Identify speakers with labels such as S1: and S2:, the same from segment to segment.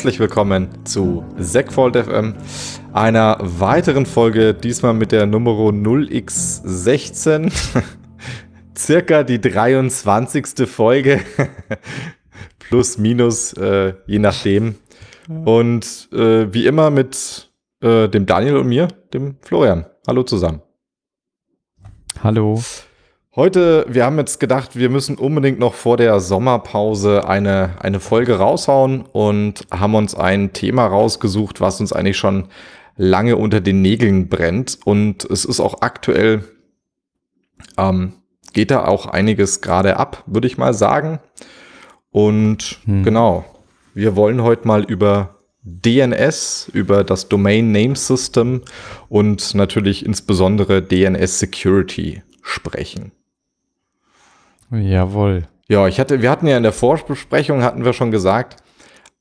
S1: herzlich willkommen zu Segfold FM, einer weiteren Folge, diesmal mit der Nummer 0x16, circa die 23. Folge, plus minus, äh, je nachdem. Und äh, wie immer mit äh, dem Daniel und mir, dem Florian. Hallo zusammen.
S2: Hallo.
S1: Heute, wir haben jetzt gedacht, wir müssen unbedingt noch vor der Sommerpause eine, eine Folge raushauen und haben uns ein Thema rausgesucht, was uns eigentlich schon lange unter den Nägeln brennt. Und es ist auch aktuell, ähm, geht da auch einiges gerade ab, würde ich mal sagen. Und hm. genau, wir wollen heute mal über DNS, über das Domain Name System und natürlich insbesondere DNS Security sprechen.
S2: Jawohl.
S1: Ja, ich hatte, wir hatten ja in der Vorbesprechung hatten wir schon gesagt,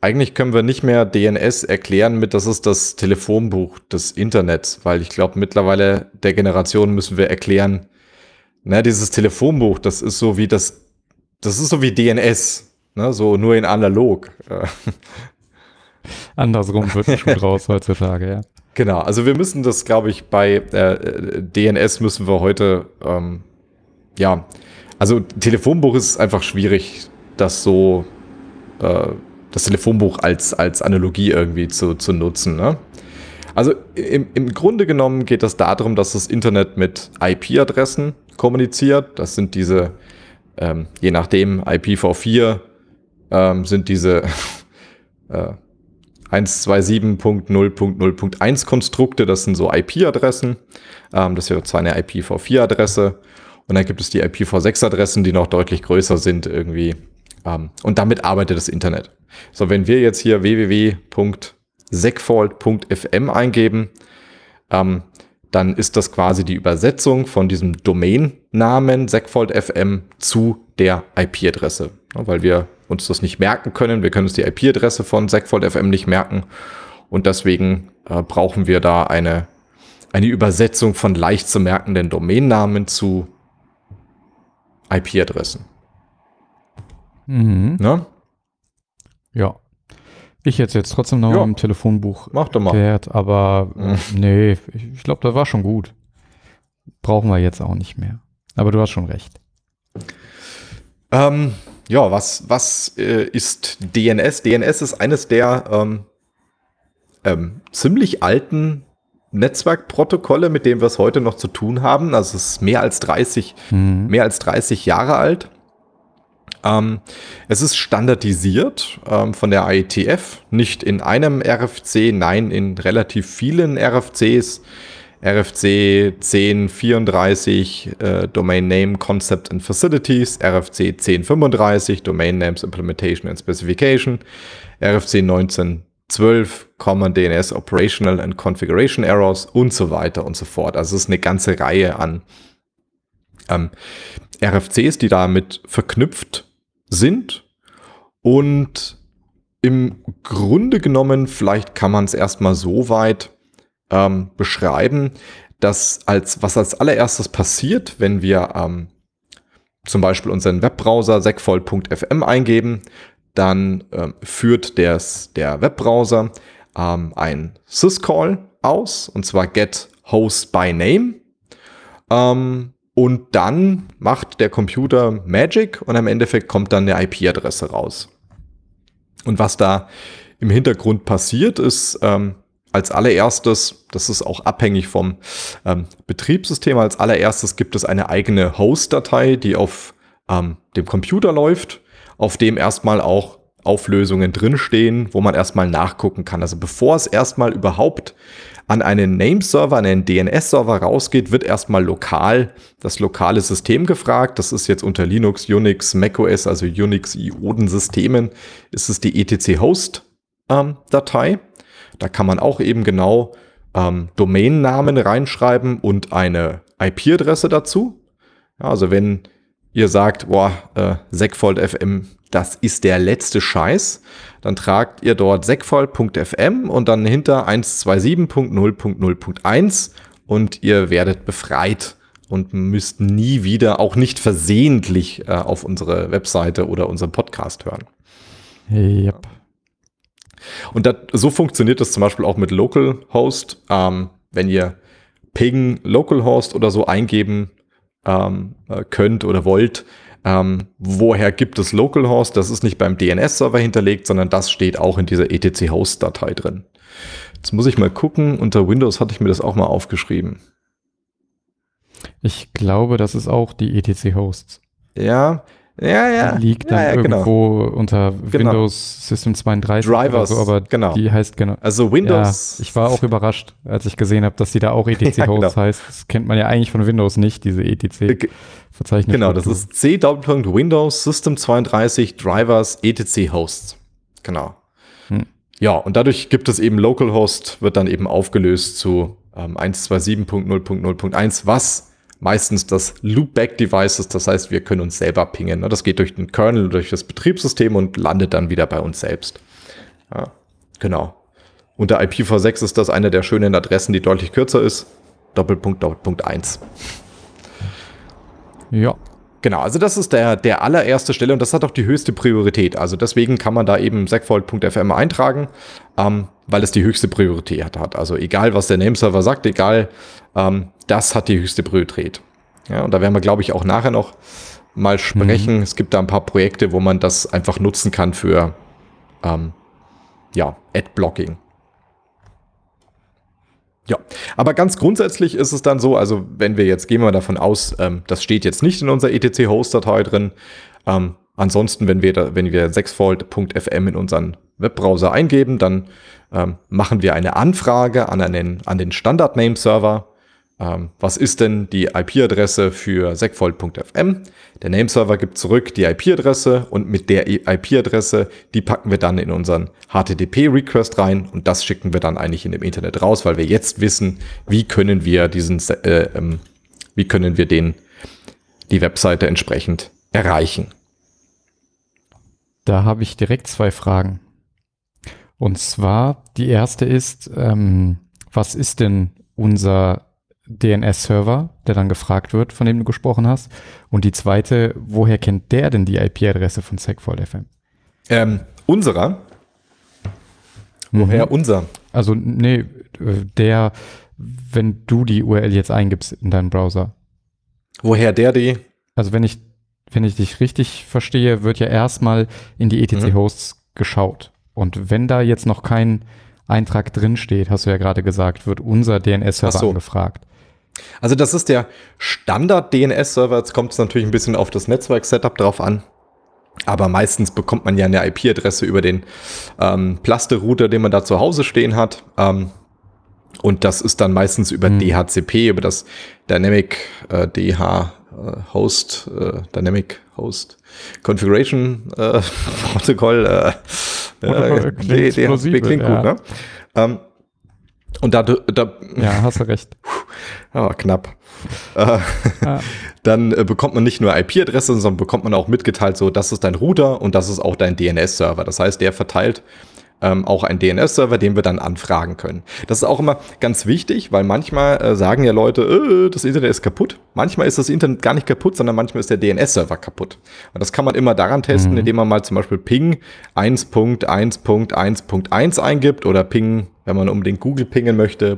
S1: eigentlich können wir nicht mehr DNS erklären mit, das ist das Telefonbuch des Internets, weil ich glaube, mittlerweile der Generation müssen wir erklären, na, dieses Telefonbuch, das ist so wie das, das ist so wie DNS, ne, so nur in analog.
S2: Andersrum wird ein Schuh raus heutzutage, ja.
S1: Genau, also wir müssen das, glaube ich, bei äh, DNS müssen wir heute, ähm, ja, also Telefonbuch ist einfach schwierig, das so, äh, das Telefonbuch als, als Analogie irgendwie zu, zu nutzen. Ne? Also im, im Grunde genommen geht es darum, dass das Internet mit IP-Adressen kommuniziert. Das sind diese, ähm, je nachdem, IPv4 ähm, sind diese äh, 127.0.0.1 Konstrukte, das sind so IP-Adressen. Ähm, das wäre zwar eine IPv4-Adresse und dann gibt es die IPv6-Adressen, die noch deutlich größer sind irgendwie. Ähm, und damit arbeitet das Internet. So, wenn wir jetzt hier www.segfault.fm eingeben, ähm, dann ist das quasi die Übersetzung von diesem Domainnamen segfault.fm zu der IP-Adresse. Weil wir uns das nicht merken können. Wir können uns die IP-Adresse von segfault.fm nicht merken. Und deswegen äh, brauchen wir da eine, eine Übersetzung von leicht zu merkenden Domainnamen zu IP-Adressen.
S2: Mhm. Ne? Ja. Ich hätte jetzt trotzdem noch ja. im Telefonbuch
S1: Mach doch mal.
S2: erklärt, aber mhm. nee, ich, ich glaube, das war schon gut. Brauchen wir jetzt auch nicht mehr. Aber du hast schon recht.
S1: Ähm, ja, was, was äh, ist DNS? DNS ist eines der ähm, ähm, ziemlich alten Netzwerkprotokolle, mit denen wir es heute noch zu tun haben. Also es ist mehr als 30, mhm. mehr als 30 Jahre alt. Ähm, es ist standardisiert ähm, von der IETF, nicht in einem RFC, nein, in relativ vielen RFCs. RFC 1034 äh, Domain Name Concept and Facilities, RFC 1035 Domain Names Implementation and Specification, RFC 19 12 Common DNS Operational and Configuration Errors und so weiter und so fort. Also es ist eine ganze Reihe an ähm, RFCs, die damit verknüpft sind. Und im Grunde genommen, vielleicht kann man es erstmal so weit ähm, beschreiben, dass als was als allererstes passiert, wenn wir ähm, zum Beispiel unseren Webbrowser segvoll.fm eingeben, dann ähm, führt des, der Webbrowser ähm, ein syscall aus, und zwar get host by name. Ähm, und dann macht der Computer Magic und im Endeffekt kommt dann eine IP-Adresse raus. Und was da im Hintergrund passiert, ist ähm, als allererstes, das ist auch abhängig vom ähm, Betriebssystem, als allererstes gibt es eine eigene Host-Datei, die auf ähm, dem Computer läuft auf dem erstmal auch Auflösungen drinstehen, wo man erstmal nachgucken kann. Also bevor es erstmal überhaupt an einen Name-Server, an einen DNS-Server rausgeht, wird erstmal lokal das lokale System gefragt. Das ist jetzt unter Linux, Unix, macOS, also Unix, Ioden-Systemen, ist es die etc-Host-Datei. Ähm, da kann man auch eben genau ähm, Domainnamen reinschreiben und eine IP-Adresse dazu. Ja, also wenn ihr sagt, boah, äh, Segfold FM, das ist der letzte Scheiß, dann tragt ihr dort segfold.fm und dann hinter 127.0.0.1 und ihr werdet befreit und müsst nie wieder, auch nicht versehentlich, äh, auf unsere Webseite oder unseren Podcast hören.
S2: Yep.
S1: Und dat, so funktioniert das zum Beispiel auch mit Localhost. Ähm, wenn ihr Ping Localhost oder so eingeben ähm, äh, könnt oder wollt, ähm, woher gibt es Localhost? Das ist nicht beim DNS-Server hinterlegt, sondern das steht auch in dieser etc-Host-Datei drin. Jetzt muss ich mal gucken. Unter Windows hatte ich mir das auch mal aufgeschrieben.
S2: Ich glaube, das ist auch die etc-Hosts.
S1: Ja, ja, ja.
S2: Die liegt dann
S1: ja, ja, genau.
S2: irgendwo unter
S1: Genau.
S2: Windows System 32
S1: Drivers,
S2: so, aber
S1: genau.
S2: die heißt genau.
S1: Also Windows.
S2: Ja, ich war auch überrascht, als ich gesehen habe, dass die da auch etc Hosts
S1: genau.
S2: heißt. Das kennt man ja eigentlich von Windows nicht, diese etc
S1: Ge-
S2: Verzeichnis.
S1: Genau, das ist C Windows System 32 Drivers etc Hosts. Genau.
S2: Hm.
S1: Ja, und dadurch gibt es eben Localhost, wird dann eben aufgelöst zu ähm, 127.0.0.1, was meistens das Loopback-Device ist. Das heißt, wir können uns selber pingen. ne? Das geht durch den Kernel, durch das Betriebssystem und landet dann wieder bei uns selbst. Ja, genau. Unter IPv6 ist das eine der schönen Adressen, die deutlich kürzer ist. Doppelpunkt, Doppelpunkt 1.
S2: Ja,
S1: Genau, also das ist der, der allererste Stelle und das hat auch die höchste Priorität. Also deswegen kann man da eben segfold.fm eintragen, ähm, weil es die höchste Priorität hat, hat. Also egal, was der Nameserver sagt, egal, ähm, das hat die höchste Priorität. Ja, und da werden wir, glaube ich, auch nachher noch mal sprechen. Es gibt da ein paar Projekte, wo man das einfach nutzen kann für ähm, ja, Ad-Blocking. Ja, aber ganz grundsätzlich ist es dann so, also wenn wir jetzt gehen wir davon aus, ähm, das steht jetzt nicht in unserer etc-Host-Datei drin. Ähm, ansonsten, wenn wir, da, wenn wir 6fold.fm in unseren Webbrowser eingeben, dann ähm, machen wir eine Anfrage an, einen, an den Standard-Name-Server. Ähm, was ist denn die IP-Adresse für segfold.fm? Der Nameserver gibt zurück die IP-Adresse und mit der IP-Adresse, die packen wir dann in unseren HTTP-Request rein und das schicken wir dann eigentlich in dem Internet raus, weil wir jetzt wissen, wie können wir diesen, äh, ähm, wie können wir den, die Webseite entsprechend erreichen.
S2: da habe ich direkt zwei Fragen. Und zwar, die erste ist, ähm, was ist denn unser DNS-Server, der dann gefragt wird, von dem du gesprochen hast? Und die zweite, woher kennt der denn die IP-Adresse von SegFold.fm?
S1: Ähm, unserer, woher
S2: Mhm.
S1: unser?
S2: Also, nee, der, wenn du die URL jetzt eingibst in deinen Browser.
S1: Woher der die?
S2: Also, wenn ich, wenn ich dich richtig verstehe, wird ja erstmal in die etc-Hosts geschaut. Und wenn da jetzt noch kein Eintrag drin steht, hast du ja gerade gesagt, wird unser DNS-Server
S1: so.
S2: angefragt.
S1: Also das ist der Standard-DNS-Server. Jetzt kommt es natürlich ein bisschen auf das Netzwerk-Setup drauf an. Aber meistens bekommt man ja eine IP-Adresse über den ähm, Plaste-Router, den man da zu Hause stehen hat. Ähm, und das ist dann meistens über
S2: Hm.
S1: DHCP, über das Dynamic äh, DH äh, Host, äh, Dynamic Host Configuration äh, Protokoll. Äh,
S2: Protokoll
S1: äh,
S2: klingt
S1: DHCP klingt
S2: ja.
S1: gut, ne? Ähm, und da, da
S2: Ja, hast du recht.
S1: Ja, knapp. Äh,
S2: Ah,
S1: dann äh, bekommt man nicht nur IP-Adresse, sondern bekommt man auch mitgeteilt, so, das ist dein Router und das ist auch dein DNS-Server. Das heißt, der verteilt ähm, auch einen DNS-Server, den wir dann anfragen können. Das ist auch immer ganz wichtig, weil manchmal äh, sagen ja Leute, äh, das Internet ist kaputt. Manchmal ist das Internet gar nicht kaputt, sondern manchmal ist der DNS-Server kaputt. Und das kann man immer daran testen,
S2: Mhm.
S1: indem man mal zum Beispiel Ping 1.1.1.1 eingibt oder Ping, wenn man unbedingt Google pingen möchte,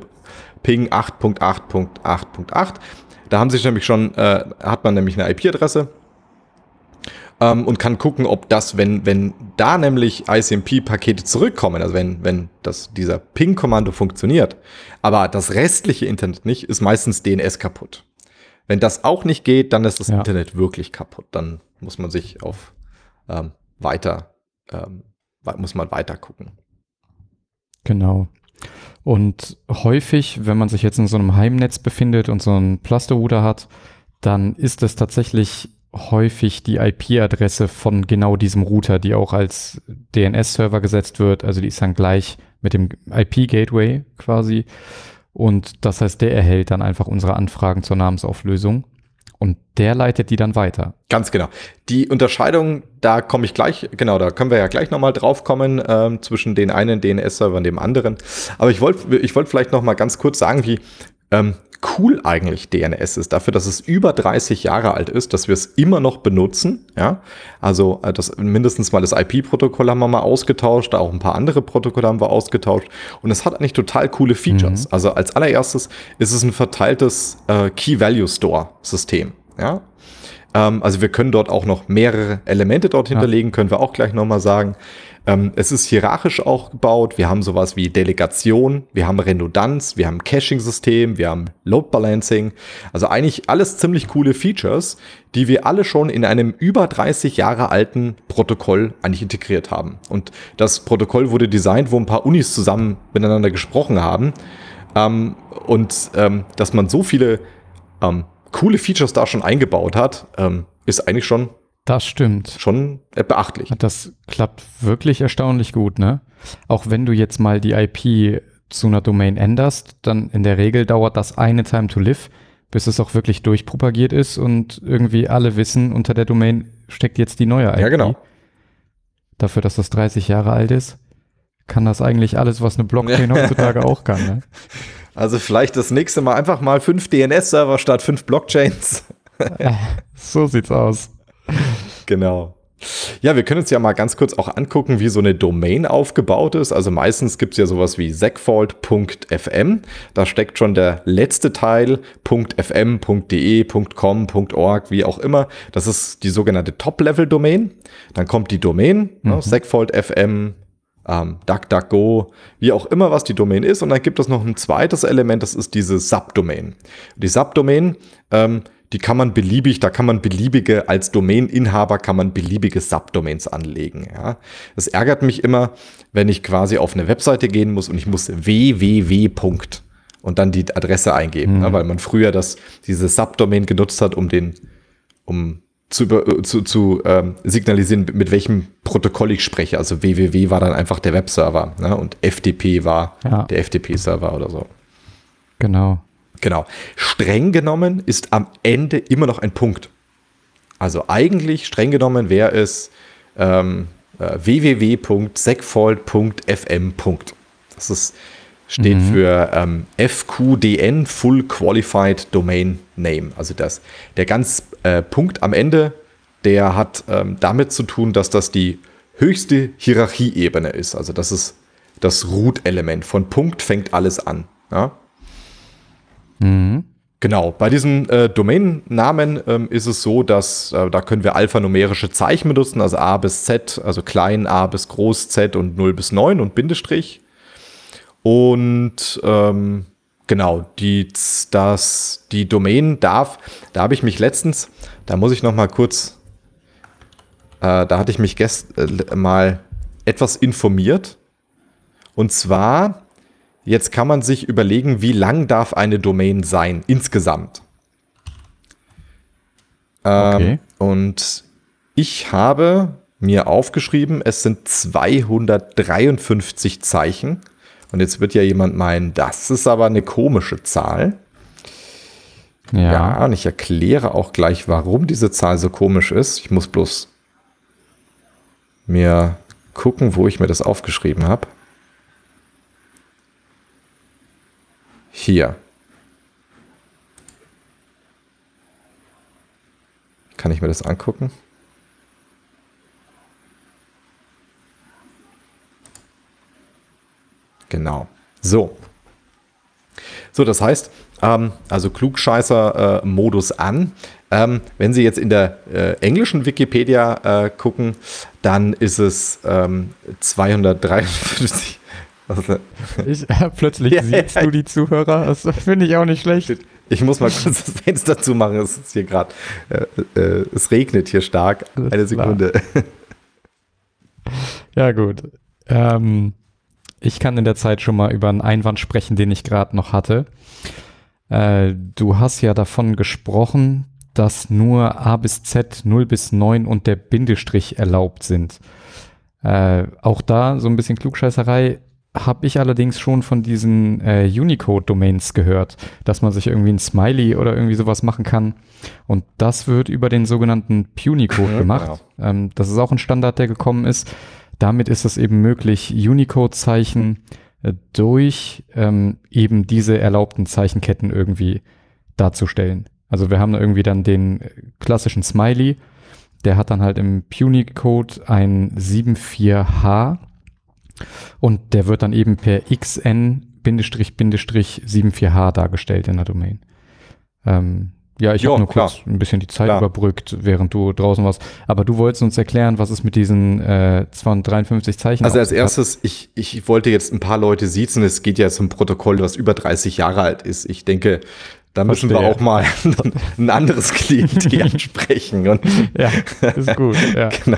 S1: Ping 8.8.8.8. Da haben sich nämlich schon, äh, hat man nämlich eine IP-Adresse ähm, und kann gucken, ob das, wenn, wenn da nämlich ICMP-Pakete zurückkommen, also wenn, wenn das, dieser Ping-Kommando funktioniert, aber das restliche Internet nicht, ist meistens DNS kaputt. Wenn das auch nicht geht, dann ist das
S2: Ja.
S1: Internet wirklich kaputt. Dann muss man sich auf ähm, weiter, ähm, muss man weiter gucken.
S2: genau. Und häufig, wenn man sich jetzt in so einem Heimnetz befindet und so einen Plaster-Router hat, dann ist es tatsächlich häufig die IP-Adresse von genau diesem Router, die auch als DNS-Server gesetzt wird. Also die ist dann gleich mit dem IP-Gateway quasi. Und das heißt, der erhält dann einfach unsere Anfragen zur Namensauflösung und der leitet die dann weiter.
S1: Ganz genau. Die Unterscheidung, da komme ich gleich, genau, da können wir ja gleich nochmal drauf kommen, ähm, zwischen den einen DNS-Server und dem anderen. Aber ich wollte ich wollte vielleicht nochmal ganz kurz sagen, wie ähm, cool eigentlich DNS ist, dafür, dass es über 30 Jahre alt ist, dass wir es immer noch benutzen. Ja, also äh, das mindestens mal das IP-Protokoll haben wir mal ausgetauscht, auch ein paar andere Protokolle haben wir ausgetauscht und es hat eigentlich total coole Features. Mhm. Also als allererstes ist es ein verteiltes äh, Key-Value-Store-System. Ja, ähm, also wir können dort auch noch mehrere Elemente dort hinterlegen, ja. können wir auch gleich nochmal sagen. Ähm, es ist hierarchisch auch gebaut. Wir haben sowas wie Delegation, wir haben Redundanz, wir haben Caching-System, wir haben Load Balancing. Also eigentlich alles ziemlich coole Features, die wir alle schon in einem über 30 Jahre alten Protokoll eigentlich integriert haben. Und das Protokoll wurde designt, wo ein paar Unis zusammen miteinander gesprochen haben. Ähm, und ähm, dass man so viele ähm, coole Features da schon eingebaut hat, ähm, ist eigentlich schon
S2: das stimmt.
S1: Schon beachtlich.
S2: Das klappt wirklich erstaunlich gut, ne? Auch wenn du jetzt mal die IP zu einer Domain änderst, dann in der Regel dauert das eine Time to live, bis es auch wirklich durchpropagiert ist und irgendwie alle wissen, unter der Domain steckt jetzt die neue IP.
S1: Ja, genau.
S2: Dafür, dass das 30 Jahre alt ist, kann das eigentlich alles, was eine Blockchain heutzutage auch kann. Ne?
S1: Also vielleicht das nächste Mal einfach mal fünf DNS-Server statt fünf Blockchains.
S2: Ja, so sieht's aus.
S1: Genau. Ja, wir können uns ja mal ganz kurz auch angucken, wie so eine Domain aufgebaut ist. Also meistens gibt es ja sowas wie segfault.fm. Da steckt schon der letzte Teil, .fm, .de, .com, .org, wie auch immer. Das ist die sogenannte Top-Level-Domain. Dann kommt die Domain, ne, mhm. ne, segfault.fm, ähm, DuckDuckGo, wie auch immer, was die Domain ist. Und dann gibt es noch ein zweites Element, das ist diese Subdomain. Die Subdomain, ähm, die kann man beliebig, da kann man beliebige, als Domaininhaber kann man beliebige Subdomains anlegen. Ja. Das ärgert mich immer, wenn ich quasi auf eine Webseite gehen muss und ich muss www. und dann die Adresse eingeben, mhm. ne, weil man früher das, diese Subdomain genutzt hat, um den, um zu, äh, zu, zu ähm, signalisieren, mit welchem Protokoll ich spreche. Also www war dann einfach der Webserver ne, und FTP war ja. der FTP-Server oder so.
S2: Genau.
S1: Genau. Streng genommen ist am Ende immer noch ein Punkt. Also eigentlich streng genommen wäre es ähm, äh, www.segfault.fm. Das ist, steht mhm. für ähm, FQDN, Full Qualified Domain Name. Also das, der ganz äh, Punkt am Ende, der hat ähm, damit zu tun, dass das die höchste Hierarchieebene ist. Also das ist das Root-Element. Von Punkt fängt alles an. Ja? Mhm. Genau, bei diesen äh, Domainnamen ähm, ist es so, dass äh, da können wir alphanumerische Zeichen benutzen, also A bis Z, also klein A bis groß Z und 0 bis 9 und Bindestrich. Und ähm, genau, die, das, die Domain darf, da habe ich mich letztens, da muss ich noch mal kurz, äh, da hatte ich mich gest, äh, mal etwas informiert. Und zwar Jetzt kann man sich überlegen, wie lang darf eine Domain sein insgesamt. Ähm, okay. Und ich habe mir aufgeschrieben, es sind 253 Zeichen. Und jetzt wird ja jemand meinen, das ist aber eine komische Zahl. Ja. ja, und ich erkläre auch gleich, warum diese Zahl so komisch ist. Ich muss bloß mir gucken, wo ich mir das aufgeschrieben habe. Hier. Kann ich mir das angucken? Genau. So. So, das heißt, ähm, also Klugscheißer-Modus äh, an. Ähm, wenn Sie jetzt in der äh, englischen Wikipedia äh, gucken, dann ist es ähm, 253
S2: ich, äh, plötzlich ja, siehst du die Zuhörer. Das finde ich auch nicht schlecht.
S1: Ich muss mal kurz das Fenster zumachen. Es ist hier gerade. Äh, äh, es regnet hier stark. Eine Sekunde.
S2: Ja, gut. Ähm, ich kann in der Zeit schon mal über einen Einwand sprechen, den ich gerade noch hatte. Äh, du hast ja davon gesprochen, dass nur A bis Z, 0 bis 9 und der Bindestrich erlaubt sind. Äh, auch da so ein bisschen Klugscheißerei habe ich allerdings schon von diesen äh, Unicode-Domains gehört, dass man sich irgendwie ein Smiley oder irgendwie sowas machen kann. Und das wird über den sogenannten Punicode ja, gemacht. Genau. Ähm, das ist auch ein Standard, der gekommen ist. Damit ist es eben möglich, Unicode-Zeichen äh, durch ähm, eben diese erlaubten Zeichenketten irgendwie darzustellen. Also wir haben irgendwie dann den klassischen Smiley, der hat dann halt im Puny-Code ein 74H und der wird dann eben per XN-74H dargestellt in der Domain. Ähm, ja, ich habe nur klar. kurz ein bisschen die Zeit klar. überbrückt, während du draußen warst. Aber du wolltest uns erklären, was es mit diesen äh, 253 Zeichen
S1: Also als erstes, ich, ich wollte jetzt ein paar Leute siezen. Es geht ja zum Protokoll, was über 30 Jahre alt ist. Ich denke, da müssen Verstehe. wir auch mal ein anderes Klientel ansprechen. Und
S2: ja, ist gut. Ja. Genau.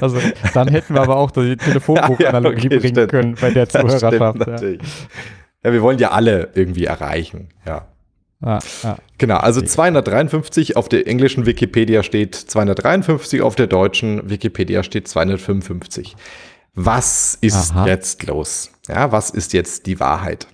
S2: Also dann hätten wir aber auch die Telefonbuchanalogie ja, okay, bringen stimmt. können bei der Zuhörerschaft. Ja.
S1: ja, wir wollen ja alle irgendwie erreichen. Ja. Ah, ah. Genau, also 253 auf der englischen Wikipedia steht 253, auf der deutschen Wikipedia steht 255. Was ist Aha. jetzt los? Ja, was ist jetzt die Wahrheit?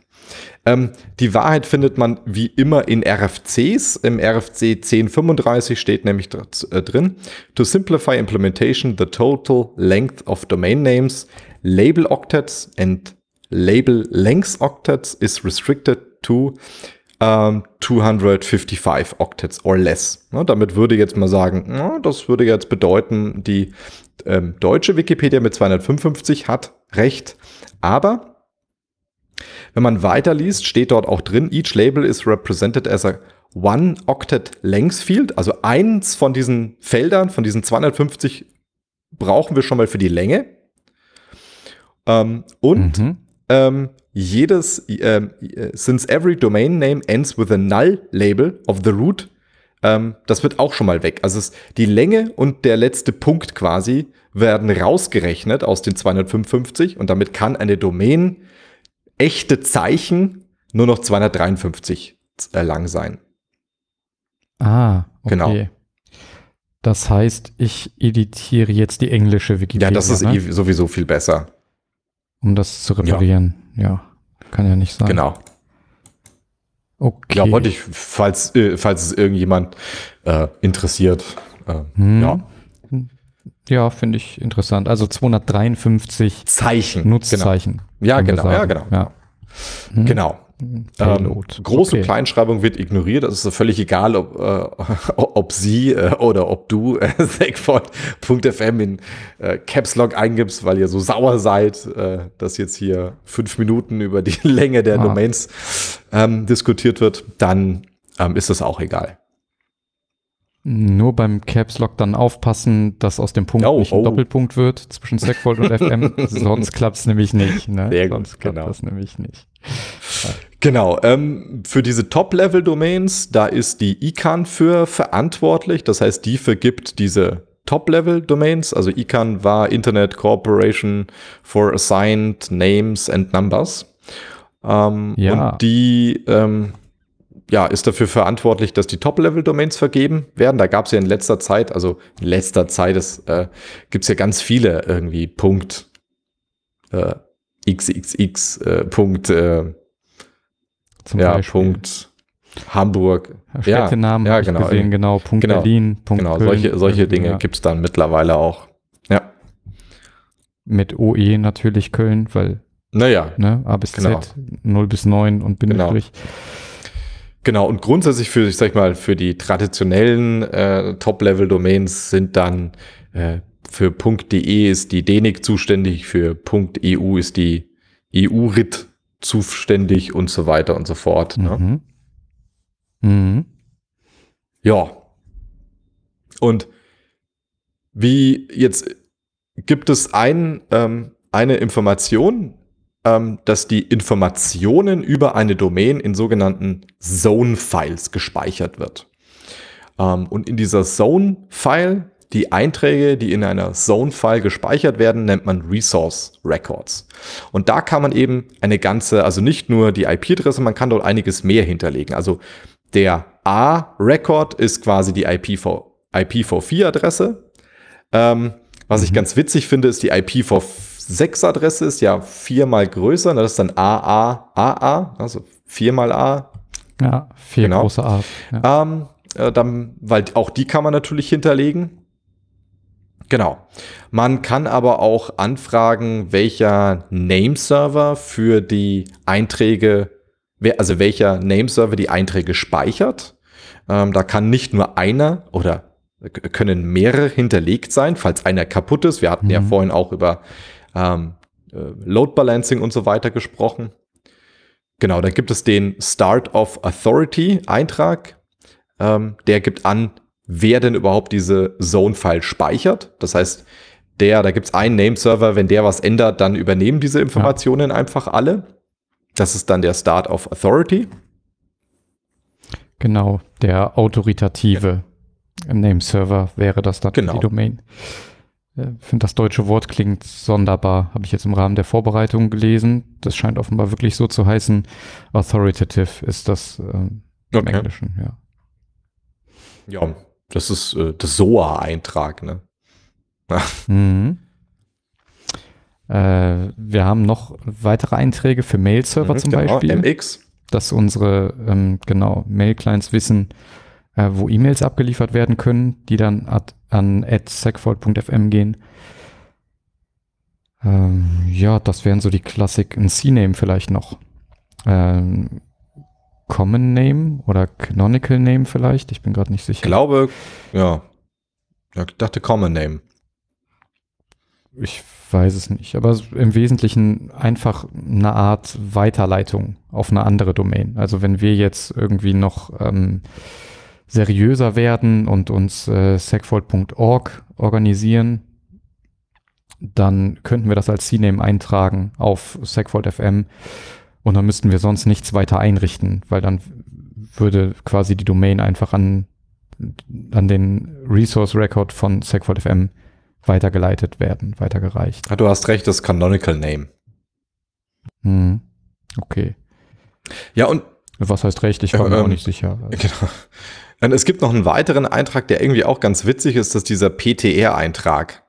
S1: Ähm, die Wahrheit findet man wie immer in RFCs. Im RFC 1035 steht nämlich äh, drin, to simplify implementation, the total length of domain names, label octets and label length octets is restricted to um, 255 Octets or less. Ja, damit würde jetzt mal sagen, ja, das würde jetzt bedeuten, die ähm, deutsche Wikipedia mit 255 hat recht, aber wenn man weiterliest, steht dort auch drin, each label is represented as a one octet length field, also eins von diesen Feldern, von diesen 250 brauchen wir schon mal für die Länge. Ähm, und mhm. ähm, jedes, äh, since every domain name ends with a null label of the root, ähm, das wird auch schon mal weg. Also es, die Länge und der letzte Punkt quasi werden rausgerechnet aus den 255 und damit kann eine Domain echte Zeichen nur noch 253 äh, lang sein.
S2: Ah, okay. Genau. Das heißt, ich editiere jetzt die englische Wikipedia.
S1: Ja, das ist ne? Eh sowieso viel besser.
S2: Um das zu reparieren. Ja, ja kann ja nicht sein.
S1: Genau. Okay. Ja, wollte ich, falls, äh, falls es irgendjemand äh, interessiert. Äh, hm. Ja.
S2: Ja, finde ich interessant. Also 253
S1: Zeichen.
S2: Nutzzeichen.
S1: Genau. Ja, genau, ja, genau. Ja. Hm. Genau. Ähm, große okay. Kleinschreibung wird ignoriert. Es ist völlig egal, ob, äh, ob Sie äh, oder ob du äh, Segford.fm in äh, Caps Lock eingibst, weil ihr so sauer seid, äh, dass jetzt hier fünf Minuten über die Länge der ah. Domains ähm, diskutiert wird. Dann ähm, ist das auch egal.
S2: Nur beim Caps Lock dann aufpassen, dass aus dem Punkt oh, nicht ein oh. Doppelpunkt wird zwischen Segfold und FM. Sonst klappt es nämlich nicht. Ne?
S1: Sehr
S2: gut, Sonst
S1: klappt genau. das nämlich nicht. Genau, ähm, für diese Top-Level-Domains, da ist die ICANN für verantwortlich. Das heißt, die vergibt diese Top-Level-Domains. Also ICANN war Internet Corporation for Assigned Names and Numbers. Ähm, ja. Und die ähm, ja, ist dafür verantwortlich, dass die Top-Level-Domains vergeben werden. Da gab es ja in letzter Zeit, also in letzter Zeit äh, gibt es ja ganz viele irgendwie Punkt äh, XXX, äh, Punkt, äh, ja, Beispiel. Punkt Hamburg.
S2: Städtenamen ja, ja genau. Gesehen, genau. Punkt genau, Berlin, Punkt
S1: Genau, Köln, solche, solche Dinge ja. gibt es dann mittlerweile auch. Ja.
S2: Mit OE natürlich Köln, weil
S1: naja,
S2: ne, A bis genau. Z, 0 bis 9 und Bindestrich.
S1: Genau. Genau, und grundsätzlich für, ich sag mal, für die traditionellen äh, Top-Level-Domains sind dann äh, für .de ist die DENIC zuständig, für .eu ist die EU-RIT zuständig und so weiter und so fort. Ne? Mhm. Mhm. Ja. Und wie jetzt gibt es ein, ähm, eine Information, ähm, dass die Informationen über eine Domain in sogenannten Zone-Files gespeichert wird. Ähm, und in dieser Zone-File, die Einträge, die in einer Zone-File gespeichert werden, nennt man Resource Records. Und da kann man eben eine ganze, also nicht nur die IP-Adresse, man kann dort einiges mehr hinterlegen. Also der A-Record ist quasi die IPv, IPv4-Adresse. Ähm, was mhm. ich ganz witzig finde, ist die IPv4 6-Adresse ist ja viermal größer, ne? das ist dann AAAA, also viermal A.
S2: Ja, vier genau. große A.
S1: Ja. Ähm, äh, dann, weil auch die kann man natürlich hinterlegen. Genau. Man kann aber auch anfragen, welcher Nameserver für die Einträge, also welcher Nameserver die Einträge speichert. Ähm, da kann nicht nur einer oder können mehrere hinterlegt sein, falls einer kaputt ist. Wir hatten mhm. ja vorhin auch über ähm, äh, Load Balancing und so weiter gesprochen. Genau, da gibt es den Start of Authority Eintrag. Ähm, der gibt an, wer denn überhaupt diese Zone-File speichert. Das heißt, der, da gibt es einen Nameserver, wenn der was ändert, dann übernehmen diese Informationen ja. einfach alle. Das ist dann der Start of Authority.
S2: Genau, der autoritative ja. Nameserver wäre das dann
S1: genau.
S2: die Domain. Ich finde, das deutsche Wort klingt sonderbar. Habe ich jetzt im Rahmen der Vorbereitung gelesen. Das scheint offenbar wirklich so zu heißen. Authoritative ist das ähm, okay. im Englischen, ja.
S1: Ja, das ist äh, das SOA-Eintrag, ne?
S2: mhm. äh, wir haben noch weitere Einträge für Mail-Server mhm, zum genau, Beispiel.
S1: MX.
S2: Dass unsere, ähm, genau, Mail-Clients wissen, äh, wo E-Mails abgeliefert werden können, die dann ad, an segfault.fm gehen. Ähm, ja, das wären so die Klassik. Ein C-Name vielleicht noch. Ähm, Common Name oder Canonical Name vielleicht. Ich bin gerade nicht sicher.
S1: Ich glaube, ja. Ich dachte Common Name.
S2: Ich weiß es nicht, aber im Wesentlichen einfach eine Art Weiterleitung auf eine andere Domain. Also wenn wir jetzt irgendwie noch ähm, seriöser werden und uns äh, segfault.org organisieren, dann könnten wir das als CNAME eintragen auf segfault.fm und dann müssten wir sonst nichts weiter einrichten, weil dann würde quasi die Domain einfach an, an den Resource Record von SegFold.fm weitergeleitet werden, weitergereicht.
S1: Ja, du hast recht, das Canonical Name.
S2: Hm. Okay.
S1: Ja, und.
S2: Was heißt recht? Ich war ähm, mir auch nicht sicher.
S1: Genau. Und es gibt noch einen weiteren Eintrag, der irgendwie auch ganz witzig ist, das ist dieser PTR-Eintrag.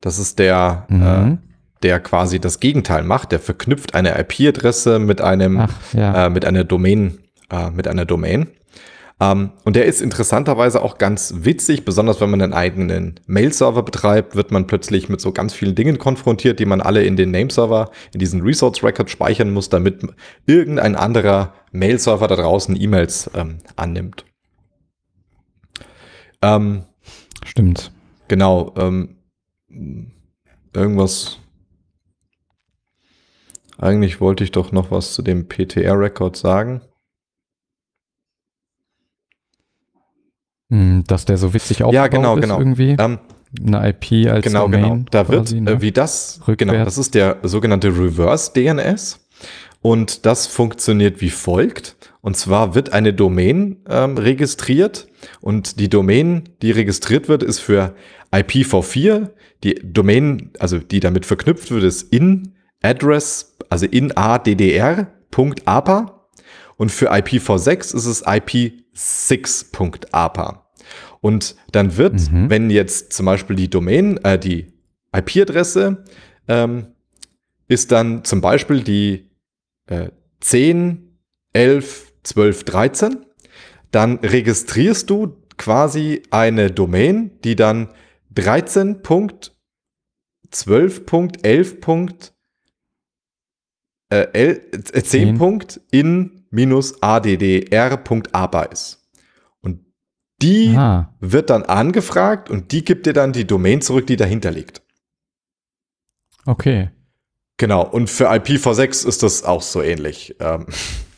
S1: Das ist der, mhm. äh, der quasi das Gegenteil macht. Der verknüpft eine IP-Adresse mit einem, Ach, ja. äh, mit einer Domain, äh, mit einer Domain. Ähm, und der ist interessanterweise auch ganz witzig, besonders wenn man einen eigenen Mail-Server betreibt, wird man plötzlich mit so ganz vielen Dingen konfrontiert, die man alle in den Name-Server, in diesen Resource-Record speichern muss, damit irgendein anderer Mail-Server da draußen E-Mails ähm, annimmt.
S2: Ähm, Stimmt.
S1: Genau. Ähm, irgendwas eigentlich wollte ich doch noch was zu dem PTR-Record sagen.
S2: Hm, dass der so witzig aufgebaut
S1: ja, genau,
S2: ist
S1: genau.
S2: irgendwie.
S1: Ähm,
S2: Eine IP als
S1: genau, genau. Domain. Genau. Da quasi, wird, ne? wie das, Rückwärts. genau, das ist der sogenannte Reverse DNS. Und das funktioniert wie folgt. Und zwar wird eine Domain ähm, registriert und die Domain, die registriert wird, ist für IPv4. Die Domain, also die damit verknüpft wird, ist in Address, also in addr.apa und für IPv6 ist es IP6.apa. Und dann wird, mhm. wenn jetzt zum Beispiel die Domain, äh, die IP-Adresse ähm, ist dann zum Beispiel die äh, 10, 11, 12, 13, dann registrierst du quasi eine Domain, die dann 13.12.11 äh, 10 äh, Punkt in minus addr.aba ist. Und die Aha. wird dann angefragt und die gibt dir dann die Domain zurück, die dahinter liegt.
S2: Okay.
S1: Genau, und für IPv6 ist das auch so ähnlich. Ähm,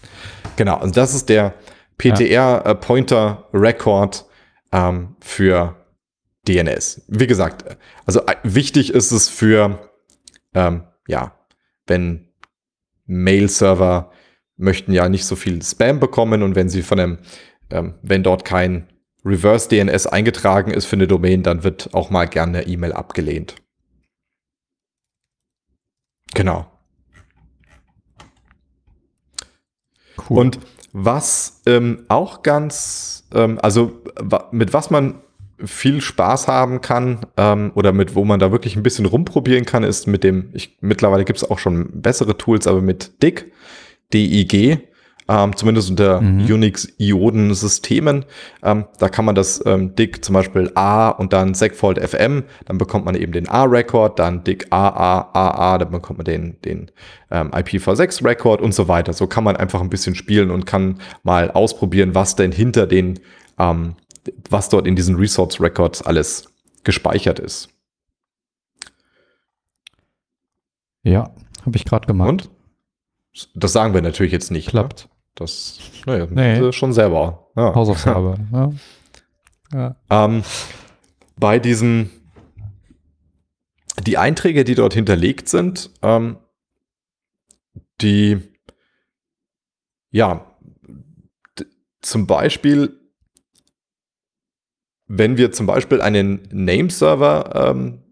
S1: genau, und das ist der PTR-Pointer-Record ja. ähm, für DNS. Wie gesagt, also äh, wichtig ist es für, ähm, ja, wenn Mail-Server möchten ja nicht so viel Spam bekommen und wenn sie von einem, ähm, wenn dort kein Reverse DNS eingetragen ist für eine Domain, dann wird auch mal gerne eine E-Mail abgelehnt. Genau. Cool. Und was ähm, auch ganz, ähm, also mit was man viel Spaß haben kann ähm, oder mit wo man da wirklich ein bisschen rumprobieren kann, ist mit dem, ich, mittlerweile gibt es auch schon bessere Tools, aber mit DIG, DIG, ähm, zumindest unter mhm. Unix-Ioden-Systemen. Ähm, da kann man das ähm, DIC zum Beispiel A und dann Segfault FM, dann bekommt man eben den A-Record, dann DIC AA, AA, dann bekommt man den, den ähm, IPv6-Record und so weiter. So kann man einfach ein bisschen spielen und kann mal ausprobieren, was denn hinter den, ähm, was dort in diesen Resource-Records alles gespeichert ist.
S2: Ja, habe ich gerade gemacht. Und?
S1: Das sagen wir natürlich jetzt nicht.
S2: Ne? Klappt. Ne?
S1: Das naja, nee. schon selber.
S2: Ja. Hausaufgabe. ja.
S1: Ja. Ähm, bei diesen, die Einträge, die dort hinterlegt sind, ähm, die, ja, zum Beispiel, wenn wir zum Beispiel einen Nameserver ähm,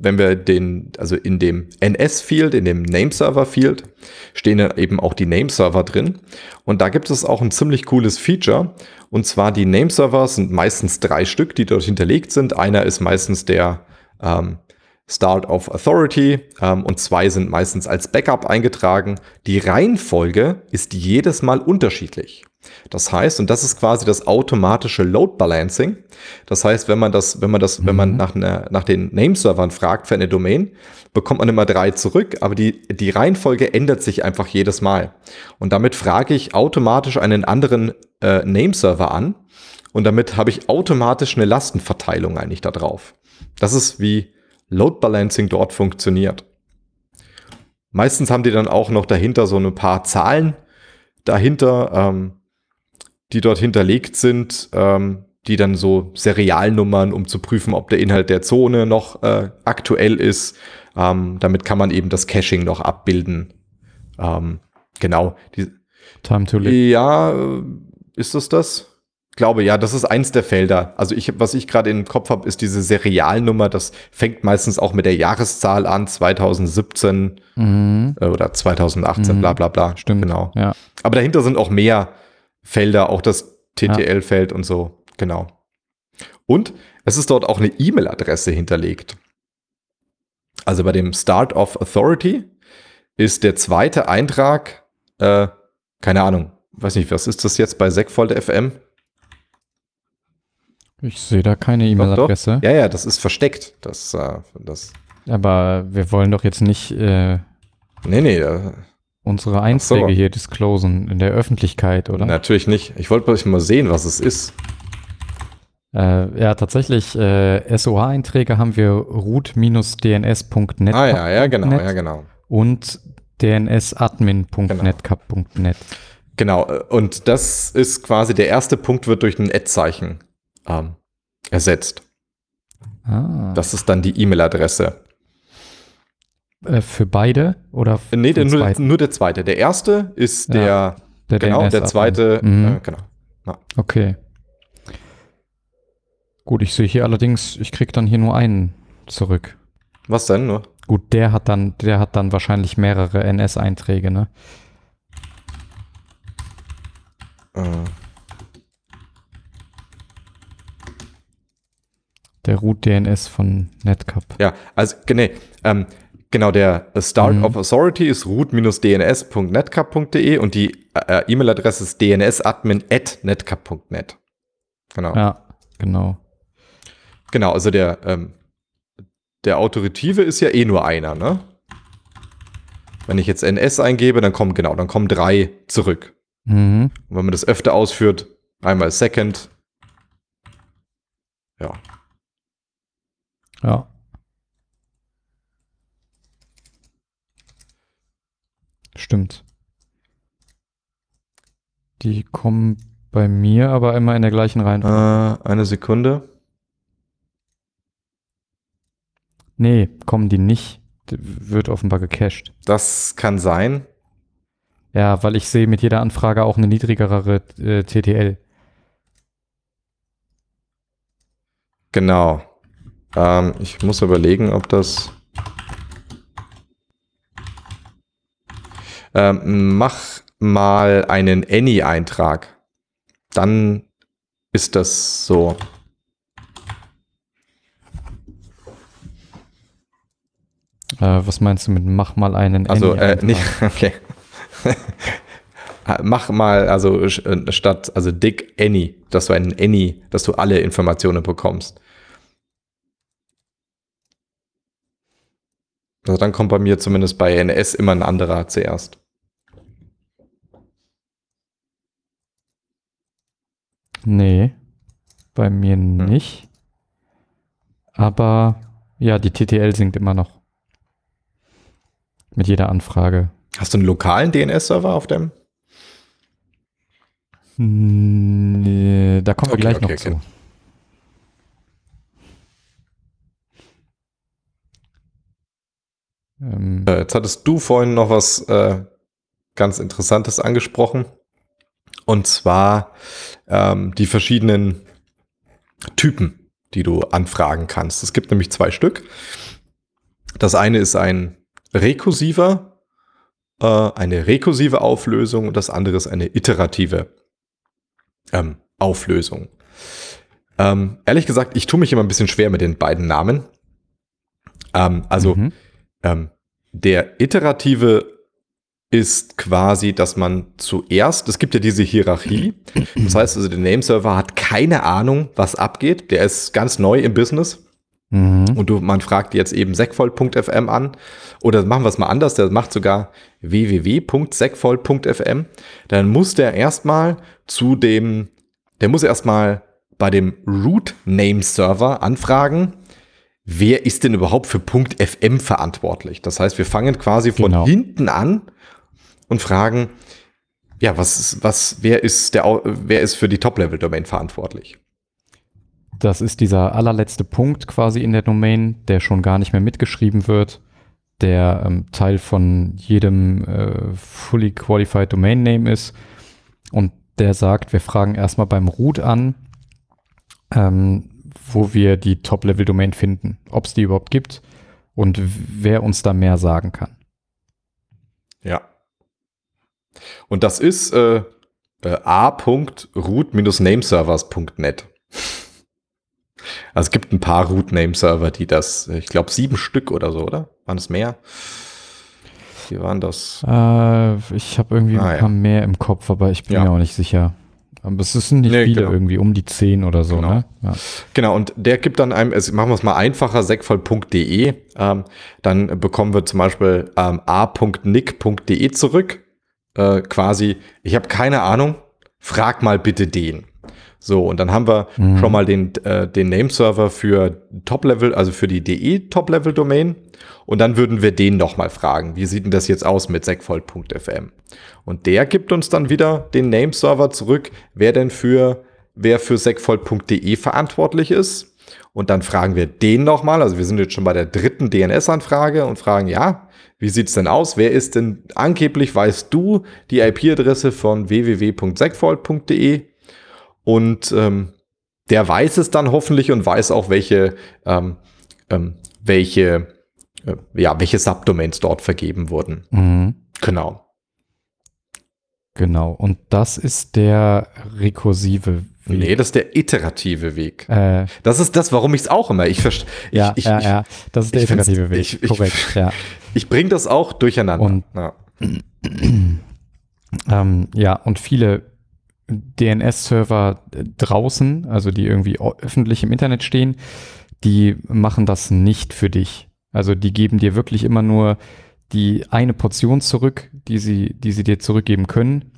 S1: wenn wir den, also in dem NS-Field, in dem Nameserver-Field, stehen eben auch die Nameserver drin. Und da gibt es auch ein ziemlich cooles Feature. Und zwar die Nameserver sind meistens drei Stück, die dort hinterlegt sind. Einer ist meistens der ähm, Start of Authority ähm, und zwei sind meistens als Backup eingetragen. Die Reihenfolge ist jedes Mal unterschiedlich. Das heißt, und das ist quasi das automatische Load Balancing. Das heißt, wenn man das, wenn man das, mhm. wenn man mhm. nach, einer, nach den Nameservern fragt für eine Domain, bekommt man immer drei zurück, aber die, die Reihenfolge ändert sich einfach jedes Mal. Und damit frage ich automatisch einen anderen äh, Nameserver an und damit habe ich automatisch eine Lastenverteilung eigentlich da drauf. Das ist wie Load Balancing dort funktioniert. Meistens haben die dann auch noch dahinter so ein paar Zahlen dahinter, ähm, die dort hinterlegt sind, ähm, die dann so Serialnummern, um zu prüfen, ob der Inhalt der Zone noch äh, aktuell ist. Ähm, damit kann man eben das Caching noch abbilden. Ähm, genau. Die,
S2: Time to live.
S1: Ja, äh, ist das das? glaube, ja, das ist eins der Felder. Also ich, was ich gerade im Kopf habe, ist diese Serialnummer. Das fängt meistens auch mit der Jahreszahl an, 2017 mhm. äh, oder 2018, mhm. bla bla bla.
S2: Stimmt.
S1: Genau.
S2: Ja.
S1: Aber dahinter sind auch mehr Felder, auch das TTL-Feld ja. und so. Genau. Und es ist dort auch eine E-Mail-Adresse hinterlegt. Also bei dem Start of Authority ist der zweite Eintrag, äh, keine Ahnung, weiß nicht, was ist das jetzt bei Segfold FM?
S2: Ich sehe da keine E-Mail-Adresse.
S1: Ja, ja, das ist versteckt. Das, äh, das.
S2: Aber wir wollen doch jetzt nicht äh,
S1: nee, nee,
S2: unsere Einträge so. hier disclosen in der Öffentlichkeit, oder?
S1: Natürlich nicht. Ich wollte mal sehen, was es ist.
S2: Äh, ja, tatsächlich, äh, SOA-Einträge haben wir root-dns.net.
S1: Ah ja, ja, genau, ja, genau.
S2: Und dnsadmin.netcap.net.
S1: Genau. genau, und das ist quasi der erste Punkt, wird durch ein Ad-Zeichen ähm, ersetzt. Ah. Das ist dann die E-Mail-Adresse.
S2: Äh, für beide oder
S1: für Nee, der, nur, nur, der zweite. Der erste ist der, ja, der genau, der zweite, mhm. äh, genau.
S2: Ja. Okay. Gut, ich sehe hier allerdings, ich kriege dann hier nur einen zurück.
S1: Was denn nur?
S2: Gut, der hat dann, der hat dann wahrscheinlich mehrere NS-Einträge, ne? Äh. Der Root DNS von Netcup.
S1: Ja, also nee, ähm, genau, der Start mhm. of Authority ist root-dns.netcup.de und die äh, E-Mail-Adresse ist dnsadmin.netcup.net.
S2: Genau. Ja, genau.
S1: Genau, also der, ähm, der Autoritive ist ja eh nur einer, ne? Wenn ich jetzt NS eingebe, dann kommen, genau, dann kommen drei zurück. Mhm. Und wenn man das öfter ausführt, einmal Second. Ja,
S2: ja. Stimmt. Die kommen bei mir aber immer in der gleichen Reihenfolge.
S1: Äh, eine Sekunde.
S2: Nee, kommen die nicht. Die wird offenbar gecached.
S1: Das kann sein.
S2: Ja, weil ich sehe mit jeder Anfrage auch eine niedrigere äh, TTL.
S1: Genau. Ähm, ich muss überlegen, ob das. Ähm, mach mal einen Any-Eintrag. Dann ist das so.
S2: Äh, was meinst du mit mach mal einen
S1: Also, äh, nicht, okay. mach mal, also äh, statt, also Dick Any, dass du einen Any, dass du alle Informationen bekommst. Also dann kommt bei mir zumindest bei NS immer ein anderer zuerst.
S2: Nee, bei mir hm. nicht. Aber ja, die TTL sinkt immer noch. Mit jeder Anfrage.
S1: Hast du einen lokalen DNS-Server auf dem?
S2: Nee, da kommen okay, wir gleich okay, noch okay. zu.
S1: Ähm, äh, Jetzt hattest du vorhin noch was äh, ganz Interessantes angesprochen. Und zwar ähm, die verschiedenen Typen, die du anfragen kannst. Es gibt nämlich zwei Stück. Das eine ist ein rekursiver, äh, eine rekursive Auflösung und das andere ist eine iterative ähm, Auflösung. Ähm, ehrlich gesagt, ich tue mich immer ein bisschen schwer mit den beiden Namen. Ähm, also mhm. Ähm, der iterative ist quasi, dass man zuerst, es gibt ja diese Hierarchie, das heißt also, der Nameserver hat keine Ahnung, was abgeht, der ist ganz neu im Business mhm. und du, man fragt jetzt eben segvoll.fm an oder machen wir es mal anders, der macht sogar www.segvoll.fm, dann muss der erstmal zu dem, der muss erstmal bei dem Root Name Server anfragen, wer ist denn überhaupt für .fm verantwortlich? Das heißt, wir fangen quasi von genau. hinten an und fragen, ja, was, was, wer ist der, wer ist für die Top-Level-Domain verantwortlich?
S2: Das ist dieser allerletzte Punkt quasi in der Domain, der schon gar nicht mehr mitgeschrieben wird, der ähm, Teil von jedem äh, fully qualified Domain Name ist und der sagt, wir fragen erstmal beim Root an, ähm, wo wir die Top-Level-Domain finden, ob es die überhaupt gibt und wer uns da mehr sagen kann.
S1: Ja. Und das ist äh, äh, a.root-nameservers.net. Also es gibt ein paar Root-Name-Server, die das, ich glaube sieben Stück oder so, oder? Waren es mehr? Wie waren das?
S2: Äh, ich habe irgendwie ah, ein paar ja. mehr im Kopf, aber ich bin ja. mir auch nicht sicher. Aber es sind nicht nee, viele genau. irgendwie, um die zehn oder so,
S1: genau.
S2: ne?
S1: Ja. Genau, und der gibt dann einem, also machen wir es mal einfacher, segvoll.de, ähm, dann bekommen wir zum Beispiel ähm, a.nick.de zurück äh, quasi, ich habe keine Ahnung, frag mal bitte den. So, und dann haben wir mhm. schon mal den, äh, den Nameserver für Top-Level, also für die DE Top-Level-Domain. Und dann würden wir den nochmal fragen, wie sieht denn das jetzt aus mit segvoll.fm? Und der gibt uns dann wieder den Nameserver zurück, wer denn für, wer für segvoll.de verantwortlich ist. Und dann fragen wir den nochmal, also wir sind jetzt schon bei der dritten DNS-Anfrage und fragen, ja, wie sieht's denn aus? Wer ist denn angeblich, weißt du, die IP-Adresse von www.segfault.de? Und ähm, der weiß es dann hoffentlich und weiß auch, welche, ähm, ähm, welche, äh, ja, welche Subdomains dort vergeben wurden.
S2: Mhm.
S1: Genau.
S2: Genau. Und das ist der rekursive
S1: Weg. Nee, das ist der iterative Weg. Äh, das ist das, warum ich es auch immer. Ich verstehe.
S2: Ja, ich, ja, ja, das ist der iterative Weg.
S1: Ich, Korrekt, ja. Ich bringe das auch durcheinander.
S2: Und,
S1: ja.
S2: ähm, ja, und viele DNS-Server draußen, also die irgendwie öffentlich im Internet stehen, die machen das nicht für dich. Also die geben dir wirklich immer nur die eine Portion zurück, die sie, die sie dir zurückgeben können.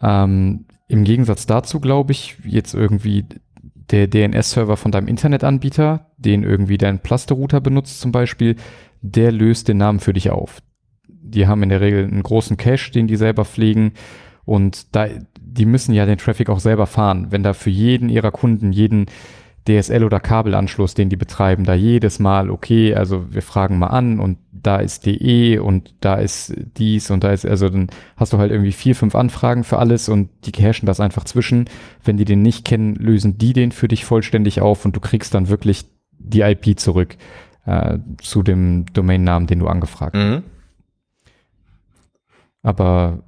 S2: Ähm, Im Gegensatz dazu glaube ich, jetzt irgendwie der DNS-Server von deinem Internetanbieter, den irgendwie dein Plaster-Router benutzt zum Beispiel, der löst den Namen für dich auf. Die haben in der Regel einen großen Cache, den die selber pflegen und da, die müssen ja den Traffic auch selber fahren. Wenn da für jeden ihrer Kunden, jeden DSL- oder Kabelanschluss, den die betreiben, da jedes Mal, okay, also wir fragen mal an und da ist DE und da ist dies und da ist, also dann hast du halt irgendwie vier, fünf Anfragen für alles und die cashen das einfach zwischen. Wenn die den nicht kennen, lösen die den für dich vollständig auf und du kriegst dann wirklich die IP zurück äh, zu dem Domainnamen, den du angefragt hast. Mhm. Aber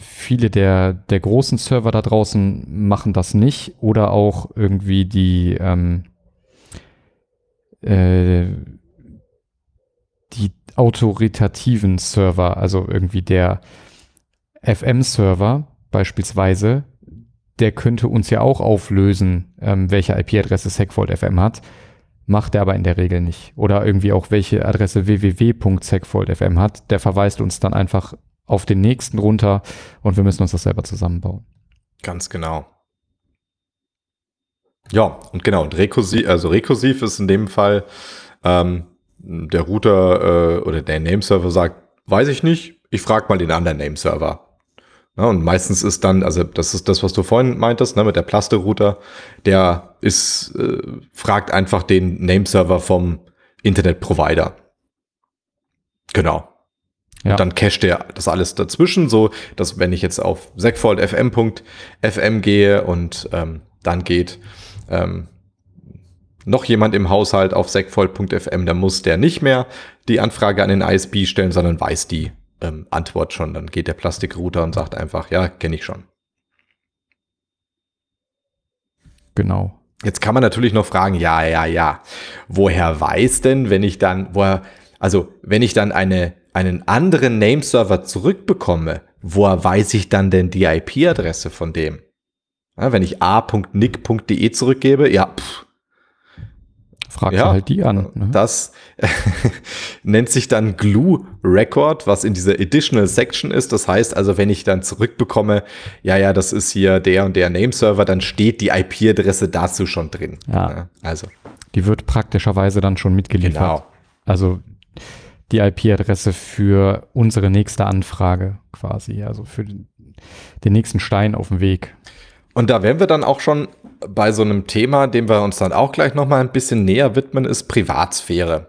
S2: viele der, der großen Server da draußen machen das nicht oder auch irgendwie die, ähm, äh, die autoritativen Server, also irgendwie der FM-Server beispielsweise, der könnte uns ja auch auflösen, ähm, welche IP-Adresse SegFault FM hat. Macht er aber in der Regel nicht. Oder irgendwie auch welche Adresse www.segfault.fm hat. Der verweist uns dann einfach auf den nächsten runter und wir müssen uns das selber zusammenbauen.
S1: Ganz genau. Ja, und genau, und rekursiv, also rekursiv ist in dem Fall, ähm, der Router äh, oder der Nameserver sagt, weiß ich nicht, ich frage mal den anderen Nameserver. Ja, und meistens ist dann, also das ist das, was du vorhin meintest, ne, mit der Plaste-Router, der ist, äh, fragt einfach den Nameserver vom Internetprovider. Genau. Ja. Und dann cached er das alles dazwischen, so dass wenn ich jetzt auf segfaultfm.fm gehe und ähm, dann geht ähm, noch jemand im Haushalt auf segfault.fm, dann muss der nicht mehr die Anfrage an den ISP stellen, sondern weiß die ähm, Antwort schon. Dann geht der Plastikrouter und sagt einfach, ja, kenne ich schon.
S2: Genau.
S1: Jetzt kann man natürlich noch fragen, ja, ja, ja, woher weiß denn, wenn ich dann, woher, also wenn ich dann eine, einen anderen Nameserver zurückbekomme, woher weiß ich dann denn die IP-Adresse von dem? Ja, wenn ich a.nick.de zurückgebe, ja, pff,
S2: ja, halt die an.
S1: Ne? Das nennt sich dann Glue Record, was in dieser Additional Section ist. Das heißt also, wenn ich dann zurückbekomme, ja, ja, das ist hier der und der Nameserver, dann steht die IP-Adresse dazu schon drin.
S2: Ja. ja. Also. Die wird praktischerweise dann schon mitgeliefert. Genau. Also die IP-Adresse für unsere nächste Anfrage quasi, also für den, den nächsten Stein auf dem Weg.
S1: Und da wären wir dann auch schon bei so einem Thema, dem wir uns dann auch gleich noch mal ein bisschen näher widmen, ist Privatsphäre.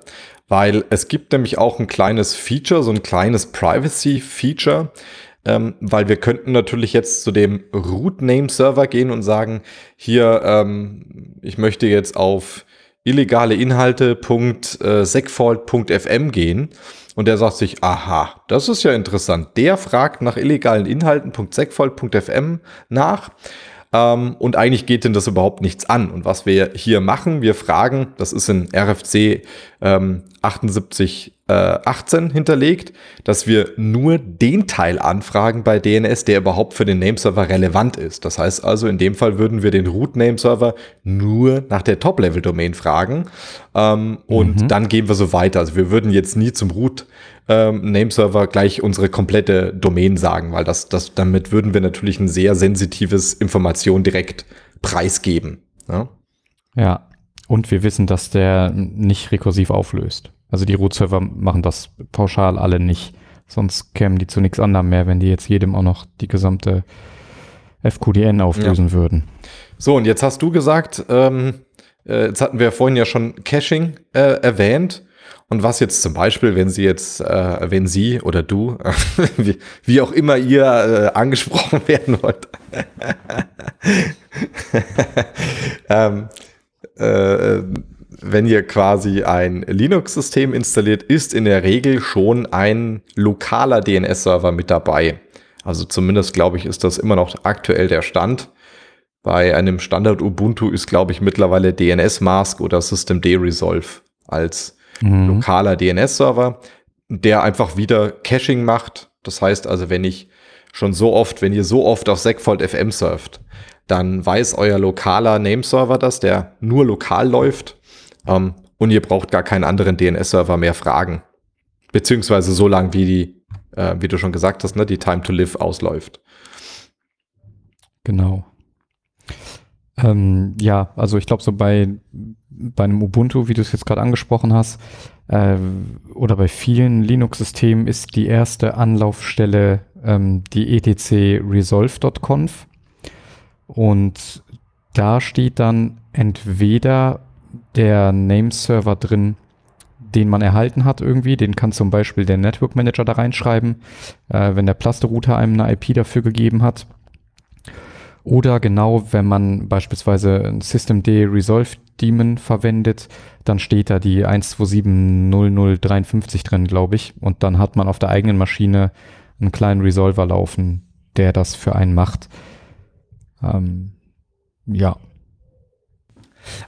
S1: Weil es gibt nämlich auch ein kleines Feature, so ein kleines Privacy-Feature, ähm, weil wir könnten natürlich jetzt zu dem Root-Name-Server gehen und sagen, hier, ähm, ich möchte jetzt auf illegale Inhalte.segfault.fm gehen. Und der sagt sich, aha, das ist ja interessant. Der fragt nach illegalen Inhalten.segfault.fm nach. Ähm, und eigentlich geht denn das überhaupt nichts an. Und was wir hier machen, wir fragen, das ist in RFC ähm, 78 äh, 18 hinterlegt, dass wir nur den Teil anfragen bei DNS, der überhaupt für den Nameserver relevant ist. Das heißt also, in dem Fall würden wir den Root-Nameserver nur nach der Top-Level-Domain fragen ähm, und mhm. dann gehen wir so weiter. Also wir würden jetzt nie zum Root ähm, Nameserver gleich unsere komplette Domain sagen, weil das, das, damit würden wir natürlich ein sehr sensitives Information direkt preisgeben. Ja?
S2: ja, und wir wissen, dass der nicht rekursiv auflöst. Also die Root-Server machen das pauschal alle nicht. Sonst kämen die zu nichts anderem mehr, wenn die jetzt jedem auch noch die gesamte FQDN auflösen ja. würden.
S1: So, und jetzt hast du gesagt, ähm, äh, jetzt hatten wir vorhin ja schon Caching äh, erwähnt. Und was jetzt zum Beispiel, wenn Sie jetzt, äh, wenn Sie oder du, wie, wie, auch immer ihr äh, angesprochen werden wollt, ähm, äh, wenn ihr quasi ein Linux-System installiert, ist in der Regel schon ein lokaler DNS-Server mit dabei. Also zumindest glaube ich, ist das immer noch aktuell der Stand. Bei einem Standard Ubuntu ist, glaube ich, mittlerweile DNS-Mask oder Systemd Resolve als mhm. lokaler DNS-Server, der einfach wieder Caching macht. Das heißt also, wenn ich schon so oft, wenn ihr so oft auf Segfault FM surft, dann weiß euer lokaler Nameserver das, der nur lokal läuft ähm, und ihr braucht gar keinen anderen DNS-Server mehr fragen. Beziehungsweise so lang, wie die, äh, wie du schon gesagt hast, ne, die Time to Live ausläuft.
S2: Genau. Ähm, ja, also ich glaube, so bei, bei einem Ubuntu, wie du es jetzt gerade angesprochen hast, äh, oder bei vielen Linux-Systemen ist die erste Anlaufstelle ähm, die etc resolve.conf. Und da steht dann entweder der Nameserver drin, den man erhalten hat irgendwie. Den kann zum Beispiel der Network Manager da reinschreiben, äh, wenn der Plaster-Router einem eine IP dafür gegeben hat. Oder genau, wenn man beispielsweise ein Systemd Resolve Daemon verwendet, dann steht da die 1270053 drin, glaube ich. Und dann hat man auf der eigenen Maschine einen kleinen Resolver laufen, der das für einen macht. Ähm, ja.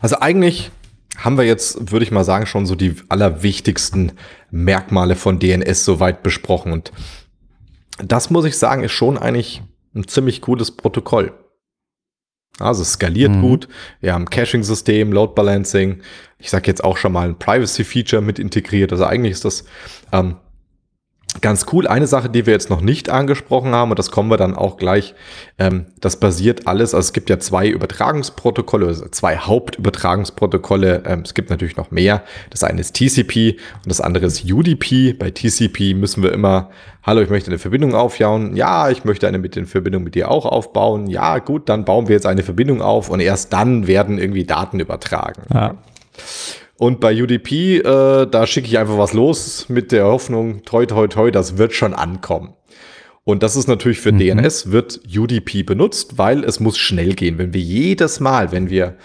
S1: Also eigentlich haben wir jetzt, würde ich mal sagen, schon so die allerwichtigsten Merkmale von DNS soweit besprochen. Und das muss ich sagen, ist schon eigentlich ein ziemlich cooles Protokoll. Also es skaliert mhm. gut. Wir haben Caching-System, Load Balancing. Ich sage jetzt auch schon mal ein Privacy-Feature mit integriert. Also eigentlich ist das ähm, Ganz cool. Eine Sache, die wir jetzt noch nicht angesprochen haben, und das kommen wir dann auch gleich, ähm, das basiert alles, also es gibt ja zwei Übertragungsprotokolle, also zwei Hauptübertragungsprotokolle. Ähm, es gibt natürlich noch mehr. Das eine ist TCP und das andere ist UDP. Bei TCP müssen wir immer, hallo, ich möchte eine Verbindung aufjauen. Ja, ich möchte eine mit den Verbindung mit dir auch aufbauen. Ja, gut, dann bauen wir jetzt eine Verbindung auf und erst dann werden irgendwie Daten übertragen. Ja. Und bei UDP, äh, da schicke ich einfach was los mit der Hoffnung, toi, toi, toi, das wird schon ankommen. Und das ist natürlich für mhm. DNS, wird UDP benutzt, weil es muss schnell gehen. Wenn wir jedes Mal, wenn wir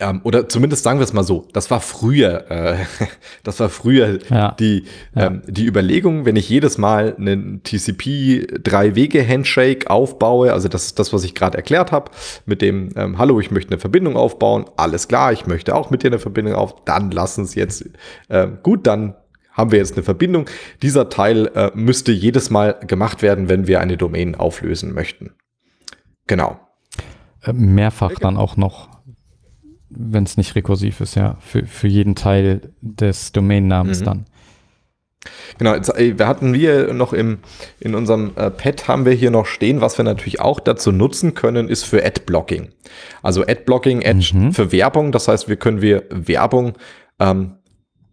S1: ähm, oder zumindest sagen wir es mal so, das war früher, äh, das war früher ja. die, ja. Ähm, die Überlegung, wenn ich jedes Mal einen TCP Drei-Wege-Handshake aufbaue, also das ist das, was ich gerade erklärt habe, mit dem ähm, Hallo, ich möchte eine Verbindung aufbauen, alles klar, ich möchte auch mit dir eine Verbindung auf, dann lassen es jetzt äh, gut, dann haben wir jetzt eine Verbindung. Dieser Teil äh, müsste jedes Mal gemacht werden, wenn wir eine Domain auflösen möchten. Genau.
S2: Äh, mehrfach dann auch noch wenn es nicht rekursiv ist, ja, für, für jeden Teil des Domainnamens mhm. dann.
S1: Genau, jetzt, äh, wir hatten wir noch im, in unserem äh, Pad haben wir hier noch stehen, was wir natürlich auch dazu nutzen können, ist für Adblocking. Also Adblocking Ad mhm. für Werbung, das heißt, wir können wir Werbung ähm,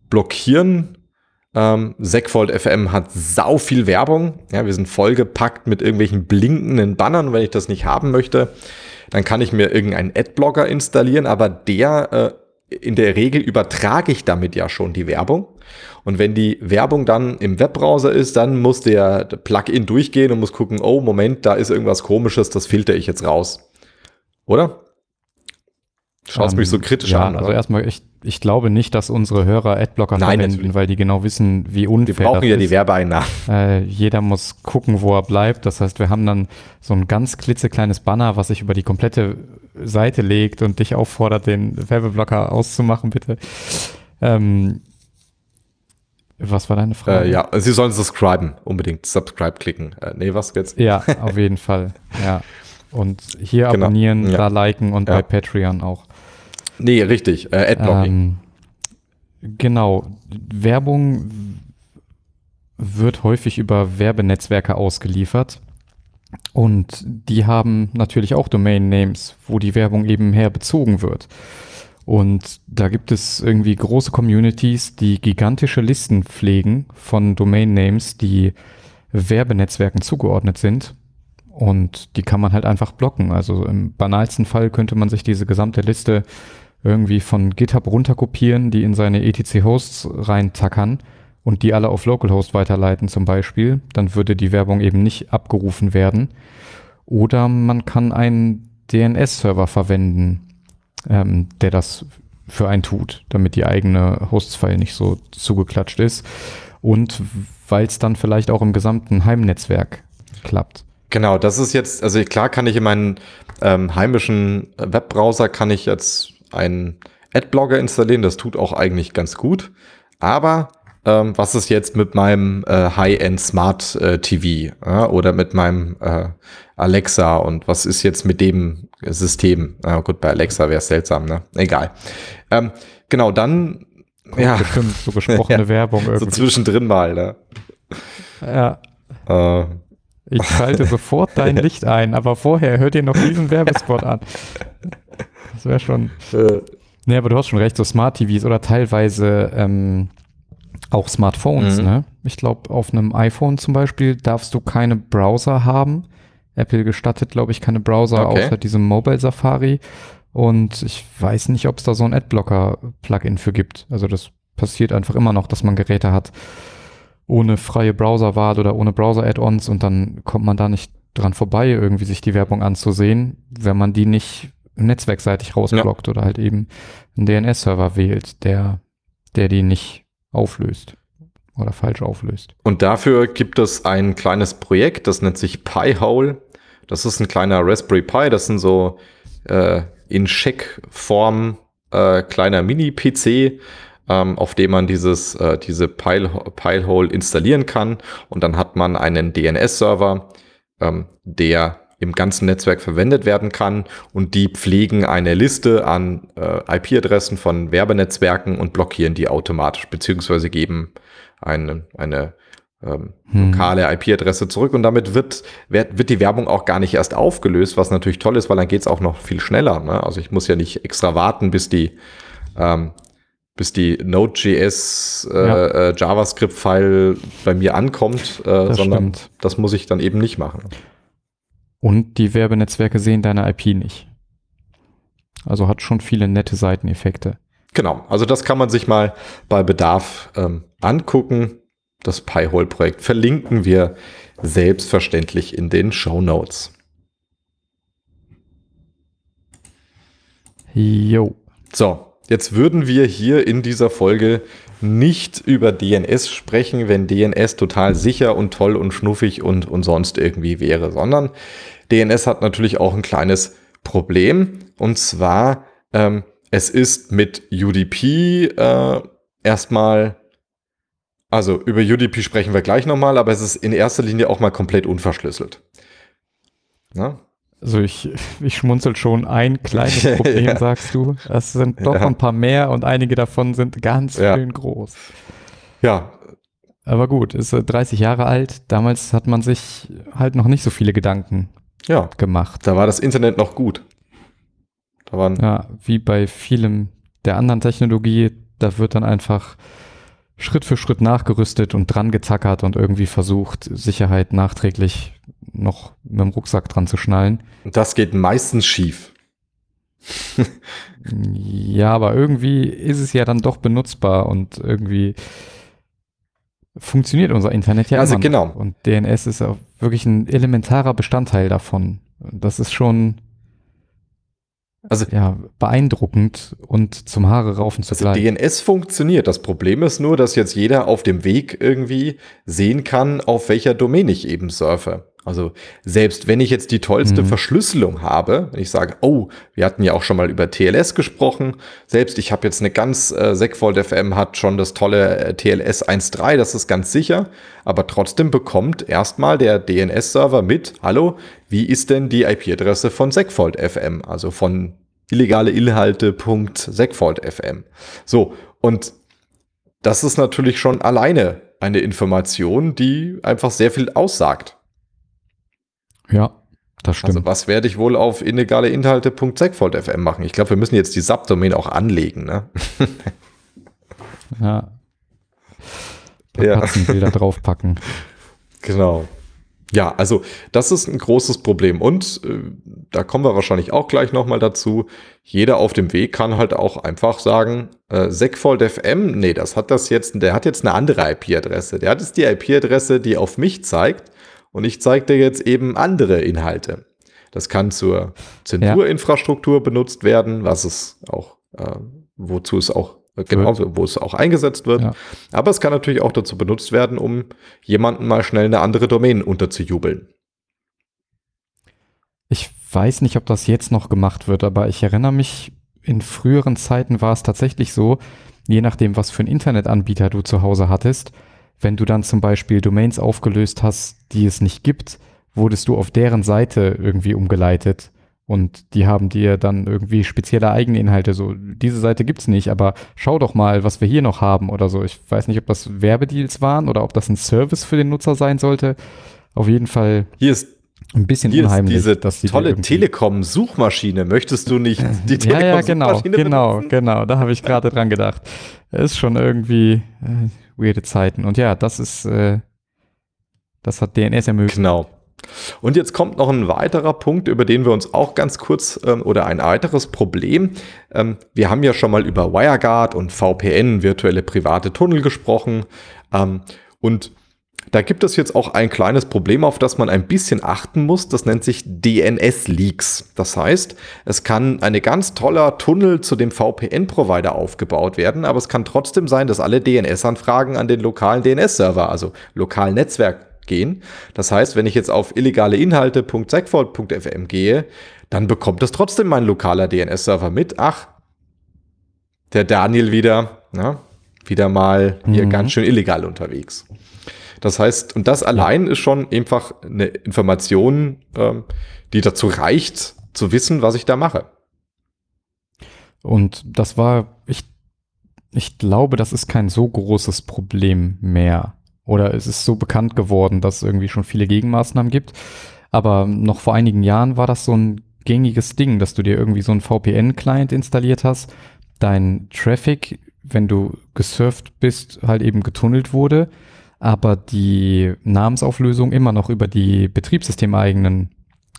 S1: blockieren. Ähm, Segfold FM hat sau viel Werbung. Ja, wir sind vollgepackt mit irgendwelchen blinkenden Bannern, wenn ich das nicht haben möchte dann kann ich mir irgendeinen Adblocker installieren, aber der äh, in der Regel übertrage ich damit ja schon die Werbung. Und wenn die Werbung dann im Webbrowser ist, dann muss der Plugin durchgehen und muss gucken, oh Moment, da ist irgendwas komisches, das filter ich jetzt raus. Oder?
S2: Schaust ähm, mich so kritisch ja, an. Also erstmal, ich, ich glaube nicht, dass unsere Hörer Adblocker Nein, verwenden, natürlich. weil die genau wissen, wie unfair
S1: Wir brauchen ja die Werbeeinnahmen.
S2: Äh, jeder muss gucken, wo er bleibt. Das heißt, wir haben dann so ein ganz klitzekleines Banner, was sich über die komplette Seite legt und dich auffordert, den Werbeblocker auszumachen, bitte. Ähm, was war deine Frage?
S1: Äh, ja, Sie sollen subscriben, unbedingt. Subscribe klicken. Äh, nee, was geht's?
S2: Ja, auf jeden Fall. Ja. Und hier genau. abonnieren, ja. da liken und ja. bei Patreon auch.
S1: Nee, richtig. Äh, Adblocking.
S2: Ähm, genau. Werbung wird häufig über Werbenetzwerke ausgeliefert. Und die haben natürlich auch Domain Names, wo die Werbung eben herbezogen wird. Und da gibt es irgendwie große Communities, die gigantische Listen pflegen von Domain Names, die Werbenetzwerken zugeordnet sind. Und die kann man halt einfach blocken. Also im banalsten Fall könnte man sich diese gesamte Liste irgendwie von GitHub runterkopieren, die in seine etc-Hosts reintackern und die alle auf Localhost weiterleiten zum Beispiel, dann würde die Werbung eben nicht abgerufen werden. Oder man kann einen DNS-Server verwenden, ähm, der das für einen tut, damit die eigene Hosts-File nicht so zugeklatscht ist. Und weil es dann vielleicht auch im gesamten Heimnetzwerk klappt.
S1: Genau, das ist jetzt, also klar kann ich in meinen ähm, heimischen Webbrowser kann ich jetzt einen Adblocker installieren. Das tut auch eigentlich ganz gut. Aber ähm, was ist jetzt mit meinem äh, High-End Smart äh, TV äh, oder mit meinem äh, Alexa und was ist jetzt mit dem System? Gut, bei Alexa wäre es seltsam, ne? Egal. Ähm, genau, dann
S2: ja. Bestimmt so gesprochene ja, Werbung
S1: irgendwie. So zwischendrin mal, ne?
S2: Ja. Ich schalte sofort dein Licht ein, aber vorher hört ihr noch diesen Werbespot an. Das wäre schon. Äh. Nee, aber du hast schon recht, so Smart TVs oder teilweise ähm, auch Smartphones, mhm. ne? Ich glaube, auf einem iPhone zum Beispiel darfst du keine Browser haben. Apple gestattet, glaube ich, keine Browser okay. außer diesem Mobile Safari. Und ich weiß nicht, ob es da so ein Adblocker-Plugin für gibt. Also das passiert einfach immer noch, dass man Geräte hat ohne freie Browserwahl oder ohne Browser-Add-ons und dann kommt man da nicht dran vorbei, irgendwie sich die Werbung anzusehen, wenn man die nicht netzwerkseitig rausblockt ja. oder halt eben einen DNS-Server wählt, der, der die nicht auflöst oder falsch auflöst.
S1: Und dafür gibt es ein kleines Projekt, das nennt sich Pi-Hole. Das ist ein kleiner Raspberry Pi, das sind so äh, in Check-Form äh, kleiner Mini-PC. Ähm, auf dem man dieses, äh, diese Pilehole installieren kann. Und dann hat man einen DNS-Server, ähm, der im ganzen Netzwerk verwendet werden kann und die pflegen eine Liste an äh, IP-Adressen von Werbenetzwerken und blockieren die automatisch, beziehungsweise geben eine, eine ähm, hm. lokale IP-Adresse zurück und damit wird, wird, wird die Werbung auch gar nicht erst aufgelöst, was natürlich toll ist, weil dann geht es auch noch viel schneller. Ne? Also ich muss ja nicht extra warten, bis die ähm, bis die Node.js äh, ja. äh, JavaScript-File bei mir ankommt, äh, das sondern stimmt. das muss ich dann eben nicht machen.
S2: Und die Werbenetzwerke sehen deine IP nicht. Also hat schon viele nette Seiteneffekte.
S1: Genau, also das kann man sich mal bei Bedarf ähm, angucken. Das Pi-Hole-Projekt verlinken wir selbstverständlich in den Show Notes. Jo. So, jetzt würden wir hier in dieser Folge nicht über DNS sprechen, wenn DNS total sicher und toll und schnuffig und, und sonst irgendwie wäre, sondern DNS hat natürlich auch ein kleines Problem. Und zwar, ähm, es ist mit UDP äh, erstmal, also über UDP sprechen wir gleich nochmal, aber es ist in erster Linie auch mal komplett unverschlüsselt.
S2: Na? Also ich, ich schmunzel schon ein kleines Problem, ja. sagst du. Es sind doch ja. ein paar mehr und einige davon sind ganz ja. schön groß.
S1: Ja.
S2: Aber gut, ist 30 Jahre alt. Damals hat man sich halt noch nicht so viele Gedanken
S1: ja.
S2: gemacht.
S1: Da war das Internet noch gut.
S2: Da waren ja, wie bei vielem der anderen Technologie, da wird dann einfach Schritt für Schritt nachgerüstet und dran gezackert und irgendwie versucht, Sicherheit nachträglich noch mit dem Rucksack dran zu schnallen.
S1: Und das geht meistens schief.
S2: ja, aber irgendwie ist es ja dann doch benutzbar und irgendwie funktioniert unser Internet ja
S1: also immer genau.
S2: Noch. Und DNS ist auch wirklich ein elementarer Bestandteil davon. Das ist schon also ja, beeindruckend und zum Haare raufen zu
S1: also DNS funktioniert. Das Problem ist nur, dass jetzt jeder auf dem Weg irgendwie sehen kann, auf welcher Domain ich eben surfe. Also selbst wenn ich jetzt die tollste mhm. Verschlüsselung habe, wenn ich sage, oh, wir hatten ja auch schon mal über TLS gesprochen, selbst ich habe jetzt eine ganz, äh, Segfold FM hat schon das tolle äh, TLS 1.3, das ist ganz sicher, aber trotzdem bekommt erstmal der DNS-Server mit, hallo, wie ist denn die IP-Adresse von Segfold FM, also von illegale Inhalte.segfold FM. So, und das ist natürlich schon alleine eine Information, die einfach sehr viel aussagt.
S2: Ja, das stimmt. Also
S1: was werde ich wohl auf illegale Inhalte.segfold.fm machen? Ich glaube, wir müssen jetzt die Subdomain auch anlegen, ne?
S2: ja. Ja. Bilder draufpacken.
S1: Genau. Ja, also das ist ein großes Problem und äh, da kommen wir wahrscheinlich auch gleich nochmal dazu. Jeder auf dem Weg kann halt auch einfach sagen, äh, Segfold FM, nee, das hat das jetzt, der hat jetzt eine andere IP-Adresse. Der hat jetzt die IP-Adresse, die auf mich zeigt und ich zeige dir jetzt eben andere Inhalte. Das kann zur Zensurinfrastruktur ja. benutzt werden, was es auch, äh, wozu es auch äh, genau, wo es auch eingesetzt wird. Ja. Aber es kann natürlich auch dazu benutzt werden, um jemanden mal schnell eine andere Domain unterzujubeln.
S2: Ich weiß nicht, ob das jetzt noch gemacht wird, aber ich erinnere mich, in früheren Zeiten war es tatsächlich so, je nachdem, was für einen Internetanbieter du zu Hause hattest, wenn du dann zum Beispiel Domains aufgelöst hast, die es nicht gibt, wurdest du auf deren Seite irgendwie umgeleitet. Und die haben dir dann irgendwie spezielle eigene Inhalte. So, diese Seite gibt's nicht, aber schau doch mal, was wir hier noch haben oder so. Ich weiß nicht, ob das Werbedeals waren oder ob das ein Service für den Nutzer sein sollte. Auf jeden Fall.
S1: Hier ist ein bisschen Hier unheimlich, ist diese dass tolle Telekom-Suchmaschine. Möchtest du nicht
S2: die Telekom-Suchmaschine Ja, ja, genau, genau, benutzen? genau. Da habe ich gerade dran gedacht. Ist schon irgendwie äh, weirde Zeiten. Und ja, das ist, äh, das hat DNS ermöglicht.
S1: Genau. Und jetzt kommt noch ein weiterer Punkt, über den wir uns auch ganz kurz ähm, oder ein weiteres Problem. Ähm, wir haben ja schon mal über WireGuard und VPN, virtuelle private Tunnel gesprochen. Ähm, und da gibt es jetzt auch ein kleines Problem, auf das man ein bisschen achten muss. Das nennt sich DNS-Leaks. Das heißt, es kann ein ganz toller Tunnel zu dem VPN-Provider aufgebaut werden, aber es kann trotzdem sein, dass alle DNS-Anfragen an den lokalen DNS-Server, also lokalen Netzwerk gehen. Das heißt, wenn ich jetzt auf illegale Inhalte.segfold.fm gehe, dann bekommt es trotzdem mein lokaler DNS-Server mit. Ach, der Daniel wieder, na, wieder mal hier mhm. ganz schön illegal unterwegs. Das heißt, und das allein ist schon einfach eine Information, ähm, die dazu reicht, zu wissen, was ich da mache.
S2: Und das war, ich, ich glaube, das ist kein so großes Problem mehr. Oder es ist so bekannt geworden, dass es irgendwie schon viele Gegenmaßnahmen gibt. Aber noch vor einigen Jahren war das so ein gängiges Ding, dass du dir irgendwie so einen VPN-Client installiert hast, dein Traffic, wenn du gesurft bist, halt eben getunnelt wurde, aber die Namensauflösung immer noch über die betriebssystemeigenen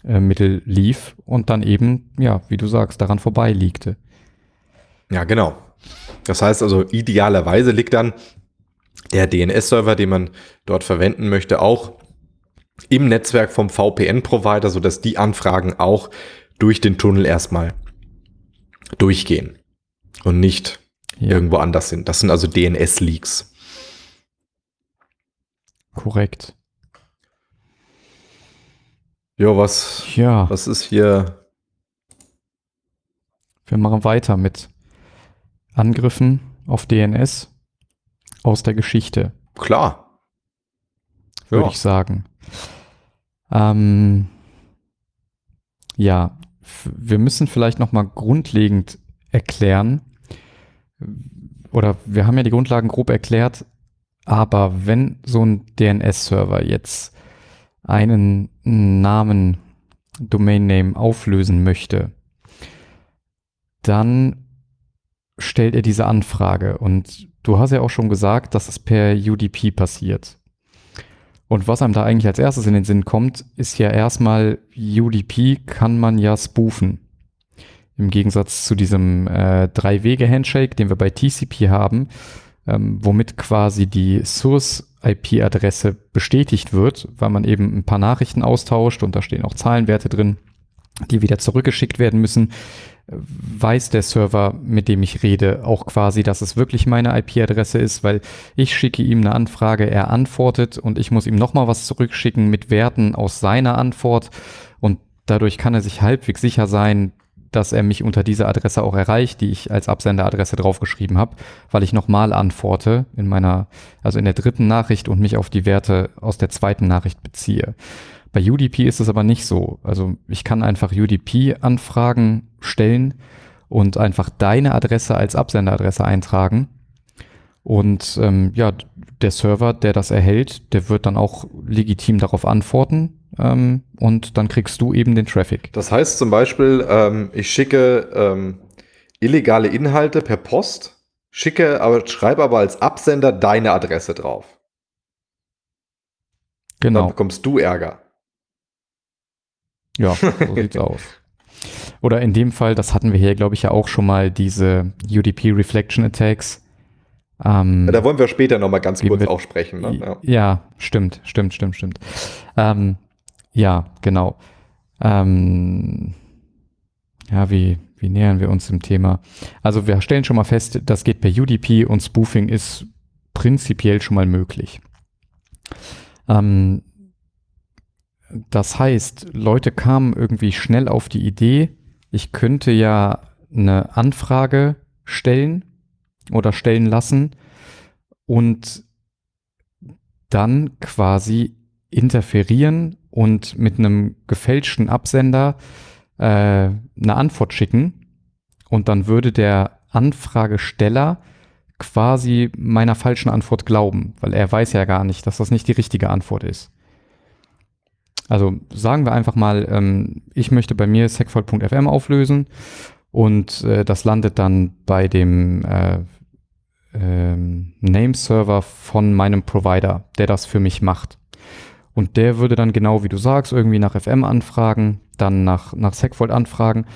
S2: äh, Mittel lief und dann eben, ja, wie du sagst, daran vorbei liegte.
S1: Ja, genau. Das heißt also, idealerweise liegt dann der DNS-Server, den man dort verwenden möchte, auch im Netzwerk vom VPN-Provider, sodass die Anfragen auch durch den Tunnel erstmal durchgehen und nicht ja. irgendwo anders sind. Das sind also DNS-Leaks.
S2: Korrekt.
S1: Jo, was, ja. was ist hier?
S2: Wir machen weiter mit Angriffen auf DNS aus der Geschichte.
S1: Klar.
S2: Würde ja. ich sagen. Ähm, ja, wir müssen vielleicht noch mal grundlegend erklären, oder wir haben ja die Grundlagen grob erklärt, aber wenn so ein DNS-Server jetzt einen Namen, Domain Name auflösen möchte, dann stellt er diese Anfrage. Und du hast ja auch schon gesagt, dass es per UDP passiert. Und was einem da eigentlich als erstes in den Sinn kommt, ist ja erstmal, UDP kann man ja spoofen. Im Gegensatz zu diesem äh, Drei-Wege-Handshake, den wir bei TCP haben, ähm, womit quasi die Source-IP-Adresse bestätigt wird, weil man eben ein paar Nachrichten austauscht und da stehen auch Zahlenwerte drin, die wieder zurückgeschickt werden müssen weiß der Server, mit dem ich rede, auch quasi, dass es wirklich meine IP-Adresse ist, weil ich schicke ihm eine Anfrage, er antwortet und ich muss ihm nochmal was zurückschicken mit Werten aus seiner Antwort und dadurch kann er sich halbwegs sicher sein, dass er mich unter dieser Adresse auch erreicht, die ich als Absenderadresse draufgeschrieben habe, weil ich nochmal antworte in meiner, also in der dritten Nachricht und mich auf die Werte aus der zweiten Nachricht beziehe. Bei UDP ist es aber nicht so. Also ich kann einfach UDP-Anfragen stellen und einfach deine Adresse als Absenderadresse eintragen. Und ähm, ja, der Server, der das erhält, der wird dann auch legitim darauf antworten ähm, und dann kriegst du eben den Traffic.
S1: Das heißt zum Beispiel, ähm, ich schicke ähm, illegale Inhalte per Post, schicke aber schreibe aber als Absender deine Adresse drauf. Genau. Dann bekommst du Ärger.
S2: Ja, so sieht's aus. Oder in dem Fall, das hatten wir hier, glaube ich, ja auch schon mal, diese UDP Reflection Attacks.
S1: Ähm, da wollen wir später nochmal ganz kurz wir, auch sprechen. Ne?
S2: Ja. ja. stimmt, stimmt, stimmt, stimmt. Ähm, ja, genau. Ähm, ja, wie, wie nähern wir uns dem Thema? Also wir stellen schon mal fest, das geht per UDP und Spoofing ist prinzipiell schon mal möglich. Ähm, das heißt, Leute kamen irgendwie schnell auf die Idee, ich könnte ja eine Anfrage stellen oder stellen lassen und dann quasi interferieren und mit einem gefälschten Absender äh, eine Antwort schicken und dann würde der Anfragesteller quasi meiner falschen Antwort glauben, weil er weiß ja gar nicht, dass das nicht die richtige Antwort ist. Also sagen wir einfach mal, ähm, ich möchte bei mir segfault.fm auflösen und äh, das landet dann bei dem äh, ähm, Name-Server von meinem Provider, der das für mich macht. Und der würde dann genau wie du sagst, irgendwie nach FM anfragen, dann nach, nach Segfault anfragen.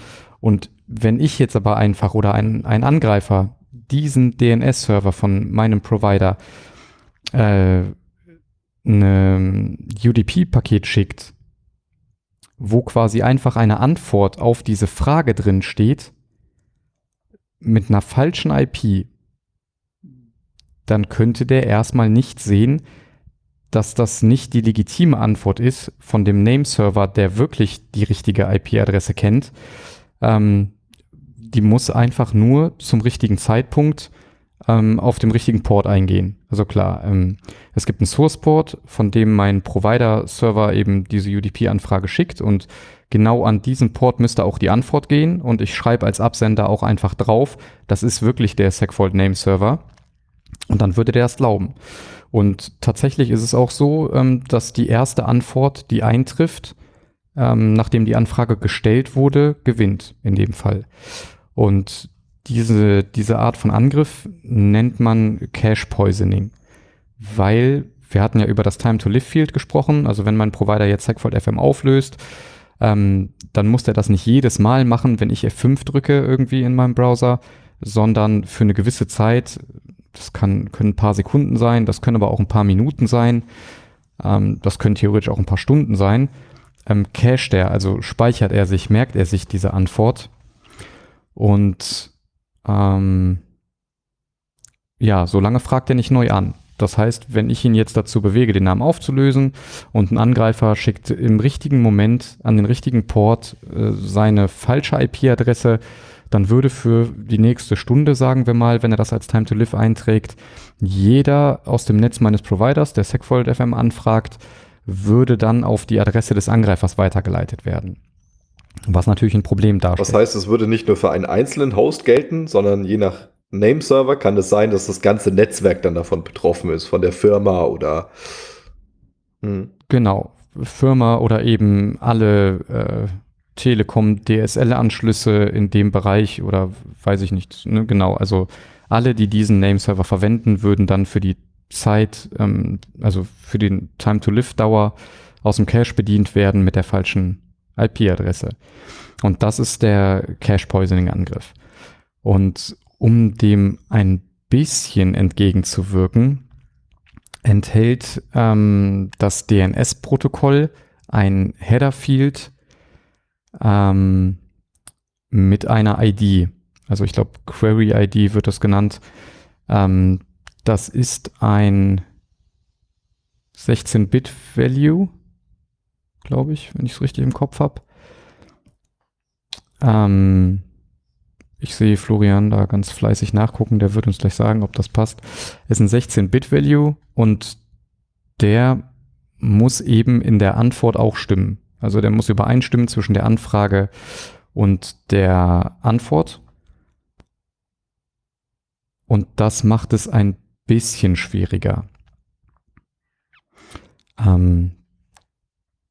S2: Und wenn ich jetzt aber einfach oder ein, ein Angreifer diesen DNS-Server von meinem Provider äh, ein UDP-Paket schickt, wo quasi einfach eine Antwort auf diese Frage drin steht, mit einer falschen IP, dann könnte der erstmal nicht sehen, dass das nicht die legitime Antwort ist von dem Nameserver, der wirklich die richtige IP-Adresse kennt. Ähm, die muss einfach nur zum richtigen Zeitpunkt ähm, auf dem richtigen Port eingehen. Also klar, ähm, es gibt einen Source-Port, von dem mein Provider-Server eben diese UDP-Anfrage schickt und genau an diesen Port müsste auch die Antwort gehen und ich schreibe als Absender auch einfach drauf, das ist wirklich der Segfault Name Server und dann würde der es glauben. Und tatsächlich ist es auch so, ähm, dass die erste Antwort, die eintrifft, ähm, nachdem die Anfrage gestellt wurde, gewinnt in dem Fall. Und diese, diese Art von Angriff nennt man Cache Poisoning, weil wir hatten ja über das Time to Live Field gesprochen. Also wenn mein Provider jetzt Segfault FM auflöst, ähm, dann muss der das nicht jedes Mal machen, wenn ich F5 drücke irgendwie in meinem Browser, sondern für eine gewisse Zeit, das kann, können ein paar Sekunden sein, das können aber auch ein paar Minuten sein, ähm, das können theoretisch auch ein paar Stunden sein, ähm, cached er, also speichert er sich, merkt er sich diese Antwort. Und ähm, ja, solange fragt er nicht neu an. Das heißt, wenn ich ihn jetzt dazu bewege, den Namen aufzulösen und ein Angreifer schickt im richtigen Moment an den richtigen Port äh, seine falsche IP-Adresse, dann würde für die nächste Stunde, sagen wir mal, wenn er das als Time to Live einträgt, jeder aus dem Netz meines Providers, der Segfold FM anfragt, würde dann auf die Adresse des Angreifers weitergeleitet werden. Was natürlich ein Problem darstellt.
S1: Das heißt, es würde nicht nur für einen einzelnen Host gelten, sondern je nach Nameserver kann es sein, dass das ganze Netzwerk dann davon betroffen ist, von der Firma oder.
S2: Hm. Genau, Firma oder eben alle äh, Telekom DSL-Anschlüsse in dem Bereich oder weiß ich nicht. Ne? Genau, also alle, die diesen Nameserver verwenden, würden dann für die Zeit, ähm, also für den Time-to-Live-Dauer aus dem Cache bedient werden mit der falschen IP-Adresse. Und das ist der Cache-Poisoning-Angriff. Und um dem ein bisschen entgegenzuwirken, enthält ähm, das DNS-Protokoll ein Header-Field ähm, mit einer ID. Also ich glaube, Query-ID wird das genannt. Ähm, das ist ein 16-Bit-Value, glaube ich, wenn ich es richtig im Kopf habe. Ähm, ich sehe Florian da ganz fleißig nachgucken, der wird uns gleich sagen, ob das passt. Es ist ein 16-Bit-Value und der muss eben in der Antwort auch stimmen. Also der muss übereinstimmen zwischen der Anfrage und der Antwort. Und das macht es ein bisschen schwieriger. Ähm,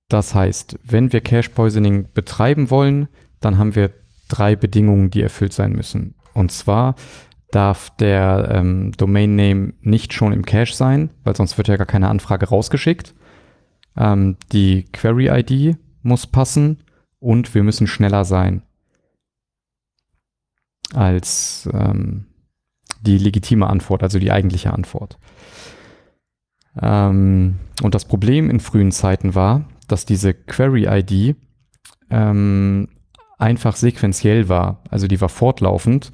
S2: das heißt, wenn wir Cache Poisoning betreiben wollen, dann haben wir drei Bedingungen, die erfüllt sein müssen. Und zwar darf der ähm, Domain Name nicht schon im Cache sein, weil sonst wird ja gar keine Anfrage rausgeschickt. Ähm, die Query ID muss passen und wir müssen schneller sein als ähm, die legitime Antwort, also die eigentliche Antwort. Ähm, und das Problem in frühen Zeiten war, dass diese Query ID ähm, einfach sequenziell war. Also die war fortlaufend.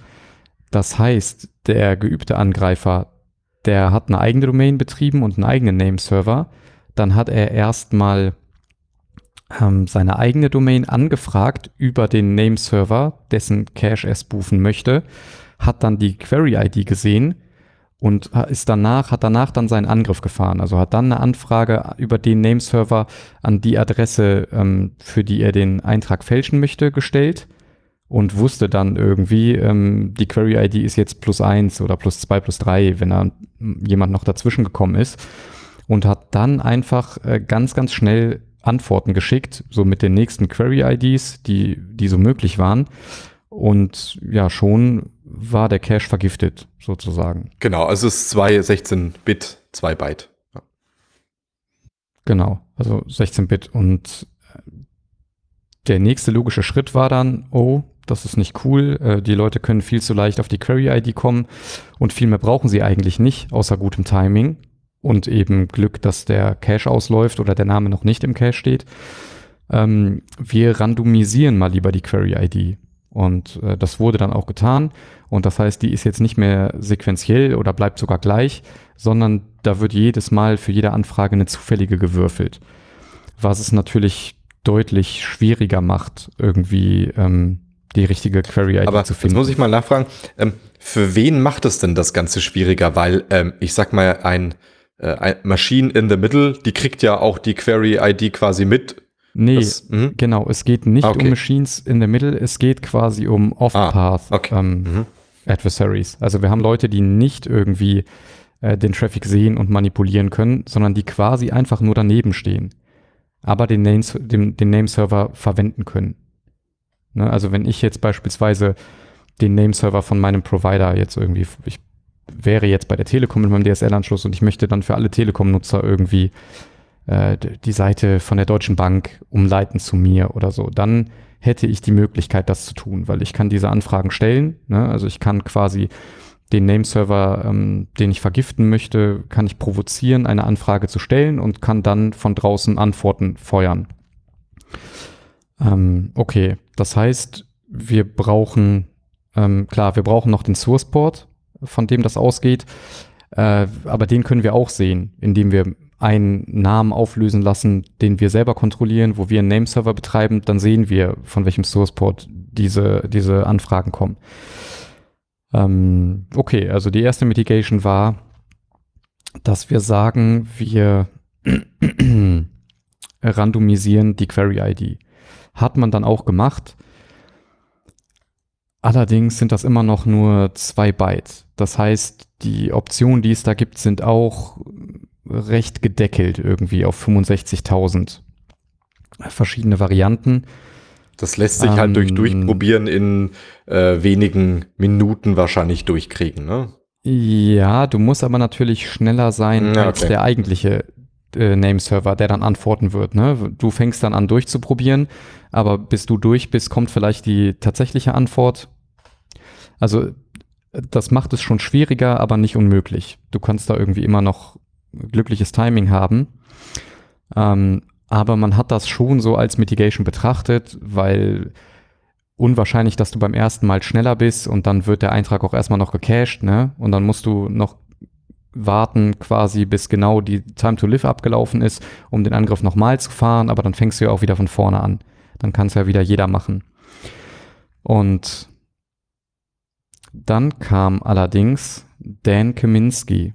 S2: Das heißt, der geübte Angreifer, der hat eine eigene Domain betrieben und einen eigenen Nameserver. Dann hat er erstmal ähm, seine eigene Domain angefragt über den Nameserver, dessen Cache er spoofen möchte, hat dann die Query-ID gesehen und ist danach, hat danach dann seinen Angriff gefahren. Also hat dann eine Anfrage über den Nameserver an die Adresse, ähm, für die er den Eintrag fälschen möchte, gestellt und wusste dann irgendwie, ähm, die Query-ID ist jetzt plus eins oder plus zwei, plus drei, wenn da jemand noch dazwischen gekommen ist. Und hat dann einfach äh, ganz, ganz schnell Antworten geschickt, so mit den nächsten Query-IDs, die, die so möglich waren. Und ja, schon war der Cache vergiftet, sozusagen.
S1: Genau, also es ist 2 16-Bit, 2 Byte. Ja.
S2: Genau, also 16-Bit. Und äh, der nächste logische Schritt war dann, oh, das ist nicht cool, äh, die Leute können viel zu leicht auf die Query-ID kommen und viel mehr brauchen sie eigentlich nicht, außer gutem Timing und eben Glück, dass der Cache ausläuft oder der Name noch nicht im Cache steht. Ähm, wir randomisieren mal lieber die Query-ID. Und äh, das wurde dann auch getan. Und das heißt, die ist jetzt nicht mehr sequenziell oder bleibt sogar gleich, sondern da wird jedes Mal für jede Anfrage eine zufällige gewürfelt. Was es natürlich deutlich schwieriger macht, irgendwie ähm, die richtige Query-ID zu
S1: jetzt
S2: finden.
S1: muss ich mal nachfragen, ähm, für wen macht es denn das Ganze schwieriger? Weil ähm, ich sag mal, ein, äh, Machine in the Middle, die kriegt ja auch die Query-ID quasi mit.
S2: nee,
S1: Das, mhm.
S2: genau, es geht nicht
S1: Ah, okay.
S2: um Machines in the Middle, es geht quasi um Off-Path
S1: Ah, okay.
S2: ähm,
S1: Mhm.
S2: Adversaries. Also wir haben Leute, die nicht irgendwie äh, den Traffic sehen und manipulieren können, sondern die quasi einfach nur daneben stehen, aber den, Names, den, den Nameserver verwenden können. Ne? Also wenn ich jetzt beispielsweise den Nameserver von meinem Provider jetzt irgendwie, ich wäre jetzt bei der Telekom mit meinem DSL-Anschluss und ich möchte dann für alle Telekom-Nutzer irgendwie äh, die Seite von der Deutschen Bank umleiten zu mir oder so, dann hätte ich die Möglichkeit, das zu tun, weil ich kann diese Anfragen stellen. Ne? Also ich kann quasi den Nameserver, ähm, den ich vergiften möchte, kann ich provozieren, eine Anfrage zu stellen und kann dann von draußen Antworten feuern. Ähm, okay, das heißt, wir brauchen, ähm, klar, wir brauchen noch den Source Port, von dem das ausgeht, äh, aber den können wir auch sehen, indem wir einen Namen auflösen lassen, den wir selber kontrollieren, wo wir einen Nameserver betreiben, dann sehen wir, von welchem Source Port diese, diese Anfragen kommen. Ähm, okay, also die erste Mitigation war, dass wir sagen, wir randomisieren die Query-ID. Hat man dann auch gemacht. Allerdings sind das immer noch nur zwei Byte. Das heißt, die Optionen, die es da gibt, sind auch recht gedeckelt irgendwie auf 65.000 verschiedene Varianten.
S1: Das lässt sich halt durch
S2: Ähm,
S1: Durchprobieren in äh, wenigen Minuten wahrscheinlich durchkriegen, ne?
S2: Ja, du musst aber natürlich schneller sein
S1: Ja,
S2: als
S1: okay.
S2: der eigentliche äh, Nameserver, der dann antworten wird. Ne? Du fängst dann an durchzuprobieren, aber bis du durch bist, kommt vielleicht die tatsächliche Antwort. Also das macht es schon schwieriger, aber nicht unmöglich. Du kannst da irgendwie immer noch glückliches Timing haben. Ähm, aber man hat das schon so als Mitigation betrachtet, weil unwahrscheinlich, dass du beim ersten Mal schneller bist und dann wird der Eintrag auch erstmal noch gecached, ne? Und dann musst du noch warten quasi, bis genau die Time to Live abgelaufen ist, um den Angriff nochmal zu fahren, aber dann fängst du ja auch wieder von vorne an. Dann kann es ja wieder jeder machen. Und dann kam allerdings Dan Kaminski.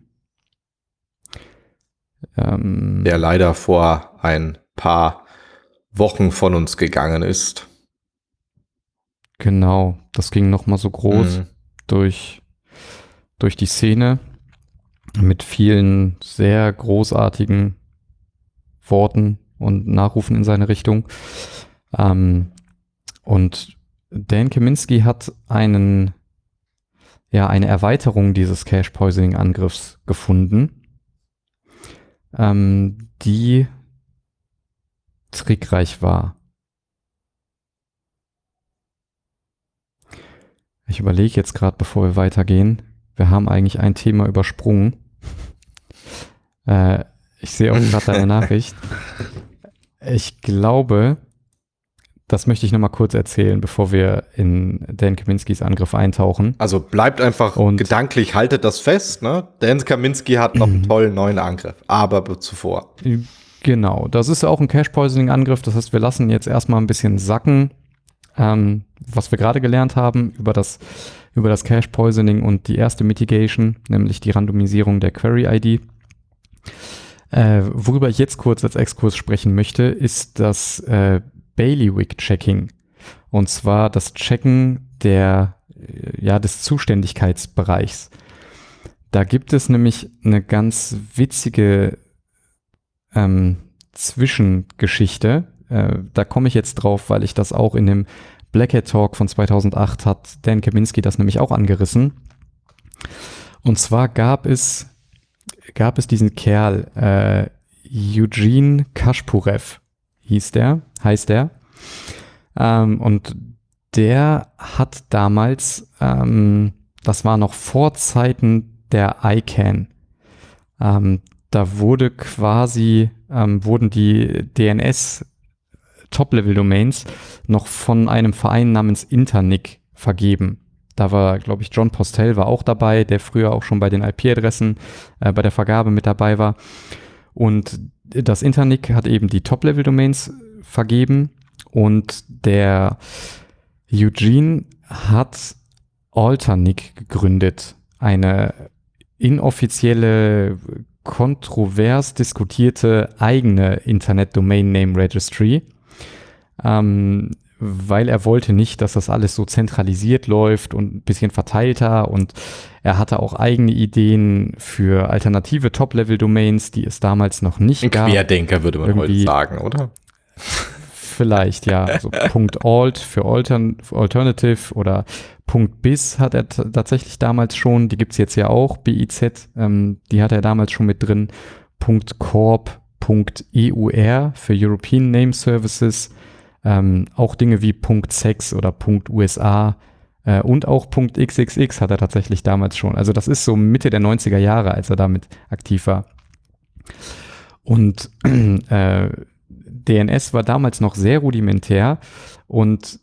S2: Ähm,
S1: Der leider vor ein paar Wochen von uns gegangen ist.
S2: Genau, das ging nochmal so groß.
S1: Mhm.
S2: durch, durch die Szene mit vielen sehr großartigen Worten und Nachrufen in seine Richtung. Ähm, und Dan Kaminski hat einen, ja, eine Erweiterung dieses Cache Poisoning Angriffs gefunden, ähm, die trickreich war. Ich überlege jetzt gerade, bevor wir weitergehen. Wir haben eigentlich ein Thema übersprungen. Äh, ich sehe auch gerade deine Nachricht. Ich glaube, das möchte ich nochmal kurz erzählen, bevor wir in Dan Kaminskis Angriff eintauchen.
S1: Also bleibt einfach
S2: Und-
S1: gedanklich, haltet das fest, ne? Dan Kaminski hat noch einen tollen neuen Angriff, aber zuvor.
S2: Genau, das ist auch ein Cache-Poisoning-Angriff. Das heißt, wir lassen jetzt erstmal ein bisschen sacken, ähm, was wir gerade gelernt haben über das, über das Cache-Poisoning und die erste Mitigation, nämlich die Randomisierung der Query-ID. Äh, worüber ich jetzt kurz als Exkurs sprechen möchte, ist das äh, Bailiwick-Checking. Und zwar das Checken der, äh, ja, des Zuständigkeitsbereichs. Da gibt es nämlich eine ganz witzige ähm, Zwischengeschichte. Äh, da komme ich jetzt drauf, weil ich das auch in dem Black Hat Talk von 2008 hat Dan Kaminski das nämlich auch angerissen. Und zwar gab es, gab es diesen Kerl, äh, Eugene Kashpurev hieß der, heißt der. Ähm, und der hat damals, ähm, das war noch vor Zeiten der ICANN, ähm, da wurde quasi, ähm, wurden die DNS Top-Level-Domains noch von einem Verein namens Internic vergeben. Da war, glaube ich, John Postel war auch dabei, der früher auch schon bei den IP-Adressen äh, bei der Vergabe mit dabei war. Und das Internic hat eben die Top-Level-Domains vergeben. Und der Eugene hat Alternic gegründet, eine inoffizielle, kontrovers diskutierte eigene Internet Domain Name Registry, ähm, weil er wollte nicht, dass das alles so zentralisiert läuft und ein bisschen verteilter und er hatte auch eigene Ideen für alternative Top-Level-Domains, die es damals noch nicht
S1: Ein
S2: gab.
S1: Querdenker würde man heute
S2: Irgendwie-
S1: sagen, oder?
S2: Vielleicht, ja. Also Punkt .alt für Altern für Alternative oder Punkt .biz hat er tatsächlich damals schon. Die gibt's jetzt ja auch, BIZ, ähm, die hat er damals schon mit drin. Punkt .corp, Punkt .eur für European Name Services. Ähm, auch Dinge wie Punkt .sex oder Punkt .usa äh, und auch Punkt .xxx hat er tatsächlich damals schon. Also das ist so Mitte der 90er Jahre, als er damit aktiv war. Und äh, DNS war damals noch sehr rudimentär und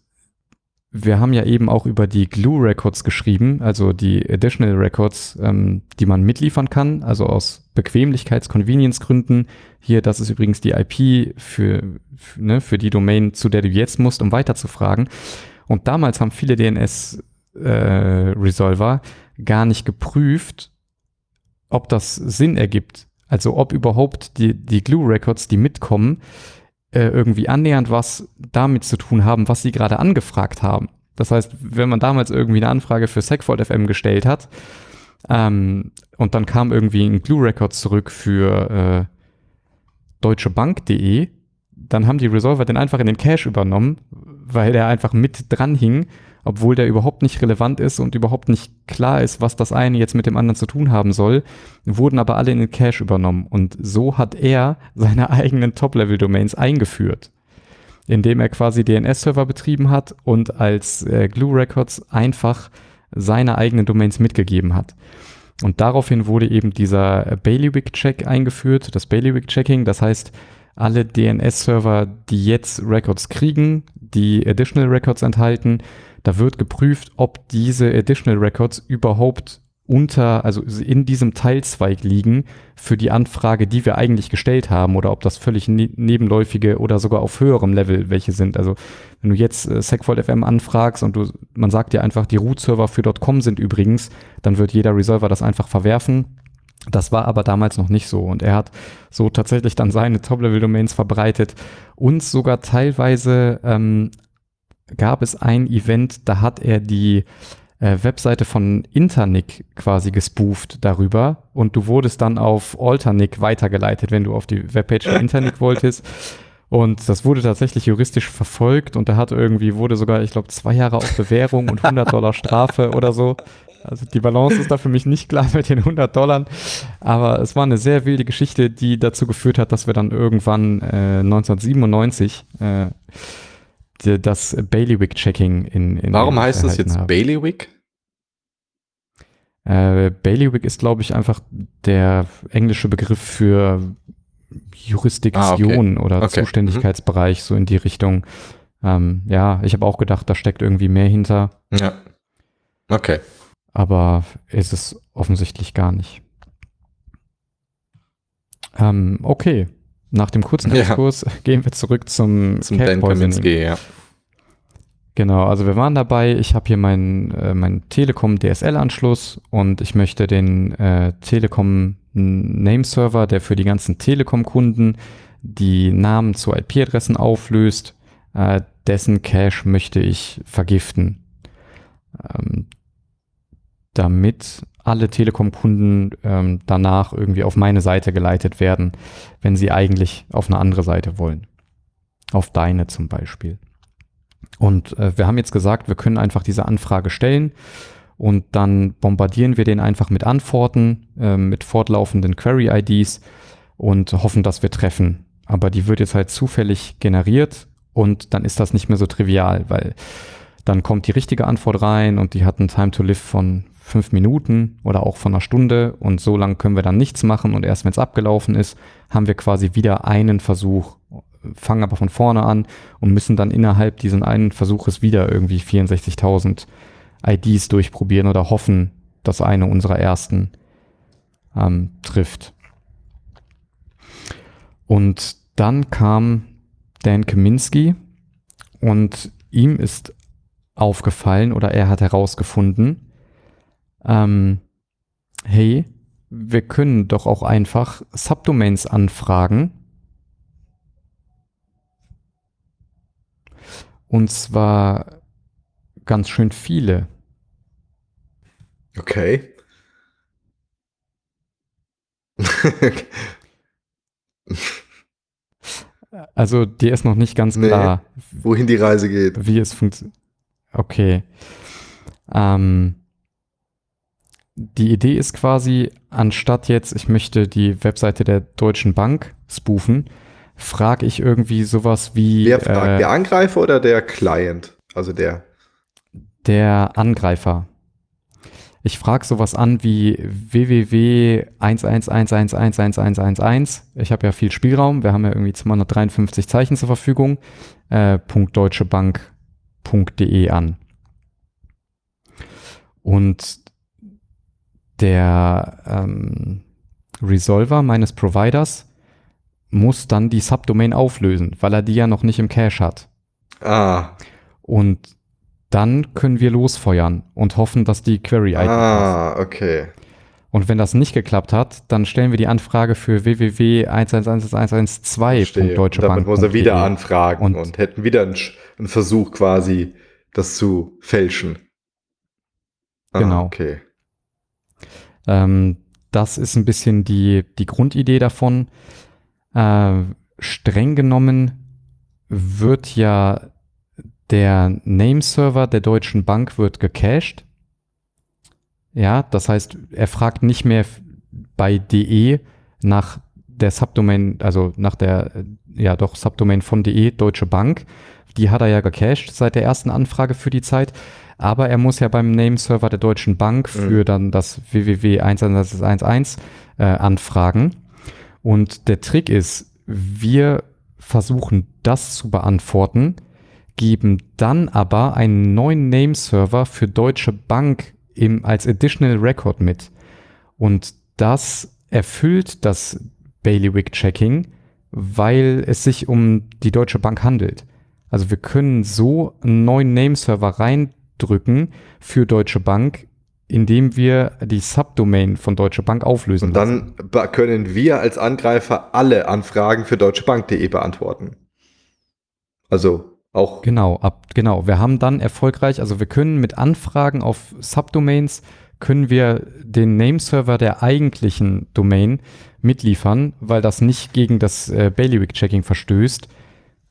S2: wir haben ja eben auch über die Glue Records geschrieben, also die Additional Records, ähm, die man mitliefern kann, also aus Bequemlichkeits-Convenience-Gründen. Hier, das ist übrigens die IP für, für, ne, für die Domain, zu der du jetzt musst, um weiterzufragen. Und damals haben viele DNS-Resolver gar nicht geprüft, ob das Sinn ergibt. Also ob überhaupt die, die Glue Records, die mitkommen, äh, irgendwie annähernd was damit zu tun haben, was sie gerade angefragt haben. Das heißt, wenn man damals irgendwie eine Anfrage für Segfault FM gestellt hat ähm, und dann kam irgendwie ein Glue Record zurück für äh, deutschebank.de, dann haben die Resolver den einfach in den Cache übernommen, weil der einfach mit dran hing, obwohl der überhaupt nicht relevant ist und überhaupt nicht klar ist, was das eine jetzt mit dem anderen zu tun haben soll, wurden aber alle in den Cache übernommen. Und so hat er seine eigenen Top-Level-Domains eingeführt, indem er quasi DNS-Server betrieben hat und als äh, Glue Records einfach seine eigenen Domains mitgegeben hat. Und daraufhin wurde eben dieser Bailiwick-Check eingeführt, das Bailiwick-Checking. Das heißt, alle DNS-Server, die jetzt Records kriegen, die Additional Records enthalten, da wird geprüft, ob diese Additional Records überhaupt unter, also in diesem Teilzweig liegen für die Anfrage, die wir eigentlich gestellt haben, oder ob das völlig ne nebenläufige oder sogar auf höherem Level welche sind. Also wenn du jetzt äh, Segfault FM anfragst und du, man sagt dir einfach, die Root-Server für .com sind übrigens, dann wird jeder Resolver das einfach verwerfen. Das war aber damals noch nicht so und er hat so tatsächlich dann seine Top-Level-Domains verbreitet und sogar teilweise ähm, gab es ein Event, da hat er die äh, Webseite von Internic quasi gespooft darüber und du wurdest dann auf Alternic weitergeleitet, wenn du auf die Webpage der Internic wolltest. Und das wurde tatsächlich juristisch verfolgt und da hat irgendwie, wurde sogar, ich glaube, zwei Jahre auf Bewährung und 100 Dollar Strafe oder so. Also die Balance ist da für mich nicht klar mit den 100 Dollar. Aber es war eine sehr wilde Geschichte, die dazu geführt hat, dass wir dann irgendwann äh, 1997 äh, das Bailiwick-Checking in, in
S1: Warum heißt das jetzt
S2: haben.
S1: Bailiwick?
S2: Äh, Bailiwick ist, glaube ich, einfach der englische Begriff für Jurisdiktion oder
S1: Okay.
S2: Zuständigkeitsbereich, so in die Richtung. Ähm, ja, ich habe auch gedacht, da steckt irgendwie mehr hinter,
S1: Ja. Okay.
S2: aber ist es offensichtlich gar nicht. Ähm, okay, nach dem kurzen
S1: Ja.
S2: Exkurs gehen wir zurück zum,
S1: Zum
S2: Cat
S1: Dan. Kaminski, ja.
S2: Genau, also wir waren dabei. Ich habe hier meinen äh, mein Telekom DSL-Anschluss und ich möchte den äh, Telekom Nameserver, der für die ganzen Telekom-Kunden die Namen zu IP-Adressen auflöst, äh, dessen Cache möchte ich vergiften. Ähm, damit alle Telekom-Kunden ähm, danach irgendwie auf meine Seite geleitet werden, wenn sie eigentlich auf eine andere Seite wollen. Auf deine zum Beispiel. Und äh, wir haben jetzt gesagt, wir können einfach diese Anfrage stellen und dann bombardieren wir den einfach mit Antworten, äh, mit fortlaufenden Query-IDs und hoffen, dass wir treffen. Aber die wird jetzt halt zufällig generiert und dann ist das nicht mehr so trivial, weil dann kommt die richtige Antwort rein und die hat einen Time to Live von fünf Minuten oder auch von einer Stunde und so lange können wir dann nichts machen und erst wenn es abgelaufen ist, haben wir quasi wieder einen Versuch, fangen aber von vorne an und müssen dann innerhalb diesen einen Versuches wieder irgendwie 64.000 IDs durchprobieren oder hoffen, dass eine unserer ersten ähm, trifft. Und dann kam Dan Kaminski und ihm ist aufgefallen oder er hat herausgefunden, ähm, hey, wir können doch auch einfach Subdomains anfragen. Und zwar ganz schön viele.
S1: Okay.
S2: also dir ist noch nicht ganz
S1: Nee.
S2: klar,
S1: Wohin die Reise geht.
S2: wie es funktioniert. Okay. Ähm, die Idee ist quasi, anstatt jetzt, ich möchte die Webseite der Deutschen Bank spoofen, frage ich irgendwie sowas wie
S1: Wer fragt,
S2: äh,
S1: der Angreifer oder der Client? Also der.
S2: der Angreifer. Ich frage sowas an wie www.1111111111. Ich habe ja viel Spielraum. Wir haben ja irgendwie 253 Zeichen zur Verfügung. Äh, .deutschebank.de an. Und der ähm, Resolver meines Providers muss dann die Subdomain auflösen, weil er die ja noch nicht im Cache hat.
S1: Ah,
S2: Und dann können wir losfeuern und hoffen, dass die Query-ID passt.
S1: ah, okay.
S2: Und wenn das nicht geklappt hat, dann stellen wir die Anfrage für
S1: Verstehe. Und damit muss er wieder
S2: www.1111112.deutschebank.de.
S1: anfragen und,
S2: Und-
S1: hätten wieder einen, einen Versuch quasi, das zu fälschen. Ah,
S2: Genau.
S1: Okay.
S2: Ähm, das ist ein bisschen die, die Grundidee davon. Äh, streng genommen wird ja der Nameserver der Deutschen Bank wird gecached. Ja, das heißt, er fragt nicht mehr bei DE nach der Subdomain, also nach der, ja doch, Subdomain von DE, Deutsche Bank. Die hat er ja gecached seit der ersten Anfrage für die Zeit. Aber er muss ja beim Nameserver der Deutschen Bank für
S1: Mhm.
S2: dann das www.11111 äh, anfragen. Und der Trick ist, wir versuchen das zu beantworten, geben dann aber einen neuen Nameserver für Deutsche Bank im, als Additional Record mit. Und das erfüllt das Bailiwick-Checking, weil es sich um die Deutsche Bank handelt. Also wir können so einen neuen Nameserver reindrücken für Deutsche Bank, indem wir die Subdomain von Deutsche Bank auflösen.
S1: Und
S2: lassen.
S1: dann be- können wir als Angreifer alle Anfragen für deutschebank.de beantworten. Also auch.
S2: Genau, ab, genau. Wir haben dann erfolgreich, also wir können mit Anfragen auf Subdomains, können wir den Nameserver der eigentlichen Domain mitliefern, weil das nicht gegen das äh, Bailiwick-Checking verstößt,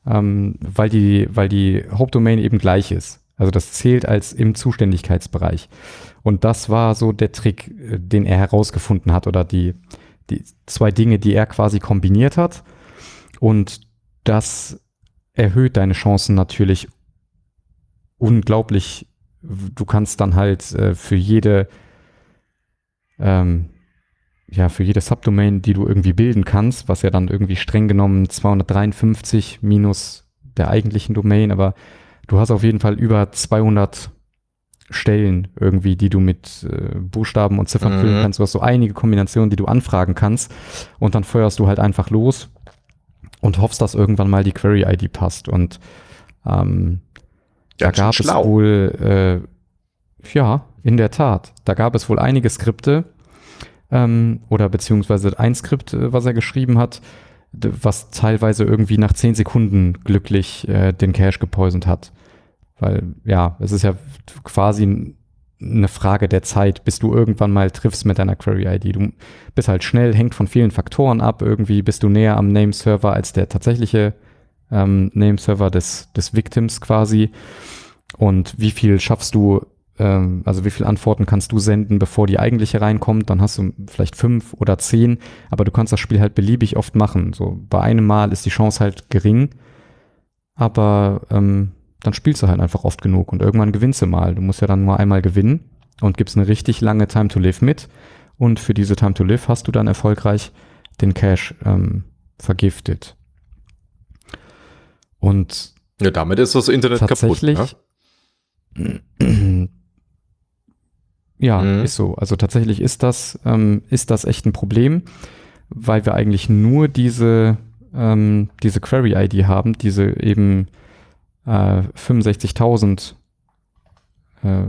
S2: ähm, weil, die, weil die Hauptdomain eben gleich ist. Also das zählt als im Zuständigkeitsbereich. Und das war so der Trick, äh, den er herausgefunden hat oder die, die zwei Dinge, die er quasi kombiniert hat. Und das erhöht deine Chancen natürlich unglaublich. Du kannst dann halt äh, für jede, ähm, ja, für jede Subdomain, die du irgendwie bilden kannst, was ja dann irgendwie streng genommen 253 minus der eigentlichen Domain, aber du hast auf jeden Fall über 200 Stellen irgendwie, die du mit äh, Buchstaben und Ziffern
S1: Mhm.
S2: füllen kannst. Du hast so einige Kombinationen, die du anfragen kannst und dann feuerst du halt einfach los und hoffst, dass irgendwann mal die Query-ID passt. Und ähm, da
S1: Ganz schön
S2: gab es wohl, äh, ja, in der Tat, da gab es wohl einige Skripte ähm, oder beziehungsweise ein Skript, äh, was er geschrieben hat, was teilweise irgendwie nach 10 Sekunden glücklich äh, den Cache gepoisoned hat. Weil, ja, es ist ja quasi eine Frage der Zeit, bis du irgendwann mal triffst mit deiner Query-ID. Du bist halt schnell, hängt von vielen Faktoren ab. Irgendwie bist du näher am Nameserver als der tatsächliche ähm, Nameserver des, des Victims quasi. Und wie viel schaffst du, ähm, also wie viele Antworten kannst du senden, bevor die eigentliche reinkommt? Dann hast du vielleicht fünf oder zehn, aber du kannst das Spiel halt beliebig oft machen. So bei einem Mal ist die Chance halt gering, aber ähm, dann spielst du halt einfach oft genug und irgendwann gewinnst du mal. Du musst ja dann nur einmal gewinnen und gibst eine richtig lange Time to Live mit. Und für diese Time to Live hast du dann erfolgreich den Cache ähm, vergiftet. Und
S1: Ja, damit ist das Internet
S2: tatsächlich.
S1: kaputt.
S2: Ja,
S1: Mhm.
S2: ist so. Also tatsächlich ist das, ähm, ist das echt ein Problem, weil wir eigentlich nur diese, ähm, diese Query-ID haben, diese eben äh, 65.000 äh,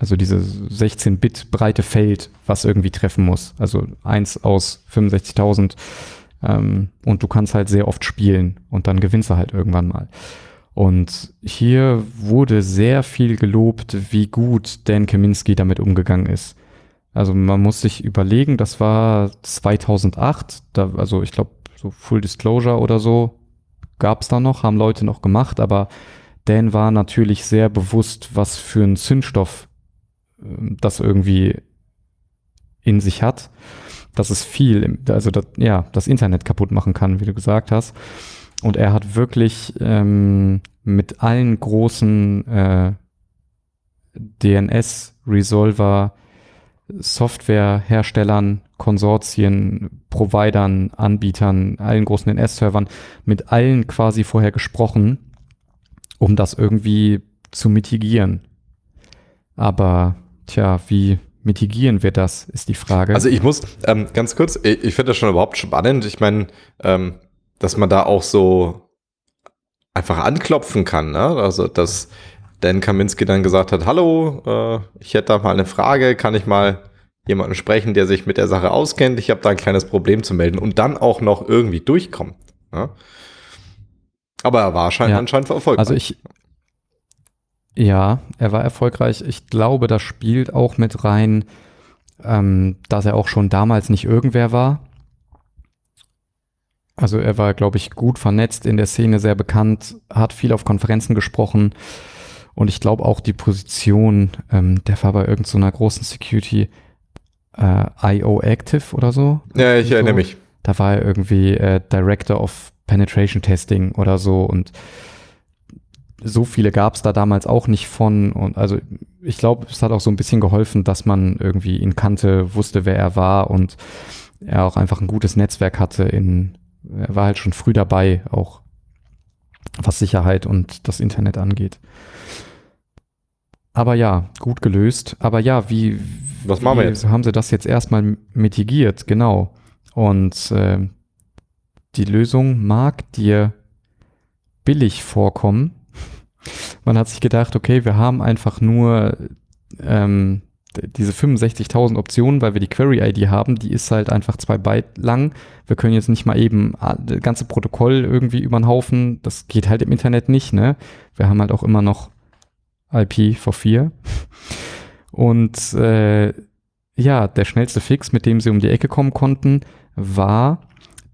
S2: also diese 16-Bit breite Feld, was irgendwie treffen muss. Also eins aus 65.000 ähm, und du kannst halt sehr oft spielen und dann gewinnst du halt irgendwann mal. Und hier wurde sehr viel gelobt, wie gut Dan Kaminski damit umgegangen ist. Also man muss sich überlegen, das war 2008, da, also ich glaube so Full Disclosure oder so gab es da noch, haben Leute noch gemacht, aber Dan war natürlich sehr bewusst, was für ein Zündstoff äh, das irgendwie in sich hat, dass es viel, also das, ja, das Internet kaputt machen kann, wie du gesagt hast. Und er hat wirklich ähm, mit allen großen äh, DNS-Resolver, Softwareherstellern, Konsortien, Providern, Anbietern, allen großen DNS-Servern, mit allen quasi vorher gesprochen, um das irgendwie zu mitigieren. Aber, tja, wie mitigieren wir das, ist die Frage.
S1: Also ich muss ähm, ganz kurz, ich, ich finde das schon überhaupt spannend. Ich meine, ähm, dass man da auch so einfach anklopfen kann. Ne? Also, dass Dan Kaminski dann gesagt hat, hallo, äh, ich hätte da mal eine Frage, kann ich mal jemanden sprechen, der sich mit der Sache auskennt, ich habe da ein kleines Problem zu melden und dann auch noch irgendwie durchkommt. Ne? Aber er war anscheinend, ja. anscheinend erfolgreich.
S2: Also ich, ja, er war erfolgreich. Ich glaube, das spielt auch mit rein, ähm, dass er auch schon damals nicht irgendwer war. Also er war, glaube ich, gut vernetzt in der Szene, sehr bekannt, hat viel auf Konferenzen gesprochen. Und ich glaube auch die Position, ähm, der war bei irgendeiner so großen Security äh, IO Active oder so.
S1: Ja, ich erinnere mich.
S2: Da war er irgendwie äh, Director of Penetration Testing oder so und so viele gab es da damals auch nicht von. Und also ich glaube, es hat auch so ein bisschen geholfen, dass man irgendwie ihn kannte, wusste, wer er war und er auch einfach ein gutes Netzwerk hatte in, er war halt schon früh dabei, auch was Sicherheit und das Internet angeht. Aber ja, gut gelöst. Aber ja, wie,
S1: was machen
S2: wie
S1: wir jetzt?
S2: haben sie das jetzt erstmal mitigiert? Genau. Und äh, die Lösung mag dir billig vorkommen. Man hat sich gedacht, okay, wir haben einfach nur ähm, diese 65.000 Optionen, weil wir die Query-ID haben, die ist halt einfach zwei Byte lang. Wir können jetzt nicht mal eben das ganze Protokoll irgendwie über den Haufen. Das geht halt im Internet nicht, ne? Wir haben halt auch immer noch IPv4. Und äh, ja, der schnellste Fix, mit dem sie um die Ecke kommen konnten, war,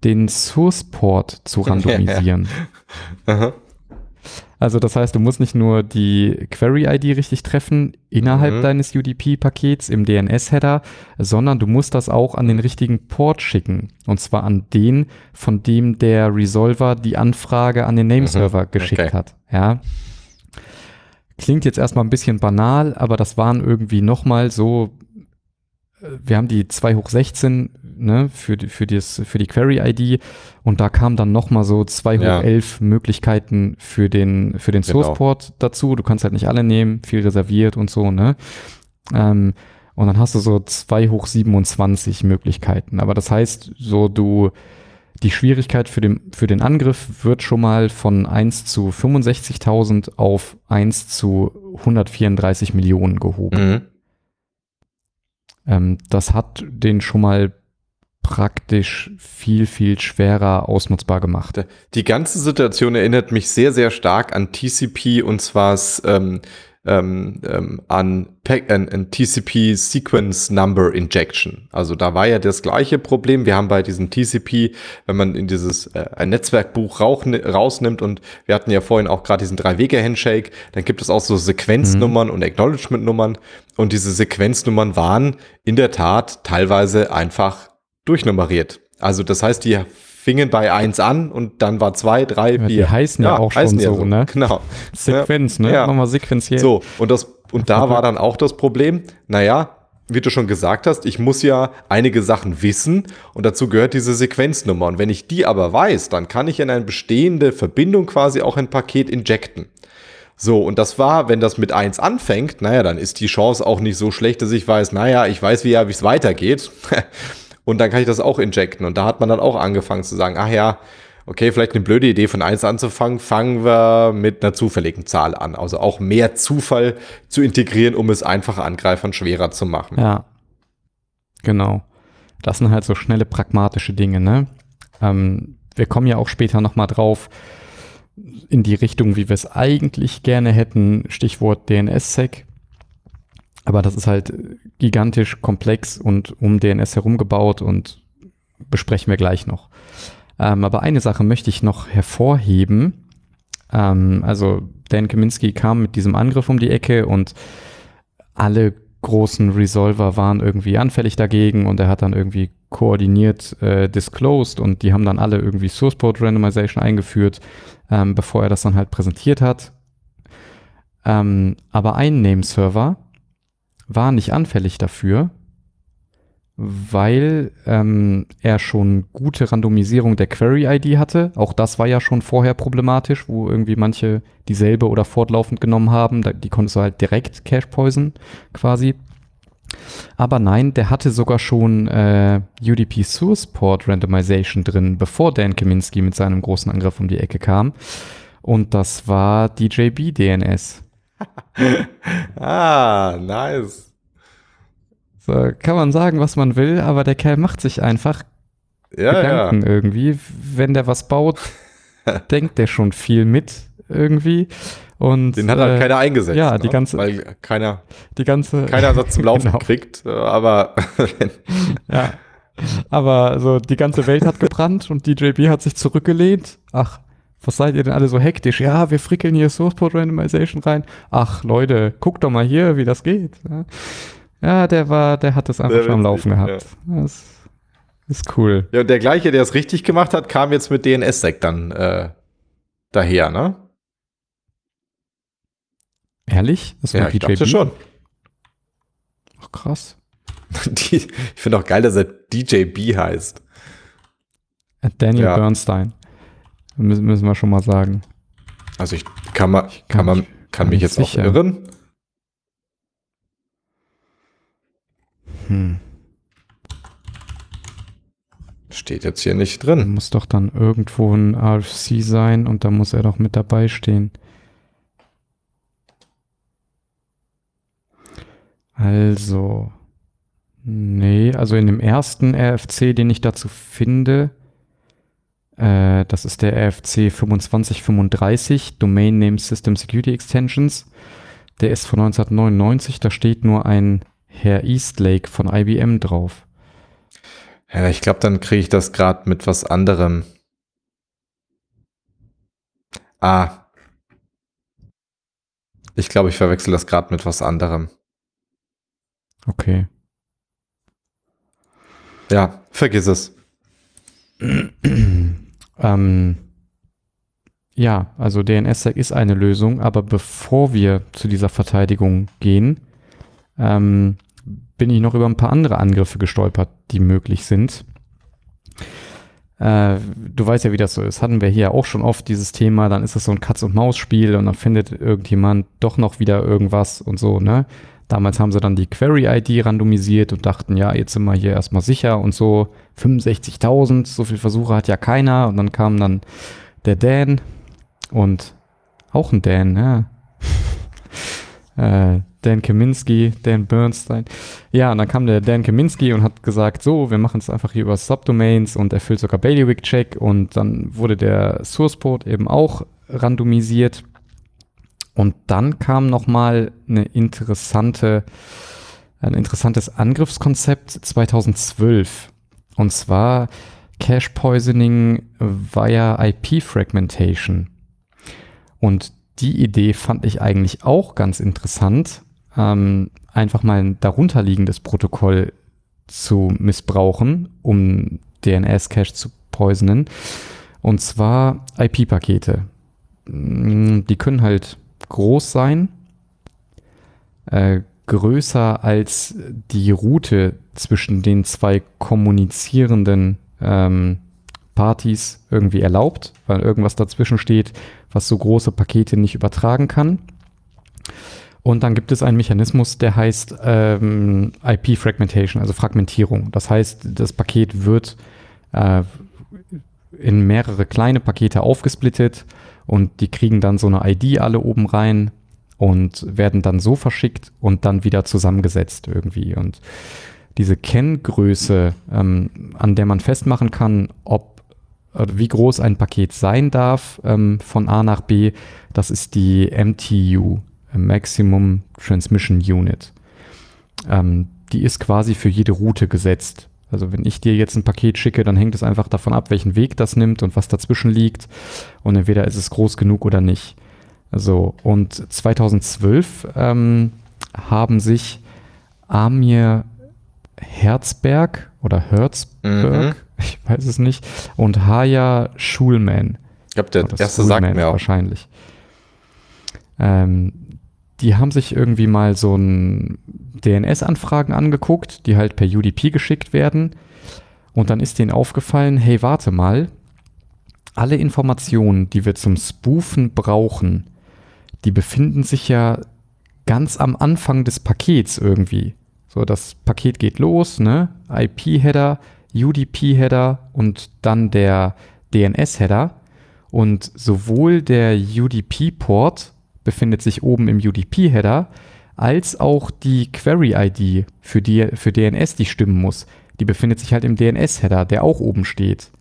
S2: den Source Port zu randomisieren. Aha. Also das heißt, du musst nicht nur die Query-ID richtig treffen innerhalb mhm. deines UDP-Pakets im DNS-Header, sondern du musst das auch an den richtigen Port schicken. Und zwar an den, von dem der Resolver die Anfrage an den Nameserver mhm. geschickt okay. hat. Ja. Klingt jetzt erstmal ein bisschen banal, aber das waren irgendwie nochmal so, wir haben die 2 hoch 16 ne, für, die, für, das, für die Query-ID und da kam dann nochmal so 2 hoch ja. 11 Möglichkeiten für den, für den genau. Source-Port dazu. Du kannst halt nicht alle nehmen, viel reserviert und so, ne? Ähm, und dann hast du so 2 hoch 27 Möglichkeiten. Aber das heißt, so du die Schwierigkeit für den, für den Angriff wird schon mal von 1 zu 65.000 auf 1 zu 134 Millionen gehoben. Mhm. Ähm, das hat den schon mal praktisch viel, viel schwerer ausnutzbar gemacht.
S1: Die ganze Situation erinnert mich sehr, sehr stark an TCP und zwar ähm, ähm, ähm, an, an, an, TCP Sequence Number Injection. Also da war ja das gleiche Problem. Wir haben bei diesem TCP, wenn man in dieses äh, ein Netzwerkbuch rauch, rausnimmt und wir hatten ja vorhin auch gerade diesen Drei-Wege-Handshake, dann gibt es auch so Sequenznummern mhm. und Acknowledgement-Nummern und diese Sequenznummern waren in der Tat teilweise einfach durchnummeriert. Also das heißt, die fingen bei 1 an und dann war 2, 3, 4.
S2: Die heißen ja, ja auch schon so, so, ne?
S1: Genau.
S2: Sequenz, ne?
S1: Ja. Wir sequenziell. So, und, das, und da war dann auch das Problem, naja, wie du schon gesagt hast, ich muss ja einige Sachen wissen und dazu gehört diese Sequenznummer. Und wenn ich die aber weiß, dann kann ich in eine bestehende Verbindung quasi auch ein Paket injecten. So, und das war, wenn das mit 1 anfängt, naja, dann ist die Chance auch nicht so schlecht, dass ich weiß, naja, ich weiß, wie ja, wie es weitergeht. Und dann kann ich das auch injecten. Und da hat man dann auch angefangen zu sagen, ach ja, okay, vielleicht eine blöde Idee von 1 anzufangen, fangen wir mit einer zufälligen Zahl an. Also auch mehr Zufall zu integrieren, um es einfacher Angreifern schwerer zu machen.
S2: Ja. Genau. Das sind halt so schnelle pragmatische Dinge, ne? Ähm, wir kommen ja auch später nochmal drauf in die Richtung, wie wir es eigentlich gerne hätten. Stichwort DNS-Sec. Aber das ist halt gigantisch komplex und um DNS herum gebaut und besprechen wir gleich noch. Ähm, aber eine Sache möchte ich noch hervorheben. Ähm, also Dan Kaminski kam mit diesem Angriff um die Ecke und alle großen Resolver waren irgendwie anfällig dagegen und er hat dann irgendwie koordiniert äh, disclosed und die haben dann alle irgendwie Source Port Randomization eingeführt, ähm, bevor er das dann halt präsentiert hat. Ähm, aber ein Nameserver war nicht anfällig dafür weil ähm, er schon gute Randomisierung der Query-ID hatte. Auch das war ja schon vorher problematisch, wo irgendwie manche dieselbe oder fortlaufend genommen haben. Die konntest du halt direkt Cache Poison quasi. Aber nein, der hatte sogar schon äh, UDP Source Port Randomization drin, bevor Dan Kaminski mit seinem großen Angriff um die Ecke kam. Und das war DJB DNS.
S1: ah, nice.
S2: So, kann man sagen, was man will, aber der Kerl macht sich einfach ja, Gedanken ja. irgendwie. Wenn der was baut, denkt der schon viel mit irgendwie. Und,
S1: Den hat halt äh, keiner eingesetzt.
S2: Ja, die ne? ganze.
S1: Weil keiner,
S2: die ganze,
S1: keiner das zum Laufen genau. kriegt, aber.
S2: ja. Aber so, die ganze Welt hat gebrannt und DJB hat sich zurückgelehnt. Ach, was seid ihr denn alle so hektisch? Ja, wir frickeln hier Source Port Randomization rein. Ach, Leute, guckt doch mal hier, wie das geht. Ja. Ja, der war, der hat das einfach schon am Laufen gehabt. Ja. Das ist cool.
S1: Ja, und der gleiche, der es richtig gemacht hat, kam jetzt mit DNS-Sec dann äh, daher, ne?
S2: Ehrlich?
S1: Das war ja, ich dachte schon.
S2: Ach, krass.
S1: Die, ich finde auch geil, dass er DJB heißt.
S2: Äh, Daniel ja. Bernstein. Müssen, müssen wir schon mal sagen.
S1: Also ich kann, mal, ich kann, kann, man, kann mich jetzt sicher. auch irren. Hm. Steht jetzt hier nicht drin.
S2: Muss doch dann irgendwo ein RFC sein und da muss er doch mit dabei stehen. Also, nee, also in dem ersten RFC, den ich dazu finde, äh, das ist der RFC 2535, Domain Name System Security Extensions. Der ist von 1999, da steht nur ein Herr Eastlake von IBM drauf.
S1: Ja, ich glaube, dann kriege ich das gerade mit was anderem. Ah. Ich glaube, ich verwechsel das gerade mit was anderem.
S2: Okay.
S1: Ja, vergiss es.
S2: ähm, ja, also DNS-Sec ist eine Lösung, aber bevor wir zu dieser Verteidigung gehen, ähm, bin ich noch über ein paar andere Angriffe gestolpert, die möglich sind. Äh, du weißt ja, wie das so ist. Hatten wir hier auch schon oft dieses Thema, dann ist es so ein Katz-und-Maus-Spiel und dann findet irgendjemand doch noch wieder irgendwas und so, ne? Damals haben sie dann die Query-ID randomisiert und dachten, ja, jetzt sind wir hier erstmal sicher und so 65.000, so viele Versuche hat ja keiner und dann kam dann der Dan und auch ein Dan, ja. äh, Dan Kaminski, Dan Bernstein. Ja, und dann kam der Dan Kaminski und hat gesagt, so, wir machen es einfach hier über Subdomains und erfüllt sogar Bailiwick-Check und dann wurde der Source-Port eben auch randomisiert. Und dann kam nochmal eine interessante, ein interessantes Angriffskonzept 2012. Und zwar Cache Poisoning via IP Fragmentation. Und die Idee fand ich eigentlich auch ganz interessant, ähm, einfach mal ein darunterliegendes Protokoll zu missbrauchen, um DNS-Cache zu poisonen. Und zwar IP-Pakete. Mm, die können halt groß sein, äh, größer als die Route zwischen den zwei kommunizierenden ähm, Partys irgendwie erlaubt, weil irgendwas dazwischen steht, was so große Pakete nicht übertragen kann. Und dann gibt es einen Mechanismus, der heißt ähm, IP-Fragmentation, also Fragmentierung. Das heißt, das Paket wird äh, in mehrere kleine Pakete aufgesplittet und die kriegen dann so eine ID alle oben rein und werden dann so verschickt und dann wieder zusammengesetzt irgendwie. Und diese Kenngröße, ähm, an der man festmachen kann, ob wie groß ein Paket sein darf ähm, von A nach B, das ist die MTU, Maximum Transmission Unit. Ähm, die ist quasi für jede Route gesetzt. Also wenn ich dir jetzt ein Paket schicke, dann hängt es einfach davon ab, welchen Weg das nimmt und was dazwischen liegt. Und entweder ist es groß genug oder nicht. So, und 2012 ähm, haben sich Amir Herzberg oder Herzberg, mhm. ich weiß es nicht, und Haya Schulman.
S1: Ich glaube, der erste Schulman sagt mir auch.
S2: Wahrscheinlich. Ähm, die haben sich irgendwie mal so ein DNS-Anfragen angeguckt, die halt per UDP geschickt werden. Und dann ist denen aufgefallen, hey, warte mal, alle Informationen, die wir zum Spoofen brauchen, die befinden sich ja ganz am Anfang des Pakets irgendwie. So, das Paket geht los, ne? IP-Header, UDP-Header und dann der DNS-Header. Und sowohl der UDP-Port befindet sich oben im UDP-Header, als auch die Query-ID für, die, für DNS, die stimmen muss. Die befindet sich halt im DNS-Header, der auch oben steht.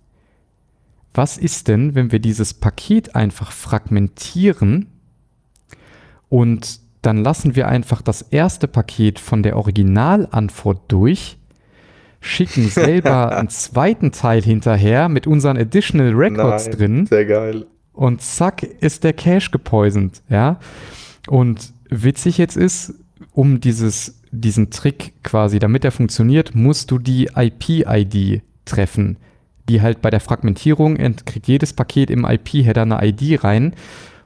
S2: Was ist denn, wenn wir dieses Paket einfach fragmentieren und dann lassen wir einfach das erste Paket von der Originalantwort durch, schicken selber einen zweiten Teil hinterher mit unseren Additional Records Nein, drin.
S1: Sehr geil.
S2: Und zack ist der Cache gepoisoned, ja. Und witzig jetzt ist, um dieses, diesen Trick quasi, damit er funktioniert, musst du die IP-ID treffen, die halt bei der Fragmentierung kriegt jedes Paket im IP-Header eine ID rein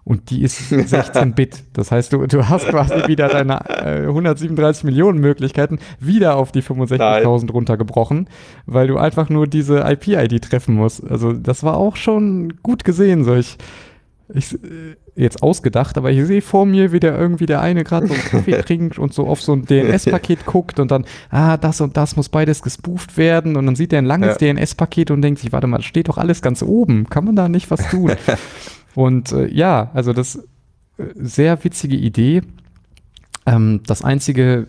S2: und die ist 16 Bit. Das heißt, du, du hast quasi wieder deine äh, 137 Millionen Möglichkeiten wieder auf die 65.000 runtergebrochen, weil du einfach nur diese IP-ID treffen musst. Also das war auch schon gut gesehen, solch ich, äh, jetzt ausgedacht, aber ich sehe vor mir, wie der irgendwie der eine gerade so einen Kaffee trinkt und so auf so ein DNS-Paket guckt und dann, ah, das und das muss beides gespooft werden und dann sieht er ein langes ja. DNS-Paket und denkt sich, warte mal, steht doch alles ganz oben, kann man da nicht was tun? Und äh, ja, also das äh, sehr witzige Idee. Ähm, das einzige,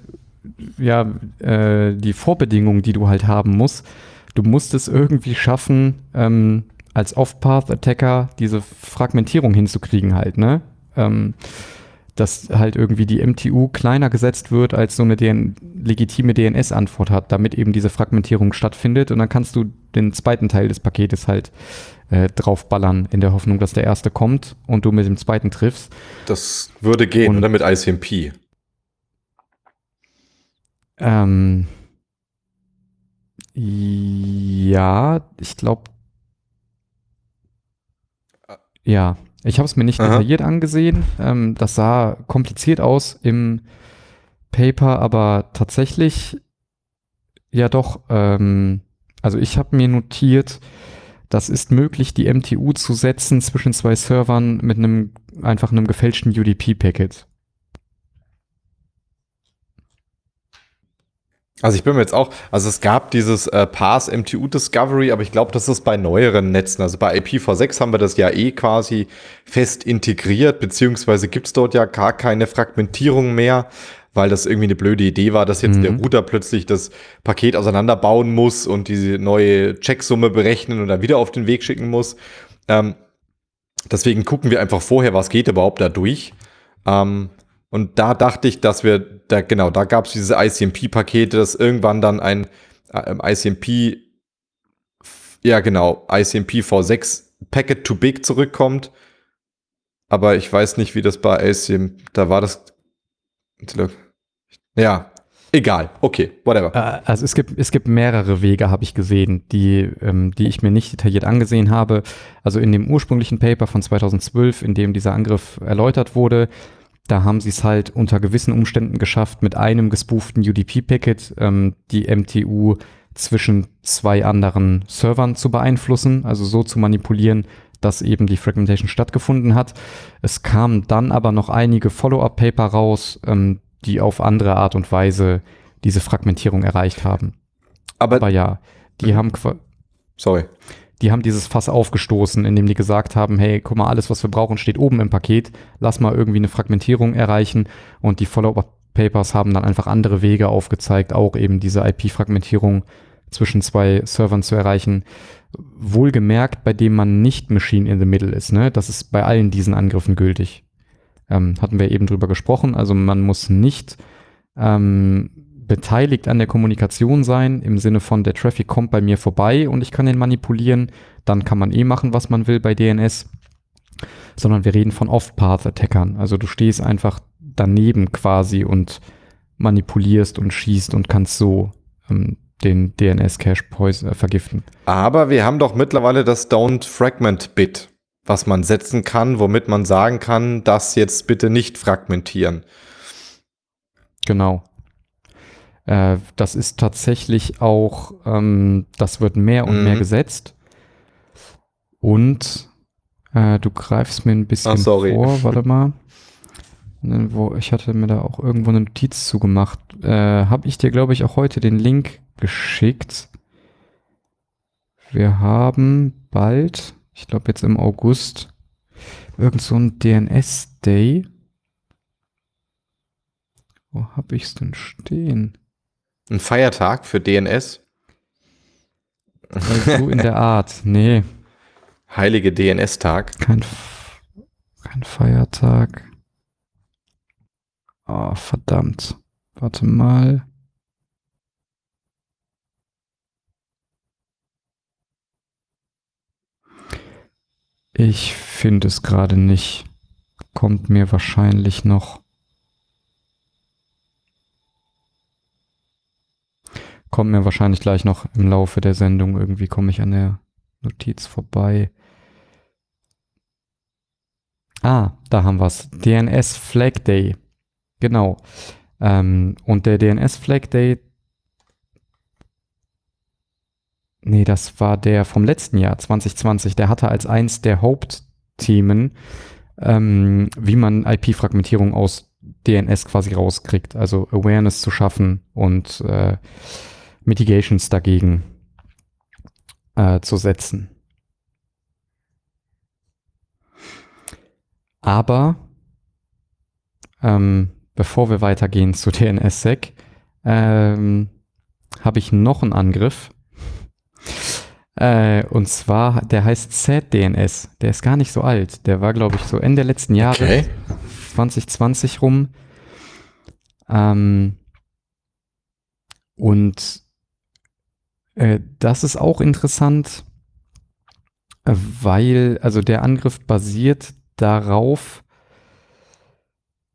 S2: ja, äh, die Vorbedingung, die du halt haben musst, du musst es irgendwie schaffen, ähm, als Off-Path-Attacker diese Fragmentierung hinzukriegen halt, ne? Ähm, dass halt irgendwie die MTU kleiner gesetzt wird, als so eine DN legitime DNS-Antwort hat, damit eben diese Fragmentierung stattfindet. Und dann kannst du den zweiten Teil des Paketes halt äh, draufballern, in der Hoffnung, dass der erste kommt und du mit dem zweiten triffst.
S1: Das würde gehen, und, oder mit ICMP?
S2: Ähm, ja, ich glaube. Ja, ich habe es mir nicht Aha. detailliert angesehen. Ähm, das sah kompliziert aus im Paper, aber tatsächlich ja doch. Ähm, also ich habe mir notiert, das ist möglich, die MTU zu setzen zwischen zwei Servern mit einem einfach einem gefälschten UDP-Packet.
S1: Also ich bin mir jetzt auch, also es gab dieses äh, Pass MTU Discovery, aber ich glaube, das ist bei neueren Netzen. Also bei IPv6 haben wir das ja eh quasi fest integriert, beziehungsweise gibt es dort ja gar keine Fragmentierung mehr weil das irgendwie eine blöde Idee war, dass jetzt mhm. der Router plötzlich das Paket auseinanderbauen muss und diese neue Checksumme berechnen und dann wieder auf den Weg schicken muss. Ähm, deswegen gucken wir einfach vorher, was geht überhaupt da durch. Ähm, und da dachte ich, dass wir, da, genau, da gab es diese ICMP-Pakete, dass irgendwann dann ein äh, ICMP, ja genau, ICMP V6 Packet to Big zurückkommt. Aber ich weiß nicht, wie das bei ICMP, da war das, ja, egal. Okay, whatever.
S2: Äh, also es gibt, es gibt mehrere Wege, habe ich gesehen, die, ähm, die ich mir nicht detailliert angesehen habe. Also in dem ursprünglichen Paper von 2012, in dem dieser Angriff erläutert wurde, da haben sie es halt unter gewissen Umständen geschafft, mit einem gespooften UDP-Packet ähm, die MTU zwischen zwei anderen Servern zu beeinflussen, also so zu manipulieren, dass eben die Fragmentation stattgefunden hat. Es kamen dann aber noch einige Follow-up-Paper raus, ähm, die auf andere Art und Weise diese Fragmentierung erreicht haben.
S1: Aber,
S2: aber ja, die mhm. haben
S1: Sorry.
S2: die haben dieses Fass aufgestoßen, indem die gesagt haben, hey, guck mal, alles, was wir brauchen, steht oben im Paket. Lass mal irgendwie eine Fragmentierung erreichen. Und die Follow-up-Papers haben dann einfach andere Wege aufgezeigt, auch eben diese IP-Fragmentierung zwischen zwei Servern zu erreichen. Wohlgemerkt, bei dem man nicht Machine in the Middle ist. Ne? Das ist bei allen diesen Angriffen gültig. Ähm, hatten wir eben drüber gesprochen. Also man muss nicht ähm, beteiligt an der Kommunikation sein, im Sinne von der Traffic kommt bei mir vorbei und ich kann den manipulieren, dann kann man eh machen, was man will bei DNS, sondern wir reden von Off-Path-Attackern. Also du stehst einfach daneben quasi und manipulierst und schießt und kannst so ähm, den DNS-Cache äh, vergiften.
S1: Aber wir haben doch mittlerweile das Don't Fragment-Bit, was man setzen kann, womit man sagen kann, das jetzt bitte nicht fragmentieren.
S2: Genau. Äh, das ist tatsächlich auch, ähm, das wird mehr und mhm. mehr gesetzt. Und äh, du greifst mir ein bisschen
S1: Ach,
S2: vor, warte mal. Wo, ich hatte mir da auch irgendwo eine Notiz zugemacht. Äh, Habe ich dir, glaube ich, auch heute den Link geschickt. Wir haben bald, ich glaube jetzt im August, irgend so ein DNS-Day. Wo habe ich es denn stehen?
S1: Ein Feiertag für DNS?
S2: So in der Art, nee.
S1: Heilige DNS-Tag?
S2: Kein, kein Feiertag. Oh, verdammt. Warte mal. Ich finde es gerade nicht. Kommt mir wahrscheinlich noch. Kommt mir wahrscheinlich gleich noch im Laufe der Sendung. Irgendwie komme ich an der Notiz vorbei. Ah, da haben wir es. DNS Flag Day. Genau. Ähm, und der DNS Flag Day, nee, das war der vom letzten Jahr, 2020. Der hatte als eins der Hauptthemen, ähm, wie man IP-Fragmentierung aus DNS quasi rauskriegt. Also Awareness zu schaffen und äh, Mitigations dagegen äh, zu setzen. Aber ähm, bevor wir weitergehen zu DNSSEC, ähm, habe ich noch einen Angriff. Äh, und zwar, der heißt ZDNS. Der ist gar nicht so alt. Der war, glaube ich, so Ende letzten Jahres, okay. 2020 rum. Ähm, und äh, das ist auch interessant, weil, also der Angriff basiert darauf,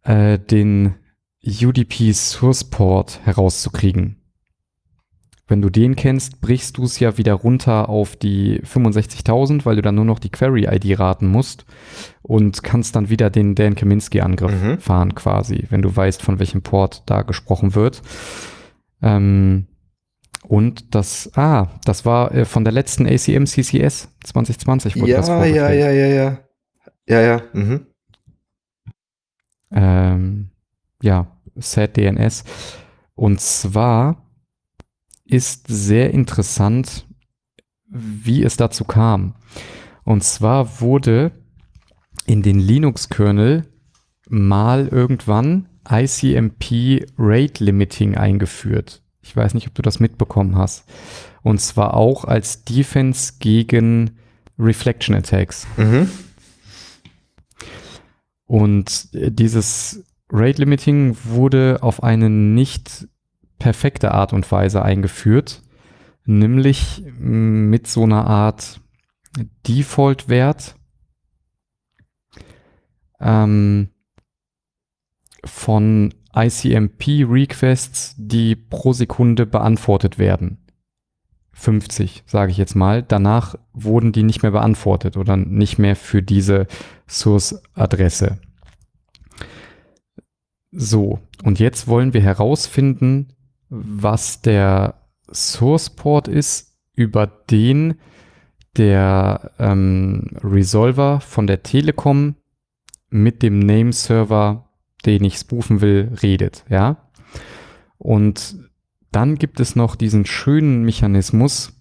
S2: äh, den UDP Source Port herauszukriegen. Wenn du den kennst, brichst du es ja wieder runter auf die 65.000, weil du dann nur noch die Query-ID raten musst und kannst dann wieder den Dan Kaminski-Angriff mhm. fahren quasi, wenn du weißt, von welchem Port da gesprochen wird. Ähm, und das, ah, das war äh, von der letzten ACM CCS 2020.
S1: Wurde ja, das ja, ja, ja, ja. Ja, ja. Mhm.
S2: Ähm, ja, Set DNS. Und zwar ist sehr interessant, wie es dazu kam. Und zwar wurde in den Linux-Kernel mal irgendwann ICMP Rate Limiting eingeführt. Ich weiß nicht, ob du das mitbekommen hast. Und zwar auch als Defense gegen Reflection Attacks. Mhm. Und äh, dieses Rate Limiting wurde auf eine nicht perfekte Art und Weise eingeführt, nämlich mit so einer Art Default-Wert ähm, von ICMP-Requests, die pro Sekunde beantwortet werden. 50, sage ich jetzt mal. Danach wurden die nicht mehr beantwortet oder nicht mehr für diese Source-Adresse. So, und jetzt wollen wir herausfinden, was der Source-Port ist, über den der ähm, Resolver von der Telekom mit dem Name-Server den ich spoofen will, redet, ja. Und dann gibt es noch diesen schönen Mechanismus,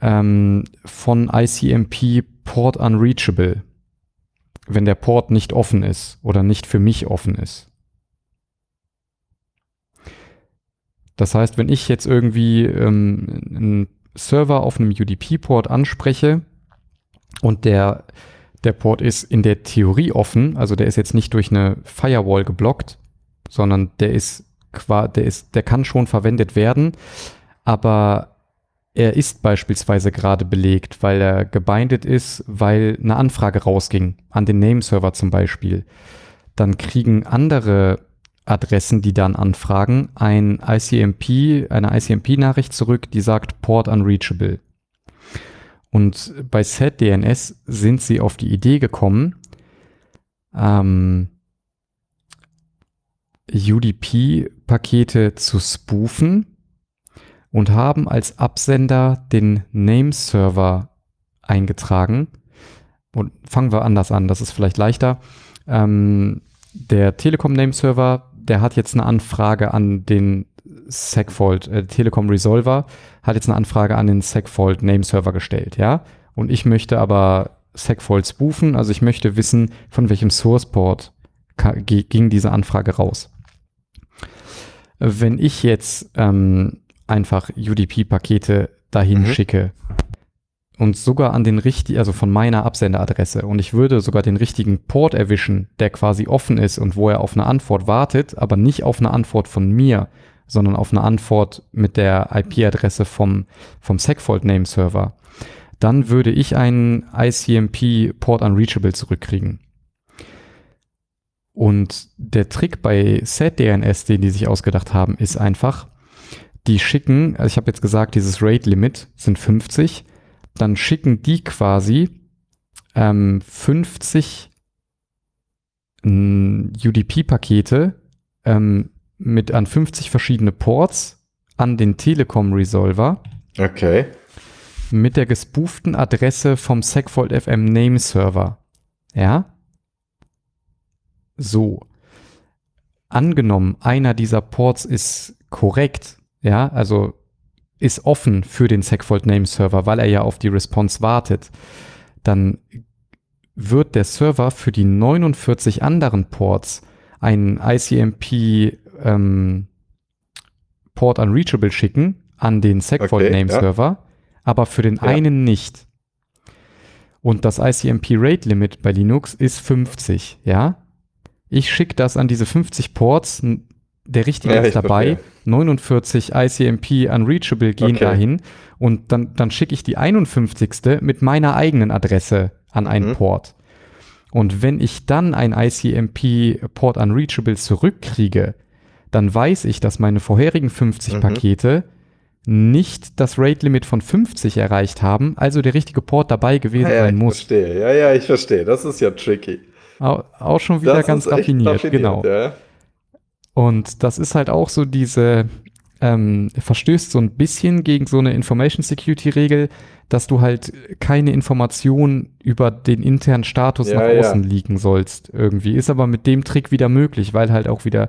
S2: ähm, von ICMP Port Unreachable, wenn der Port nicht offen ist oder nicht für mich offen ist. Das heißt, wenn ich jetzt irgendwie ähm, einen Server auf einem UDP-Port anspreche und der, der Port ist in der Theorie offen, also der ist jetzt nicht durch eine Firewall geblockt, sondern der ist, der ist, der kann schon verwendet werden, aber er ist beispielsweise gerade belegt, weil er gebindet ist, weil eine Anfrage rausging, an den Nameserver zum Beispiel. Dann kriegen andere Adressen, die dann anfragen, ein ICMP, eine ICMP-Nachricht zurück, die sagt Port Unreachable. Und bei SetDNS sind sie auf die Idee gekommen, ähm, UDP-Pakete zu spoofen und haben als Absender den Nameserver eingetragen. Und fangen wir anders an, das ist vielleicht leichter. Ähm, der Telekom Nameserver, der hat jetzt eine Anfrage an den Segfault, äh, Telekom Resolver hat jetzt eine Anfrage an den Segfault Nameserver gestellt, ja. Und ich möchte aber Segfault spoofen, also ich möchte wissen, von welchem Sourceport ging diese Anfrage raus. Wenn ich jetzt ähm, einfach UDP-Pakete dahin mhm. schicke und sogar an den richtigen, also von meiner Absenderadresse. Und ich würde sogar den richtigen Port erwischen, der quasi offen ist und wo er auf eine Antwort wartet, aber nicht auf eine Antwort von mir, sondern auf eine Antwort mit der IP-Adresse vom, vom Segfault Name Server, dann würde ich einen ICMP Port Unreachable zurückkriegen. Und der Trick bei SetDNS, den die sich ausgedacht haben, ist einfach, die schicken, also ich habe jetzt gesagt, dieses Rate-Limit sind 50, dann schicken die quasi ähm, 50 UDP-Pakete ähm, mit an 50 verschiedene Ports an den Telekom Resolver.
S1: Okay.
S2: Mit der gespooften Adresse vom Segfault FM Name Server. Ja? So. Angenommen, einer dieser Ports ist korrekt, ja, also ist offen für den Segfault Name Server, weil er ja auf die Response wartet, dann wird der Server für die 49 anderen Ports einen ICMP ähm, Port Unreachable schicken an den Segfault okay, Name ja. Server, aber für den ja. einen nicht. Und das ICMP Rate Limit bei Linux ist 50, ja? Ich schicke das an diese 50 Ports, der richtige ja, ist dabei, okay. 49 ICMP Unreachable gehen okay. dahin und dann, dann schicke ich die 51. mit meiner eigenen Adresse an einen mhm. Port. Und wenn ich dann ein ICMP Port Unreachable zurückkriege, dann weiß ich, dass meine vorherigen 50 mhm. Pakete nicht das Rate Limit von 50 erreicht haben, also der richtige Port dabei gewesen
S1: ja,
S2: sein muss.
S1: Ich verstehe, ja, ja, ich verstehe. Das ist ja tricky.
S2: Auch, auch schon wieder das ganz raffiniert, raffiniert, genau. Ja. Und das ist halt auch so diese, ähm, verstößt so ein bisschen gegen so eine Information Security Regel, dass du halt keine Information über den internen Status ja, nach außen ja. liegen sollst irgendwie. Ist aber mit dem Trick wieder möglich, weil halt auch wieder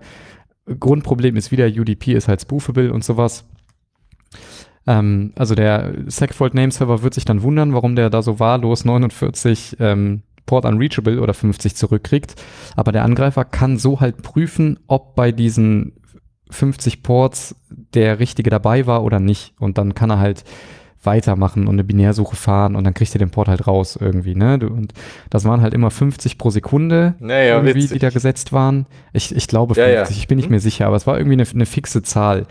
S2: Grundproblem ist wieder UDP ist halt spoofable und sowas. Ähm, also der Segfault Name Server wird sich dann wundern, warum der da so wahllos 49 ähm, Port Unreachable oder 50 zurückkriegt. Aber der Angreifer kann so halt prüfen, ob bei diesen 50 Ports der richtige dabei war oder nicht. Und dann kann er halt weitermachen und eine Binärsuche fahren und dann kriegt er den Port halt raus irgendwie, ne? Und das waren halt immer 50 pro Sekunde
S1: naja,
S2: irgendwie, witzig. die da gesetzt waren. Ich, ich glaube 50, ja, ja. ich bin nicht hm? mehr sicher, aber es war irgendwie eine, eine fixe Zahl.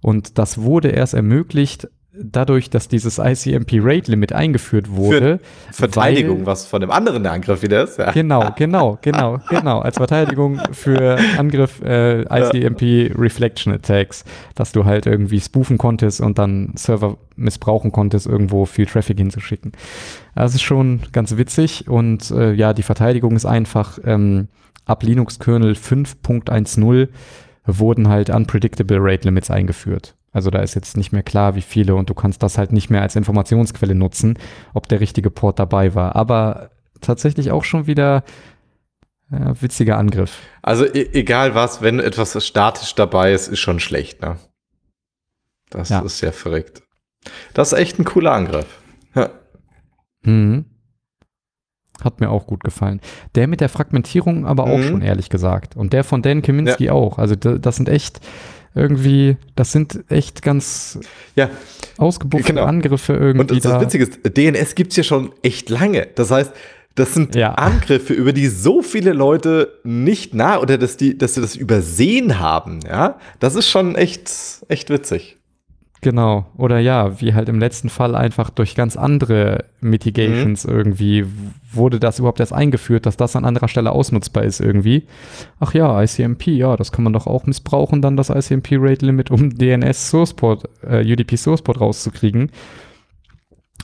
S2: Und das wurde erst ermöglicht, dadurch, dass dieses ICMP Rate Limit eingeführt wurde.
S1: Für Verteidigung, weil, was von dem anderen der Angriff wieder ist.
S2: Ja. Genau, genau, genau, genau. Als Verteidigung für Angriff äh, ICMP Reflection Attacks, dass du halt irgendwie spoofen konntest und dann Server missbrauchen konntest, irgendwo viel Traffic hinzuschicken. Das ist schon ganz witzig und äh, ja, die Verteidigung ist einfach ähm, ab Linux Kernel 5.10 wurden halt Unpredictable Rate Limits eingeführt. Also da ist jetzt nicht mehr klar, wie viele und du kannst das halt nicht mehr als Informationsquelle nutzen, ob der richtige Port dabei war. Aber tatsächlich auch schon wieder ja, witziger Angriff.
S1: Also e egal was, wenn etwas statisch dabei ist, ist schon schlecht, ne? Das ja. ist ja verrückt. Das ist echt ein cooler Angriff.
S2: Ja. Mhm. Hat mir auch gut gefallen. Der mit der Fragmentierung aber auch mhm. schon, ehrlich gesagt. Und der von Dan Kaminski ja. auch. Also das sind echt irgendwie, das sind echt ganz
S1: ja,
S2: ausgebuchte genau. Angriffe irgendwie. Und
S1: das, da. Witzige ist, DNS gibt es ja schon echt lange. Das heißt, das sind ja. Angriffe, über die so viele Leute nicht nah oder dass die, dass sie das übersehen haben. Ja, das ist schon echt, echt witzig.
S2: Genau. Oder ja, wie halt im letzten Fall einfach durch ganz andere Mitigations mhm. irgendwie wurde das überhaupt erst eingeführt, dass das an anderer Stelle ausnutzbar ist irgendwie. Ach ja, ICMP, ja, das kann man doch auch missbrauchen, dann das ICMP Rate Limit, um DNS Source Port, äh, UDP Source Port rauszukriegen.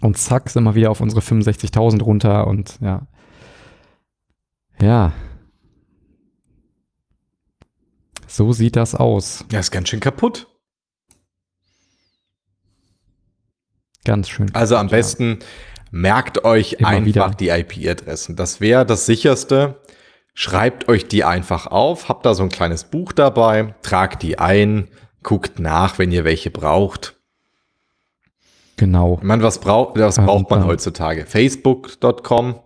S2: Und zack, sind wir wieder auf unsere 65.000 runter und ja. Ja. So sieht das aus.
S1: Ja, ist ganz schön kaputt.
S2: Ganz schön.
S1: Also am besten ja. merkt euch Immer einfach wieder. die IP-Adressen. Das wäre das sicherste. Schreibt euch die einfach auf, habt da so ein kleines Buch dabei, tragt die ein, guckt nach, wenn ihr welche braucht.
S2: Genau.
S1: Ich meine, was, braucht, was braucht man heutzutage? Facebook.com.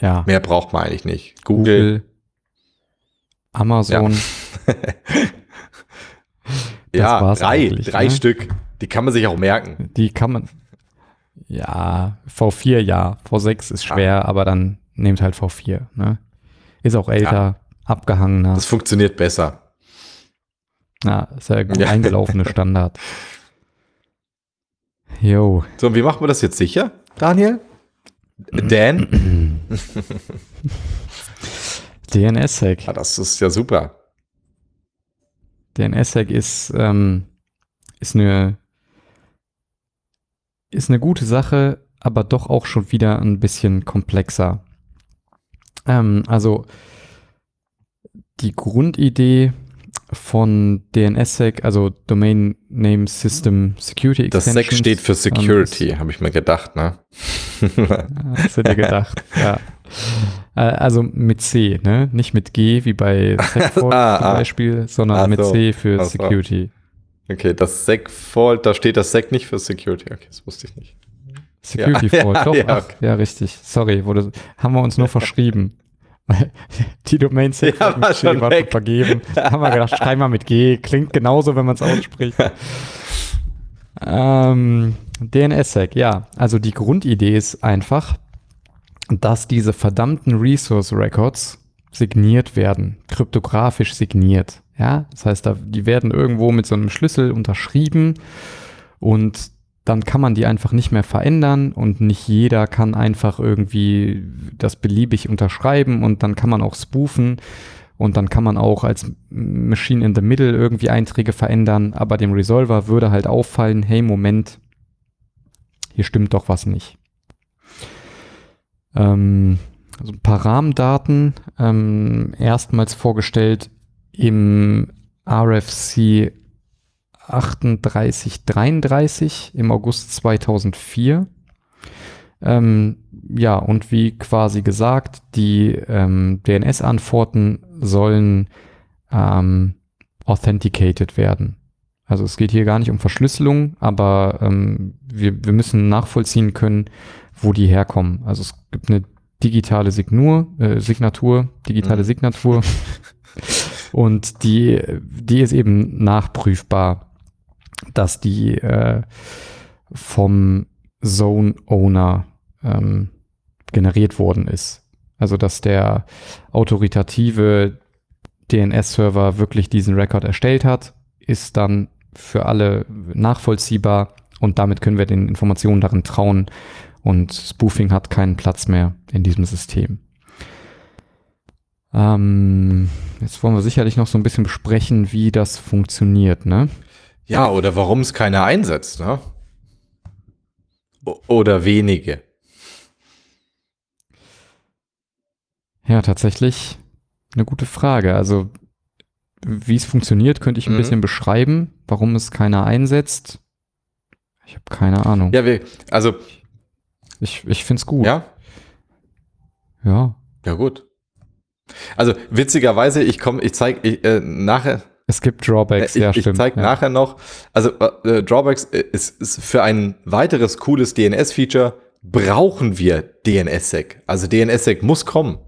S2: Ja.
S1: Mehr braucht man eigentlich nicht. Google. Google
S2: Amazon.
S1: Ja, ja drei, drei ne? Stück. Die kann man sich auch merken.
S2: Die kann man. Ja, V4 ja. V6 ist schwer, ja. aber dann nehmt halt V4. Ne? Ist auch älter, ja. abgehangener.
S1: Das funktioniert besser.
S2: Ja, ist ja gut ja. eingelaufene Standard. Jo.
S1: So, und wie machen wir das jetzt sicher, Daniel? Dan?
S2: DNS-Hack.
S1: Ah, das ist ja super.
S2: DNS-Hack ist, ähm, ist eine ist eine gute Sache, aber doch auch schon wieder ein bisschen komplexer. Ähm, also die Grundidee von DNSSEC, also Domain Name System Security
S1: Extensions. Das SEC steht für Security, ähm, habe ich mir gedacht, ne?
S2: Hast du dir gedacht, ja. Äh, also mit C, ne? Nicht mit G wie bei SecFort ah, zum ah. Beispiel, sondern ah, mit so. C für. Security.
S1: Okay, das SecFault, da steht das Sec nicht für Security. Okay, das wusste ich nicht.
S2: Security ja. Fault, doch. Ja, ach, okay. ja, richtig. Sorry, wurde, haben wir uns nur verschrieben. Die Domain Sec ja, war schon war vergeben. haben wir gedacht, schreib mal mit G. Klingt genauso, wenn man es ausspricht. ähm, DNSSEC, ja. Also die Grundidee ist einfach, dass diese verdammten Resource Records signiert werden, kryptografisch signiert. Ja, das heißt, da, die werden irgendwo mit so einem Schlüssel unterschrieben und dann kann man die einfach nicht mehr verändern und nicht jeder kann einfach irgendwie das beliebig unterschreiben und dann kann man auch spoofen und dann kann man auch als Machine in the Middle irgendwie Einträge verändern, aber dem Resolver würde halt auffallen, hey Moment, hier stimmt doch was nicht. Ähm, also ein paar Rahmendaten, ähm, erstmals vorgestellt im RFC 3833 im August 2004. Ähm, ja, und wie quasi gesagt, die ähm, DNS-Antworten sollen ähm, authenticated werden. Also es geht hier gar nicht um Verschlüsselung, aber ähm, wir, wir müssen nachvollziehen können, wo die herkommen. Also es gibt eine digitale Signur, äh, Signatur, digitale mhm. Signatur. und die, die ist eben nachprüfbar, dass die äh, vom Zone Owner ähm, generiert worden ist. Also dass der autoritative DNS-Server wirklich diesen Record erstellt hat, ist dann für alle nachvollziehbar und damit können wir den Informationen darin trauen, und Spoofing hat keinen Platz mehr in diesem System. Ähm, jetzt wollen wir sicherlich noch so ein bisschen besprechen, wie das funktioniert, ne?
S1: Ja, oder warum es keiner einsetzt, ne? O oder wenige.
S2: Ja, tatsächlich eine gute Frage. Also, wie es funktioniert, könnte ich ein mhm. bisschen beschreiben. Warum es keiner einsetzt, ich habe keine Ahnung.
S1: Ja, wir, also
S2: ich, ich finde es gut.
S1: Ja?
S2: Ja.
S1: Ja, gut. Also witzigerweise, ich komme, ich zeige äh, nachher.
S2: Es gibt Drawbacks,
S1: ich,
S2: ja,
S1: ich
S2: stimmt.
S1: zeige
S2: ja.
S1: nachher noch. Also äh, Drawbacks äh, ist, ist für ein weiteres cooles DNS-Feature brauchen wir DNSSEC. Also DNSSEC muss kommen.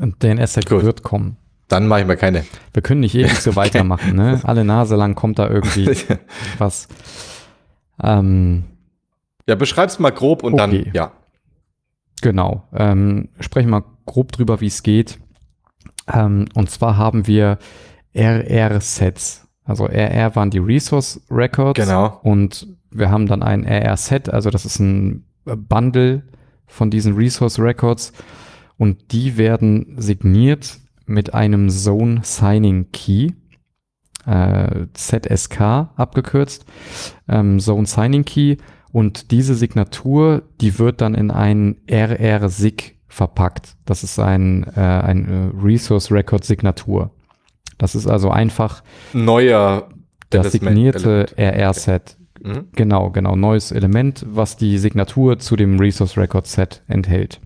S2: Und DNSSEC
S1: Gut.
S2: wird kommen.
S1: Dann mache ich mir keine.
S2: Wir können nicht ewig so weitermachen, ne? Alle Nase lang kommt da irgendwie was. Ähm,
S1: Ja, beschreib's mal grob und
S2: Okay.
S1: dann, ja.
S2: Genau. Ähm, sprechen wir grob drüber, wie es geht. Ähm, und zwar haben wir RR-Sets. Also RR waren die Resource Records.
S1: Genau.
S2: Und wir haben dann ein RR-Set, also das ist ein Bundle von diesen Resource Records. Und die werden signiert mit einem Zone Signing Key. Äh, ZSK abgekürzt. Ähm, Zone Signing Key. Und diese Signatur, die wird dann in ein RR-SIG verpackt. Das ist ein, äh, ein äh, Resource Record Signatur. Das ist also einfach
S1: Neuer
S2: das signierte. RR-Set.
S1: Mhm.
S2: Genau, genau. Neues Element, was die Signatur zu dem Resource Record Set enthält.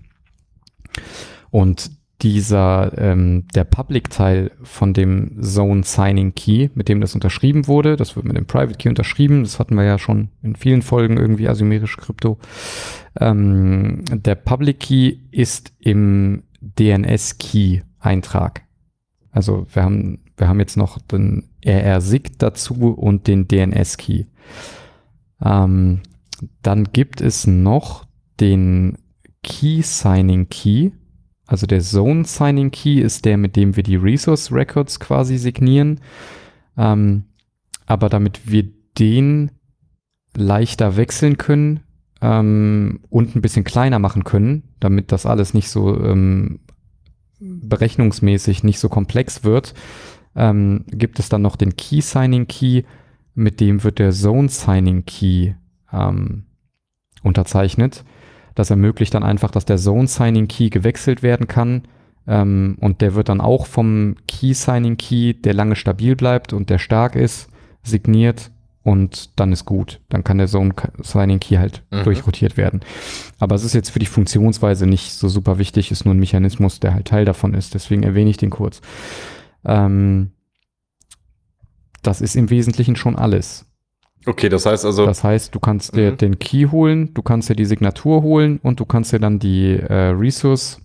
S2: Und dieser, ähm, der Public-Teil von dem Zone Signing Key, mit dem das unterschrieben wurde, das wird mit dem Private Key unterschrieben, das hatten wir ja schon in vielen Folgen irgendwie asymmetrisch Krypto. Ähm, der Public Key ist im DNS-Key-Eintrag. Also wir haben, wir haben jetzt noch den RR-SIG dazu und den DNS-Key. Ähm, dann gibt es noch den Key Signing Key. Also der Zone Signing Key ist der, mit dem wir die Resource Records quasi signieren. Ähm, aber damit wir den leichter wechseln können ähm, und ein bisschen kleiner machen können, damit das alles nicht so ähm, berechnungsmäßig nicht so komplex wird, ähm, gibt es dann noch den Key Signing Key, mit dem wird der Zone Signing Key ähm, unterzeichnet. Das ermöglicht dann einfach, dass der Zone Signing Key gewechselt werden kann. Ähm, und der wird dann auch vom Key Signing Key, der lange stabil bleibt und der stark ist, signiert und dann ist gut. Dann kann der Zone Signing Key halt
S1: Mhm.
S2: durchrotiert werden. Aber es ist jetzt für die Funktionsweise nicht so super wichtig, ist nur ein Mechanismus, der halt Teil davon ist. Deswegen erwähne ich den kurz. Ähm, das ist im Wesentlichen schon alles.
S1: Okay, das heißt also,
S2: Das heißt, du kannst dir
S1: Mhm.
S2: den Key holen, du kannst dir die Signatur holen und du kannst dir dann die äh, Resource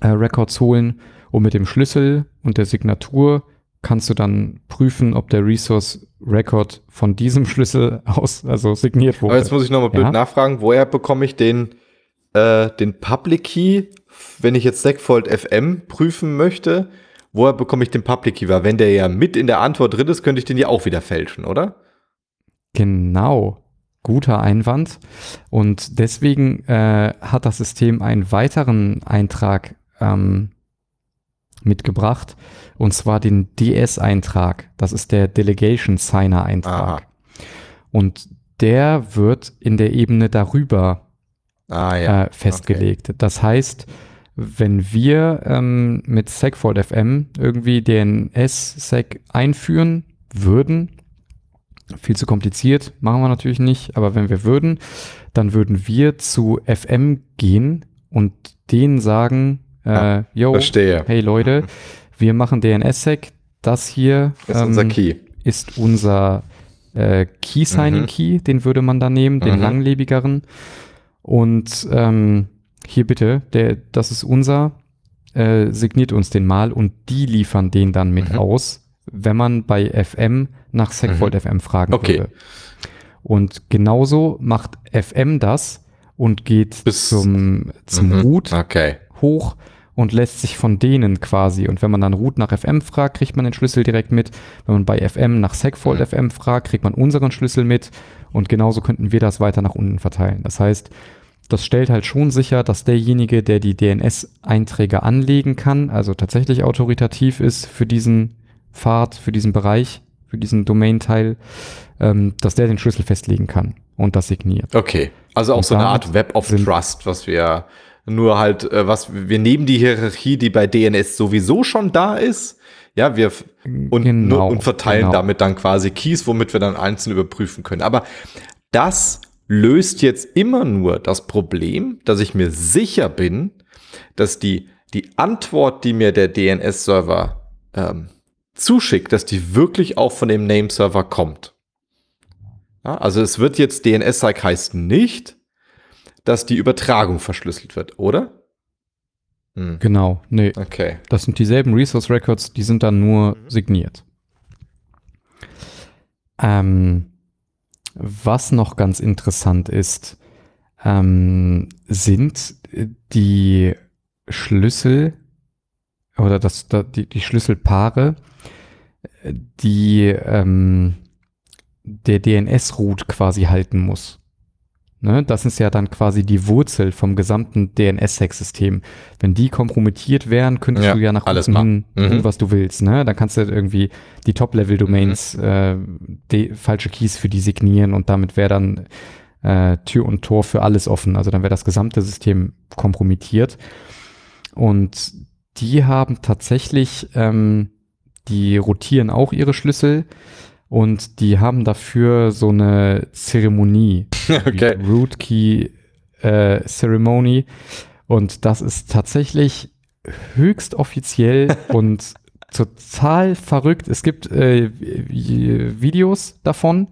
S2: äh, Records holen und mit dem Schlüssel und der Signatur kannst du dann prüfen, ob der Resource Record von diesem Schlüssel aus, also signiert
S1: aber
S2: wurde.
S1: jetzt muss ich nochmal blöd
S2: Ja.
S1: nachfragen, woher bekomme ich den, äh, den Public Key, wenn ich jetzt Segfold FM prüfen möchte? Woher bekomme ich den Public Key? Weil wenn der ja mit in der Antwort drin ist, könnte ich den ja auch wieder fälschen, oder?
S2: Genau. Guter Einwand. Und deswegen äh, hat das System einen weiteren Eintrag ähm, mitgebracht, und zwar den DS-Eintrag. Das ist der Delegation Signer-Eintrag. Und der wird in der Ebene darüber
S1: Ah ja.
S2: äh, festgelegt. Das heißt, wenn wir ähm, mit SegFold FM irgendwie DNS-Seg einführen würden, viel zu kompliziert, machen wir natürlich nicht, aber wenn wir würden, dann würden wir zu FM gehen und denen sagen, äh, yo,
S1: Verstehe.
S2: hey Leute, wir machen DNS-Seg, das hier
S1: ist unser
S2: ähm,
S1: Key.
S2: ist unser äh, Key Signing
S1: Mhm.
S2: Key, den würde man da nehmen, den
S1: Mhm.
S2: langlebigeren. Und ähm, hier bitte, der, das ist unser, äh, signiert uns den mal und die liefern den dann mit
S1: Mhm.
S2: aus, wenn man bei FM nach Segfold FM fragen
S1: Okay.
S2: würde. Und genauso macht FM das und geht
S1: Bis-
S2: zum, zum
S1: Mhm.
S2: Root
S1: Okay.
S2: hoch und lässt sich von denen quasi. Und wenn man dann Root nach FM fragt, kriegt man den Schlüssel direkt mit. Wenn man bei FM nach Segfold
S1: Mhm.
S2: FM fragt, kriegt man unseren Schlüssel mit. Und genauso könnten wir das weiter nach unten verteilen. Das heißt, das stellt halt schon sicher, dass derjenige, der die DNS-Einträge anlegen kann, also tatsächlich autoritativ ist für diesen Pfad, für diesen Bereich, für diesen Domain-Teil, ähm, dass der den Schlüssel festlegen kann und das signiert.
S1: Okay. Also auch
S2: Und
S1: so eine Art Web of Trust, was wir nur halt, äh, was wir nehmen die Hierarchie, die bei DNS sowieso schon da ist. Ja, wir und,
S2: Genau,
S1: und verteilen
S2: genau.
S1: damit dann quasi Keys, womit wir dann einzeln überprüfen können. Aber das löst jetzt immer nur das Problem, dass ich mir sicher bin, dass die, die Antwort, die mir der DNS-Server ähm, zuschickt, dass die wirklich auch von dem Nameserver kommt. Ja, also es wird jetzt DNS-Sec heißt nicht, dass die Übertragung verschlüsselt wird, oder?
S2: Hm. Genau, nee.
S1: Okay.
S2: Das sind dieselben Resource Records, die sind dann nur signiert. Ähm, was noch ganz interessant ist, ähm, sind die Schlüssel oder das, die, die Schlüsselpaare, die ähm, der DNS-Root quasi halten muss. Ne? Das ist ja dann quasi die Wurzel vom gesamten DNS-Sec-System. Wenn die kompromittiert wären, könntest ja, du ja nach
S1: unten hin
S2: mhm. tun, was du willst. Ne? Dann kannst du irgendwie die Top-Level-Domains, mhm. äh, falsche Keys für die signieren und damit wäre dann äh, Tür und Tor für alles offen. Also dann wäre das gesamte System kompromittiert. Und die haben tatsächlich, ähm, die rotieren auch ihre Schlüssel und die haben dafür so eine Zeremonie,
S1: okay.
S2: Root Key äh, Ceremony. Und das ist tatsächlich höchst offiziell und total verrückt. Es gibt äh, Videos davon,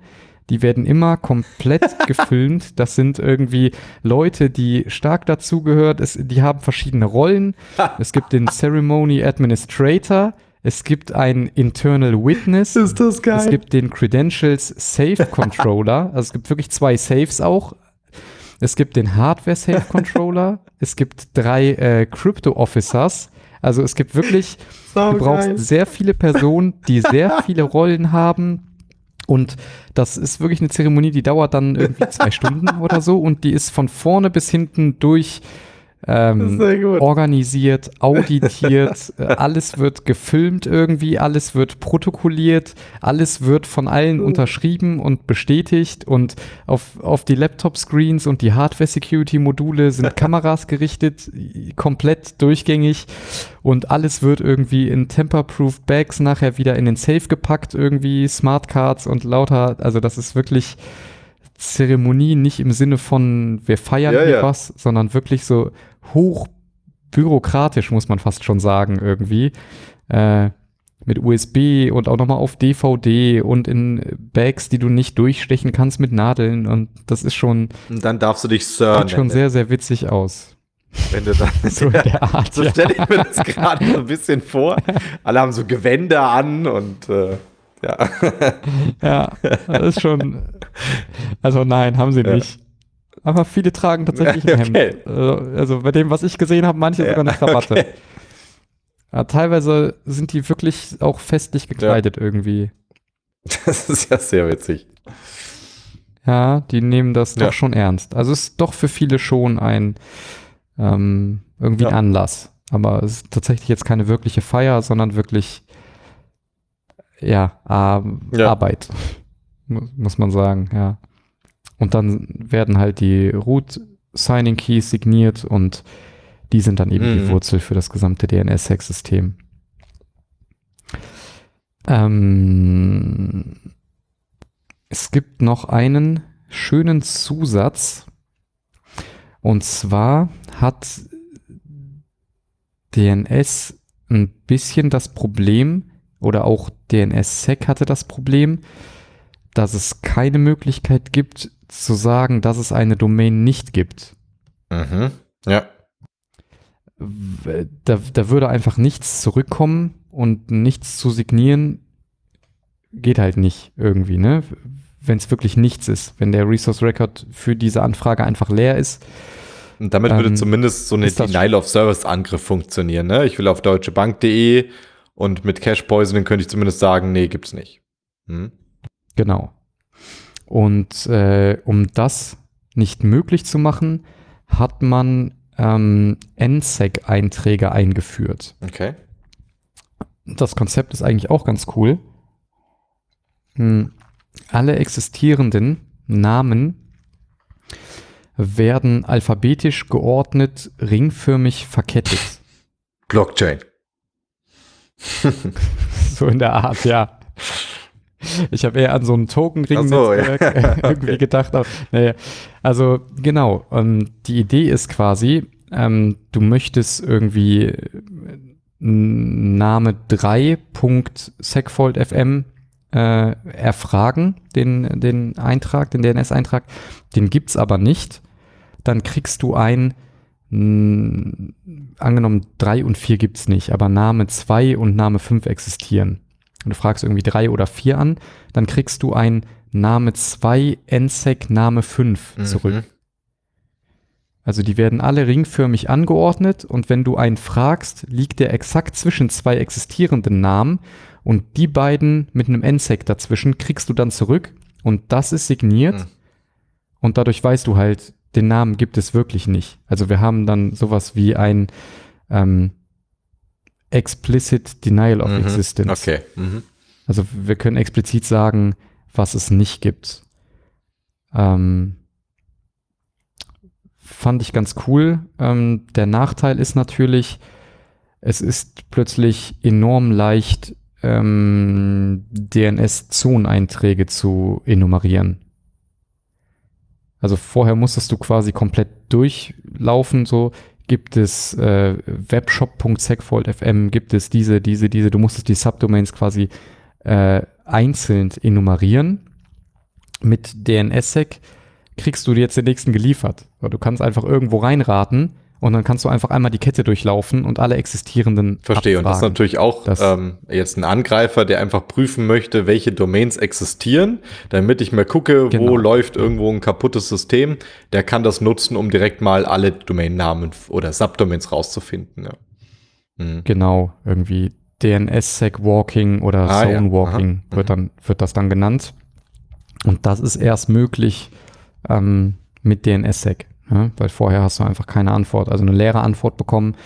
S2: die werden immer komplett gefilmt. Das sind irgendwie Leute, die stark dazugehört. Die haben verschiedene Rollen. es gibt den Ceremony Administrator. Es gibt einen Internal Witness.
S1: Ist das geil?
S2: Es gibt den Credentials Safe Controller. also es gibt wirklich zwei Saves auch. Es gibt den Hardware Safe Controller. es gibt drei äh, Crypto Officers. Also es gibt wirklich, so du brauchst geil. sehr viele Personen, die sehr viele Rollen haben und das ist wirklich eine Zeremonie, die dauert dann irgendwie zwei Stunden oder so. Und die ist von vorne bis hinten durch ähm, organisiert, auditiert, äh, alles wird gefilmt irgendwie, alles wird protokolliert, alles wird von allen unterschrieben und bestätigt und auf, auf die Laptop-Screens und die Hardware-Security-Module sind Kameras gerichtet, komplett durchgängig und alles wird irgendwie in Temper-Proof Bags nachher wieder in den Safe gepackt, irgendwie Smartcards und lauter, also das ist wirklich Zeremonie nicht im Sinne von wir feiern ja, hier ja. was, sondern wirklich so hochbürokratisch, muss man fast schon sagen, irgendwie. Äh, mit USB und auch nochmal auf DVD und in Bags, die du nicht durchstechen kannst mit Nadeln und das ist schon.
S1: Und dann darfst du dich Sir
S2: Sieht schon sehr, sehr witzig aus.
S1: Wenn du dann so der Art. So stelle ich mir das gerade so ein bisschen vor. Alle haben so Gewänder an und äh, ja.
S2: ja, das ist schon. Also nein, haben sie nicht. Aber viele tragen tatsächlich ein okay. Hemd. Also, also bei dem, was ich gesehen habe, manche ja, sogar eine Krawatte. Okay. Ja, teilweise sind die wirklich auch festlich gekleidet ja. irgendwie.
S1: Das ist ja sehr witzig.
S2: Ja, die nehmen das doch schon ernst. Also es ist doch für viele schon ein ähm, irgendwie ein Anlass. Aber es ist tatsächlich jetzt keine wirkliche Feier, sondern wirklich ja, äh, Arbeit, muss man sagen, ja. Und dann werden halt die Root-Signing-Keys signiert und die sind dann eben mhm. die Wurzel für das gesamte DNS-Hack-System. Ähm, es gibt noch einen schönen Zusatz. Und zwar hat DNS ein bisschen das Problem, oder auch DNS-Sec hatte das Problem, dass es keine Möglichkeit gibt, zu sagen, dass es eine Domain nicht gibt.
S1: Mhm. Ja.
S2: Da, da würde einfach nichts zurückkommen und nichts zu signieren geht halt nicht irgendwie, ne? Wenn es wirklich nichts ist, wenn der Resource Record für diese Anfrage einfach leer ist.
S1: Und damit würde ähm, zumindest so eine Denial of Service Angriff funktionieren, ne? Ich will auf deutschebank.de und mit Cache Poisoning könnte ich zumindest sagen, nee, gibt's nicht. Hm?
S2: Genau. Und äh, um das nicht möglich zu machen, hat man ähm, NSEC-Einträge eingeführt.
S1: Okay.
S2: Das Konzept ist eigentlich auch ganz cool. Hm. Alle existierenden Namen werden alphabetisch geordnet, ringförmig verkettet.
S1: Blockchain.
S2: so in der Art, ja. Ich habe eher an so einen Token-Ring-Netzwerk so, ja. irgendwie okay. gedacht. Naja. Also genau, um, ähm, die Idee ist quasi, ähm, du möchtest irgendwie Name 3.segfoldfm äh, erfragen, den, den Eintrag, den DNS-Eintrag. Den gibt's aber nicht. Dann kriegst du ein, mh, angenommen 3 und 4 gibt's nicht, aber Name 2 und Name 5 existieren. Und du fragst irgendwie 3 oder 4 an, dann kriegst du ein Name 2, NSEC, Name 5
S1: Mhm.
S2: zurück. Also die werden alle ringförmig angeordnet und wenn du einen fragst, liegt der exakt zwischen zwei existierenden Namen und die beiden mit einem NSEC dazwischen kriegst du dann zurück und das ist signiert
S1: Mhm.
S2: und dadurch weißt du halt, den Namen gibt es wirklich nicht. Also wir haben dann sowas wie ein ähm, explicit denial of
S1: Mhm.
S2: existence.
S1: Okay. Mhm.
S2: Also wir können explizit sagen, was es nicht gibt. Ähm, fand ich ganz cool. Ähm, der Nachteil ist natürlich, es ist plötzlich enorm leicht, ähm, DNS-Zoneneinträge zu enumerieren. Also vorher musstest du quasi komplett durchlaufen, so gibt es äh, webshop.segfold.fm, gibt es diese, diese, diese, du musstest die Subdomains quasi äh, einzeln enumerieren. Mit DNSSEC kriegst du jetzt den nächsten geliefert. Du kannst einfach irgendwo reinraten und dann kannst du einfach einmal die Kette durchlaufen und alle existierenden
S1: Verstehe. Und das ist
S2: abfragen.
S1: natürlich auch ähm, jetzt ein Angreifer, der einfach prüfen möchte, welche Domains existieren, damit ich mal gucke,
S2: Genau.
S1: wo läuft irgendwo ein kaputtes System. Der kann das nutzen, um direkt mal alle Domainnamen oder Subdomains rauszufinden. Ja. Mhm.
S2: Genau, irgendwie DNSSEC Walking oder
S1: Ah, ja.
S2: Zone Walking
S1: Aha.
S2: wird, dann, wird das dann genannt. Und das ist erst möglich ähm, mit DNSSEC, ja? weil vorher hast du einfach keine Antwort, also eine leere Antwort bekommen.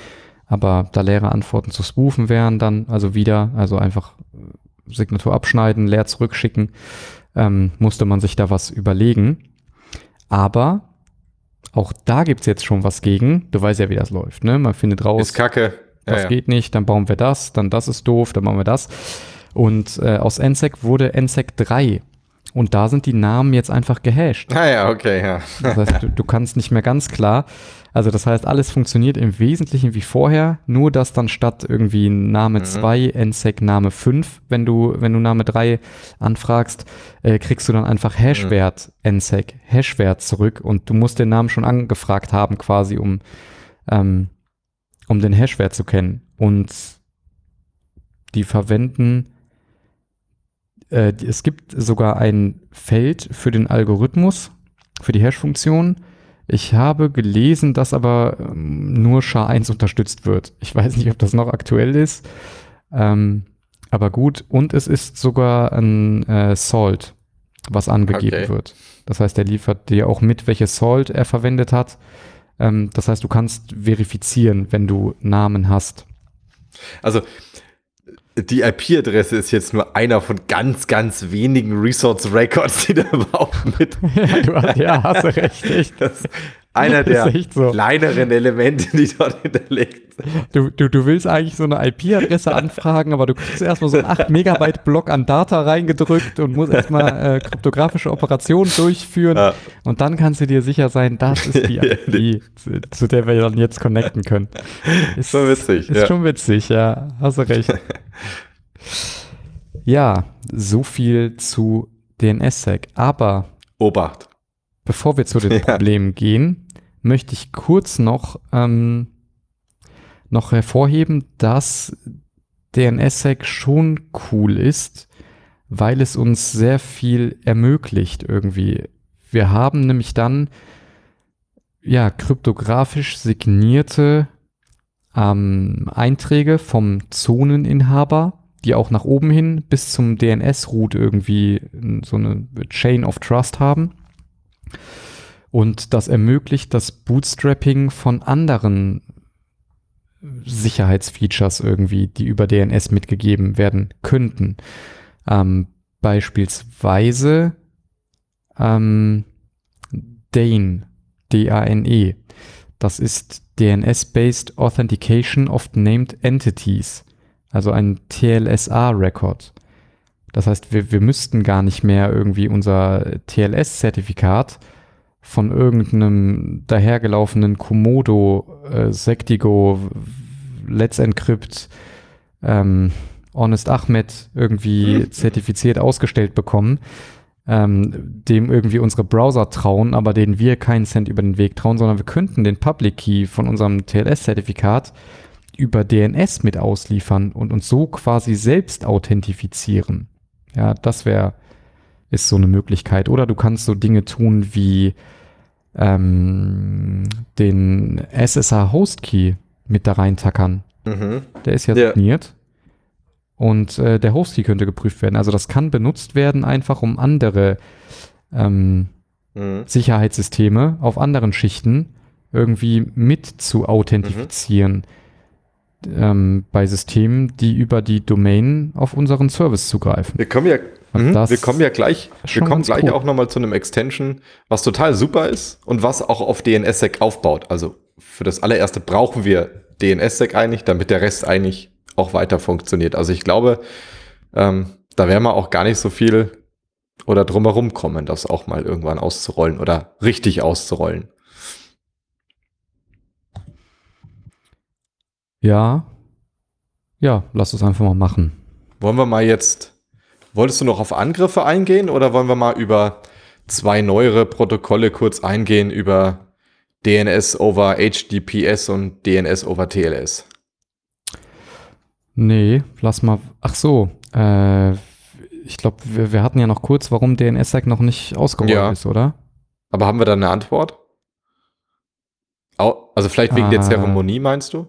S2: Aber da leere Antworten zu spoofen wären dann, also wieder, also einfach äh, Signatur abschneiden, leer zurückschicken, ähm, musste man sich da was überlegen. Aber auch da gibt's jetzt schon was gegen. Du weißt ja, wie das läuft. Ne? Man findet raus,
S1: Ist kacke. Ja,
S2: das
S1: ja.
S2: geht nicht, dann bauen wir das, dann das ist doof, dann machen wir das. Und äh, aus NSEC wurde NSEC 3. Und da sind die Namen jetzt einfach gehasht.
S1: Ah ja, okay, ja.
S2: Das heißt, du, du kannst nicht mehr ganz klar. Also das heißt, alles funktioniert im Wesentlichen wie vorher, nur dass dann statt irgendwie Name 2, NSEC Name 5, wenn du, wenn du Name 3 anfragst, äh, kriegst du dann einfach Hashwert NSEC, Hashwert zurück und du musst den Namen schon angefragt haben quasi, um, ähm, um den Hashwert zu kennen. Und die verwenden äh, es gibt sogar ein Feld für den Algorithmus, für die Hash-Funktion. Ich habe gelesen, dass aber ähm, nur SHA-1 unterstützt wird. Ich weiß nicht, ob das noch aktuell ist. Ähm, aber gut, und es ist sogar ein äh, Salt, was angegeben
S1: Okay.
S2: wird. Das heißt, er liefert dir auch mit, welche Salt er verwendet hat. Ähm, das heißt, du kannst verifizieren, wenn du Namen hast.
S1: Also die IP-Adresse ist jetzt nur einer von ganz, ganz wenigen Resource Records, die da überhaupt mit.
S2: ja, du hast, ja, hast du recht. Echt.
S1: Das einer der
S2: so.
S1: kleineren Elemente, die dort hinterlegt sind.
S2: Du, du, du willst eigentlich so eine IP-Adresse anfragen, aber du kriegst erstmal so einen 8 Megabyte Block an Data reingedrückt und musst erstmal äh, kryptografische Operationen durchführen.
S1: Ja.
S2: Und dann kannst du dir sicher sein, das ist die IP, zu, zu der wir dann jetzt connecten können. Ist,
S1: Schon witzig,
S2: Ist
S1: ja.
S2: schon witzig, ja. Hast du recht. ja, so viel zu DNSSEC. Aber
S1: Obacht.
S2: Bevor wir zu den
S1: Ja.
S2: Problemen gehen, möchte ich kurz noch, ähm, noch hervorheben, dass DNSSEC schon cool ist, weil es uns sehr viel ermöglicht irgendwie. Wir haben nämlich dann ja kryptografisch signierte ähm, Einträge vom Zoneninhaber, die auch nach oben hin bis zum DNS-Root irgendwie so eine Chain of Trust haben. Und das ermöglicht das Bootstrapping von anderen Sicherheitsfeatures irgendwie, die über DNS mitgegeben werden könnten. Ähm, beispielsweise ähm, DANE, D-A-N-E. Das ist DNS-Based Authentication of Named Entities, also ein TLSA-Record. Das heißt, wir, wir müssten gar nicht mehr irgendwie unser TLS-Zertifikat von irgendeinem dahergelaufenen Komodo, äh, Sectigo, Let's Encrypt ähm, Honest Ahmed irgendwie mhm. zertifiziert ausgestellt bekommen, ähm, dem irgendwie unsere Browser trauen, aber denen wir keinen Cent über den Weg trauen, sondern wir könnten den Public Key von unserem TLS-Zertifikat über DNS mit ausliefern und uns so quasi selbst authentifizieren. Ja, das wäre, ist so eine Möglichkeit. Oder du kannst so Dinge tun wie ähm, den SSH Host Key mit da reintackern. Mhm. Der ist ja, ja. signiert. Und äh, der Host Key könnte geprüft werden. Also das kann benutzt werden, einfach um andere ähm, mhm. Sicherheitssysteme auf anderen Schichten irgendwie mit zu authentifizieren. Mhm ähm, bei Systemen, die über die Domain auf unseren Service zugreifen.
S1: Wir kommen ja, mh, wir kommen ja gleich, wir kommen gleich cool. auch nochmal zu einem Extension, was total super ist und was auch auf DNSSEC aufbaut. Also für das allererste brauchen wir DNSSEC eigentlich, damit der Rest eigentlich auch weiter funktioniert. Also ich glaube, ähm, da werden wir auch gar nicht so viel oder drumherum kommen, das auch mal irgendwann auszurollen oder richtig auszurollen.
S2: Ja. Ja, lass es einfach mal machen.
S1: Wollen wir mal jetzt, wolltest du noch auf Angriffe eingehen oder wollen wir mal über zwei neuere Protokolle kurz eingehen über DNS over HTTPS und DNS over TLS?
S2: Nee, lass mal. Ach so, äh, ich glaube, wir, wir, hatten ja noch kurz, warum DNSSEC noch nicht ausgerollt ja. ist, oder?
S1: Aber haben wir da eine Antwort? Also vielleicht wegen ah. der Zeremonie, meinst du?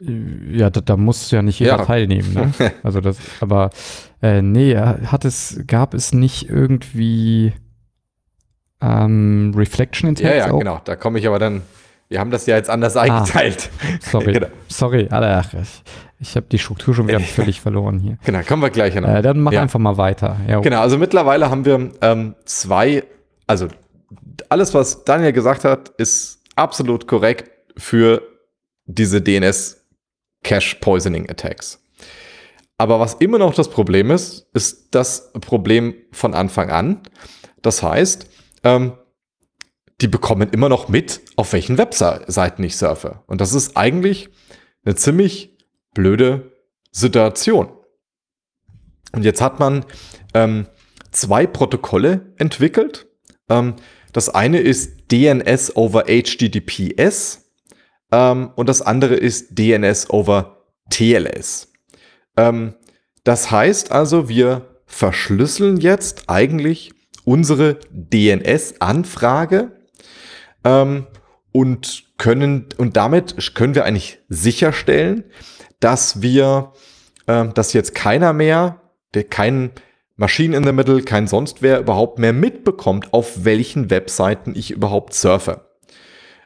S2: Ja, da, da muss ja nicht jeder ja. teilnehmen. Ne? Also das, aber äh, nee, hat es, gab es nicht irgendwie ähm, Reflection
S1: Intent? Ja, ja, auch? genau. Da komme ich aber dann. Wir haben das ja jetzt anders ah, eingeteilt.
S2: Sorry, genau. sorry, Alter, ich, ich habe die Struktur schon wieder völlig verloren hier.
S1: Genau, kommen wir gleich
S2: an. Äh, dann mach ja. einfach mal weiter.
S1: Ja, okay. Genau, also mittlerweile haben wir ähm, zwei, also alles, was Daniel gesagt hat, ist absolut korrekt für diese DNS Cache Poisoning Attacks. Aber was immer noch das Problem ist, ist das Problem von Anfang an. Das heißt, ähm, die bekommen immer noch mit, auf welchen Webseiten ich surfe. Und das ist eigentlich eine ziemlich blöde Situation. Und jetzt hat man ähm, zwei Protokolle entwickelt. Ähm, das eine ist DNS over HTTPS ähm, und das andere ist DNS over TLS. Ähm, das heißt also, wir verschlüsseln jetzt eigentlich unsere DNS-Anfrage ähm, und können und damit können wir eigentlich sicherstellen, dass wir, äh, dass jetzt keiner mehr, der kein Machine in the Middle, kein sonst wer überhaupt mehr mitbekommt, auf welchen Webseiten ich überhaupt surfe.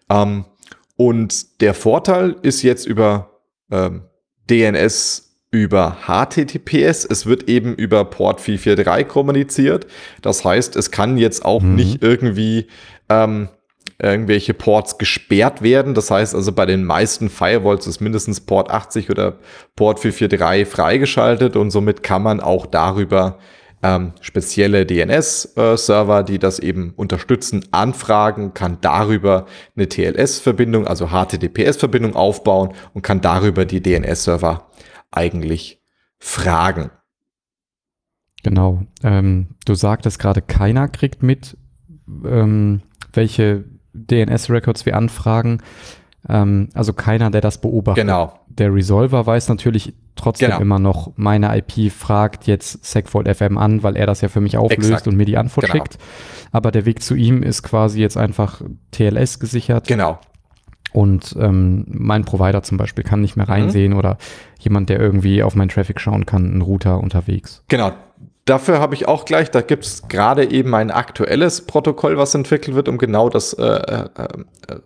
S1: Ähm, und der Vorteil ist jetzt über ähm, DNS über HTTPS. Es wird eben über Port 443 kommuniziert. Das heißt, es kann jetzt auch mhm. nicht irgendwie ähm, irgendwelche Ports gesperrt werden. Das heißt also, bei den meisten Firewalls ist mindestens Port 80 oder Port 443 freigeschaltet und somit kann man auch darüber ähm, spezielle DNS-Server, die das eben unterstützen, anfragen, kann darüber eine TLS-Verbindung, also HTTPS-Verbindung aufbauen und kann darüber die DNS-Server eigentlich fragen.
S2: Genau. Ähm, du sagtest gerade, keiner kriegt mit, ähm, welche DNS-Records wir anfragen. Ähm, also keiner, der das beobachtet.
S1: Genau.
S2: Der Resolver weiß natürlich trotzdem genau. immer noch, meine IP fragt jetzt Segfault FM an, weil er das ja für mich auflöst Exakt. und mir die Antwort genau. schickt. Aber der Weg zu ihm ist quasi jetzt einfach TLS gesichert.
S1: Genau.
S2: Und ähm, mein Provider zum Beispiel kann nicht mehr mhm. reinsehen mhm. oder jemand, der irgendwie auf meinen Traffic schauen kann, ein Router unterwegs.
S1: Genau, Dafür habe ich auch gleich, da gibt es gerade eben ein aktuelles Protokoll, was entwickelt wird, um genau das, äh, äh, äh,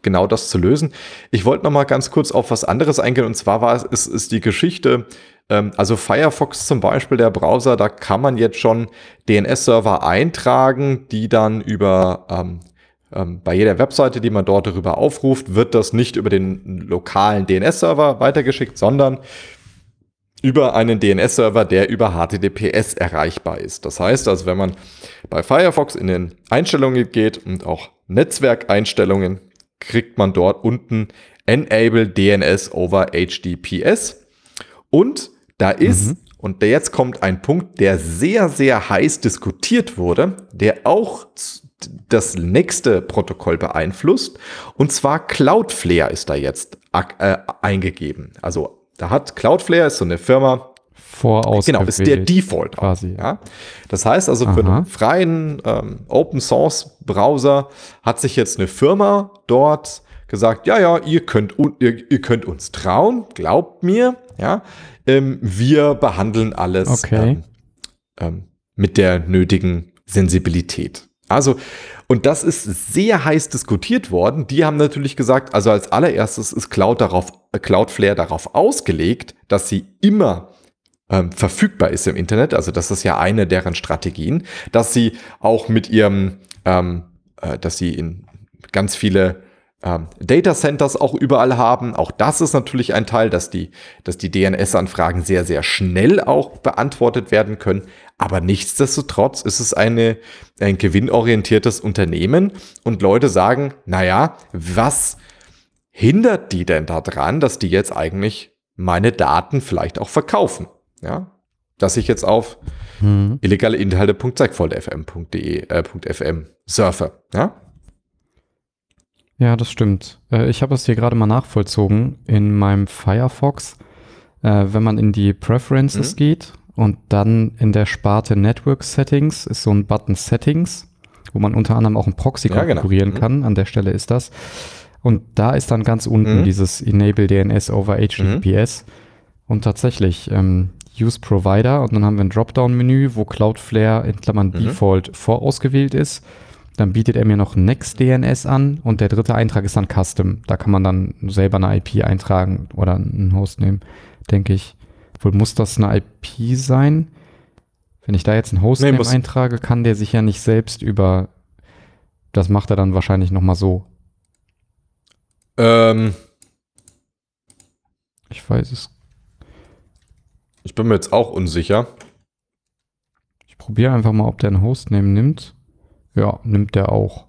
S1: genau das zu lösen. Ich wollte noch mal ganz kurz auf was anderes eingehen, und zwar war es, ist, ist die Geschichte, ähm, also Firefox zum Beispiel, der Browser, da kann man jetzt schon DNS-Server eintragen, die dann über ähm, ähm, bei jeder Webseite, die man dort darüber aufruft, wird das nicht über den lokalen DNS-Server weitergeschickt, sondern über einen DNS-Server, der über HTTPS erreichbar ist. Das heißt also, wenn man bei Firefox in den Einstellungen geht und auch Netzwerkeinstellungen, kriegt man dort unten Enable DNS over HTTPS. Und da ist, mhm. und jetzt kommt ein Punkt, der sehr, sehr heiß diskutiert wurde, der auch das nächste Protokoll beeinflusst. Und zwar Cloudflare ist da jetzt äh, eingegeben. Also da hat Cloudflare, ist so eine Firma,
S2: vorausgewählt.
S1: Genau, ist der Default quasi. Ja? Das heißt also, Aha. für einen freien ähm, Open Source Browser hat sich jetzt eine Firma dort gesagt, ja, ja, ihr könnt, ihr, ihr könnt uns trauen, glaubt mir, ja, ähm, wir behandeln alles
S2: okay.
S1: ähm, ähm mit der nötigen Sensibilität. Also, und das ist sehr heiß diskutiert worden. Die haben natürlich gesagt, also als allererstes ist Cloud darauf, Cloudflare darauf ausgelegt, dass sie immer ähm, verfügbar ist im Internet. Also das ist ja eine deren Strategien, dass sie auch mit ihrem, ähm, äh, dass sie in ganz viele ähm, Data Centers auch überall haben. Auch das ist natürlich ein Teil, dass die, dass die DNS-Anfragen sehr, sehr schnell auch beantwortet werden können. Aber nichtsdestotrotz ist es eine, ein gewinnorientiertes Unternehmen und Leute sagen, naja, was hindert die denn daran, dass die jetzt eigentlich meine Daten vielleicht auch verkaufen? ja, dass ich jetzt auf hm. illegale Inhalte.zeigvollfm.de äh, .fm surfe, ja?
S2: Ja, das stimmt. Äh, ich habe es hier gerade mal nachvollzogen in meinem Firefox. Äh, wenn man in die Preferences mhm. geht und dann in der Sparte Network Settings ist so ein Button Settings, wo man unter anderem auch ein Proxy ja, genau. konfigurieren genau. kann. An der Stelle ist das. Und da ist dann ganz unten mhm. dieses Enable DNS over HTTPS. Mhm. Und tatsächlich, ähm, Use Provider und dann haben wir ein Dropdown-Menü, wo Cloudflare in Klammern mhm. Default vorausgewählt ist. Dann bietet er mir noch NextDNS an und der dritte Eintrag ist dann Custom. Da kann man dann selber eine IP eintragen oder einen Host nehmen, denke ich. Wohl muss das eine IP sein? Wenn ich da jetzt einen Hostname nee, eintrage, kann der sich ja nicht selbst über. Das macht er dann wahrscheinlich nochmal so.
S1: Ähm.
S2: Ich weiß es
S1: ich bin mir jetzt auch unsicher.
S2: Ich probiere einfach mal, ob der einen Hostname nimmt. Ja, nimmt der auch.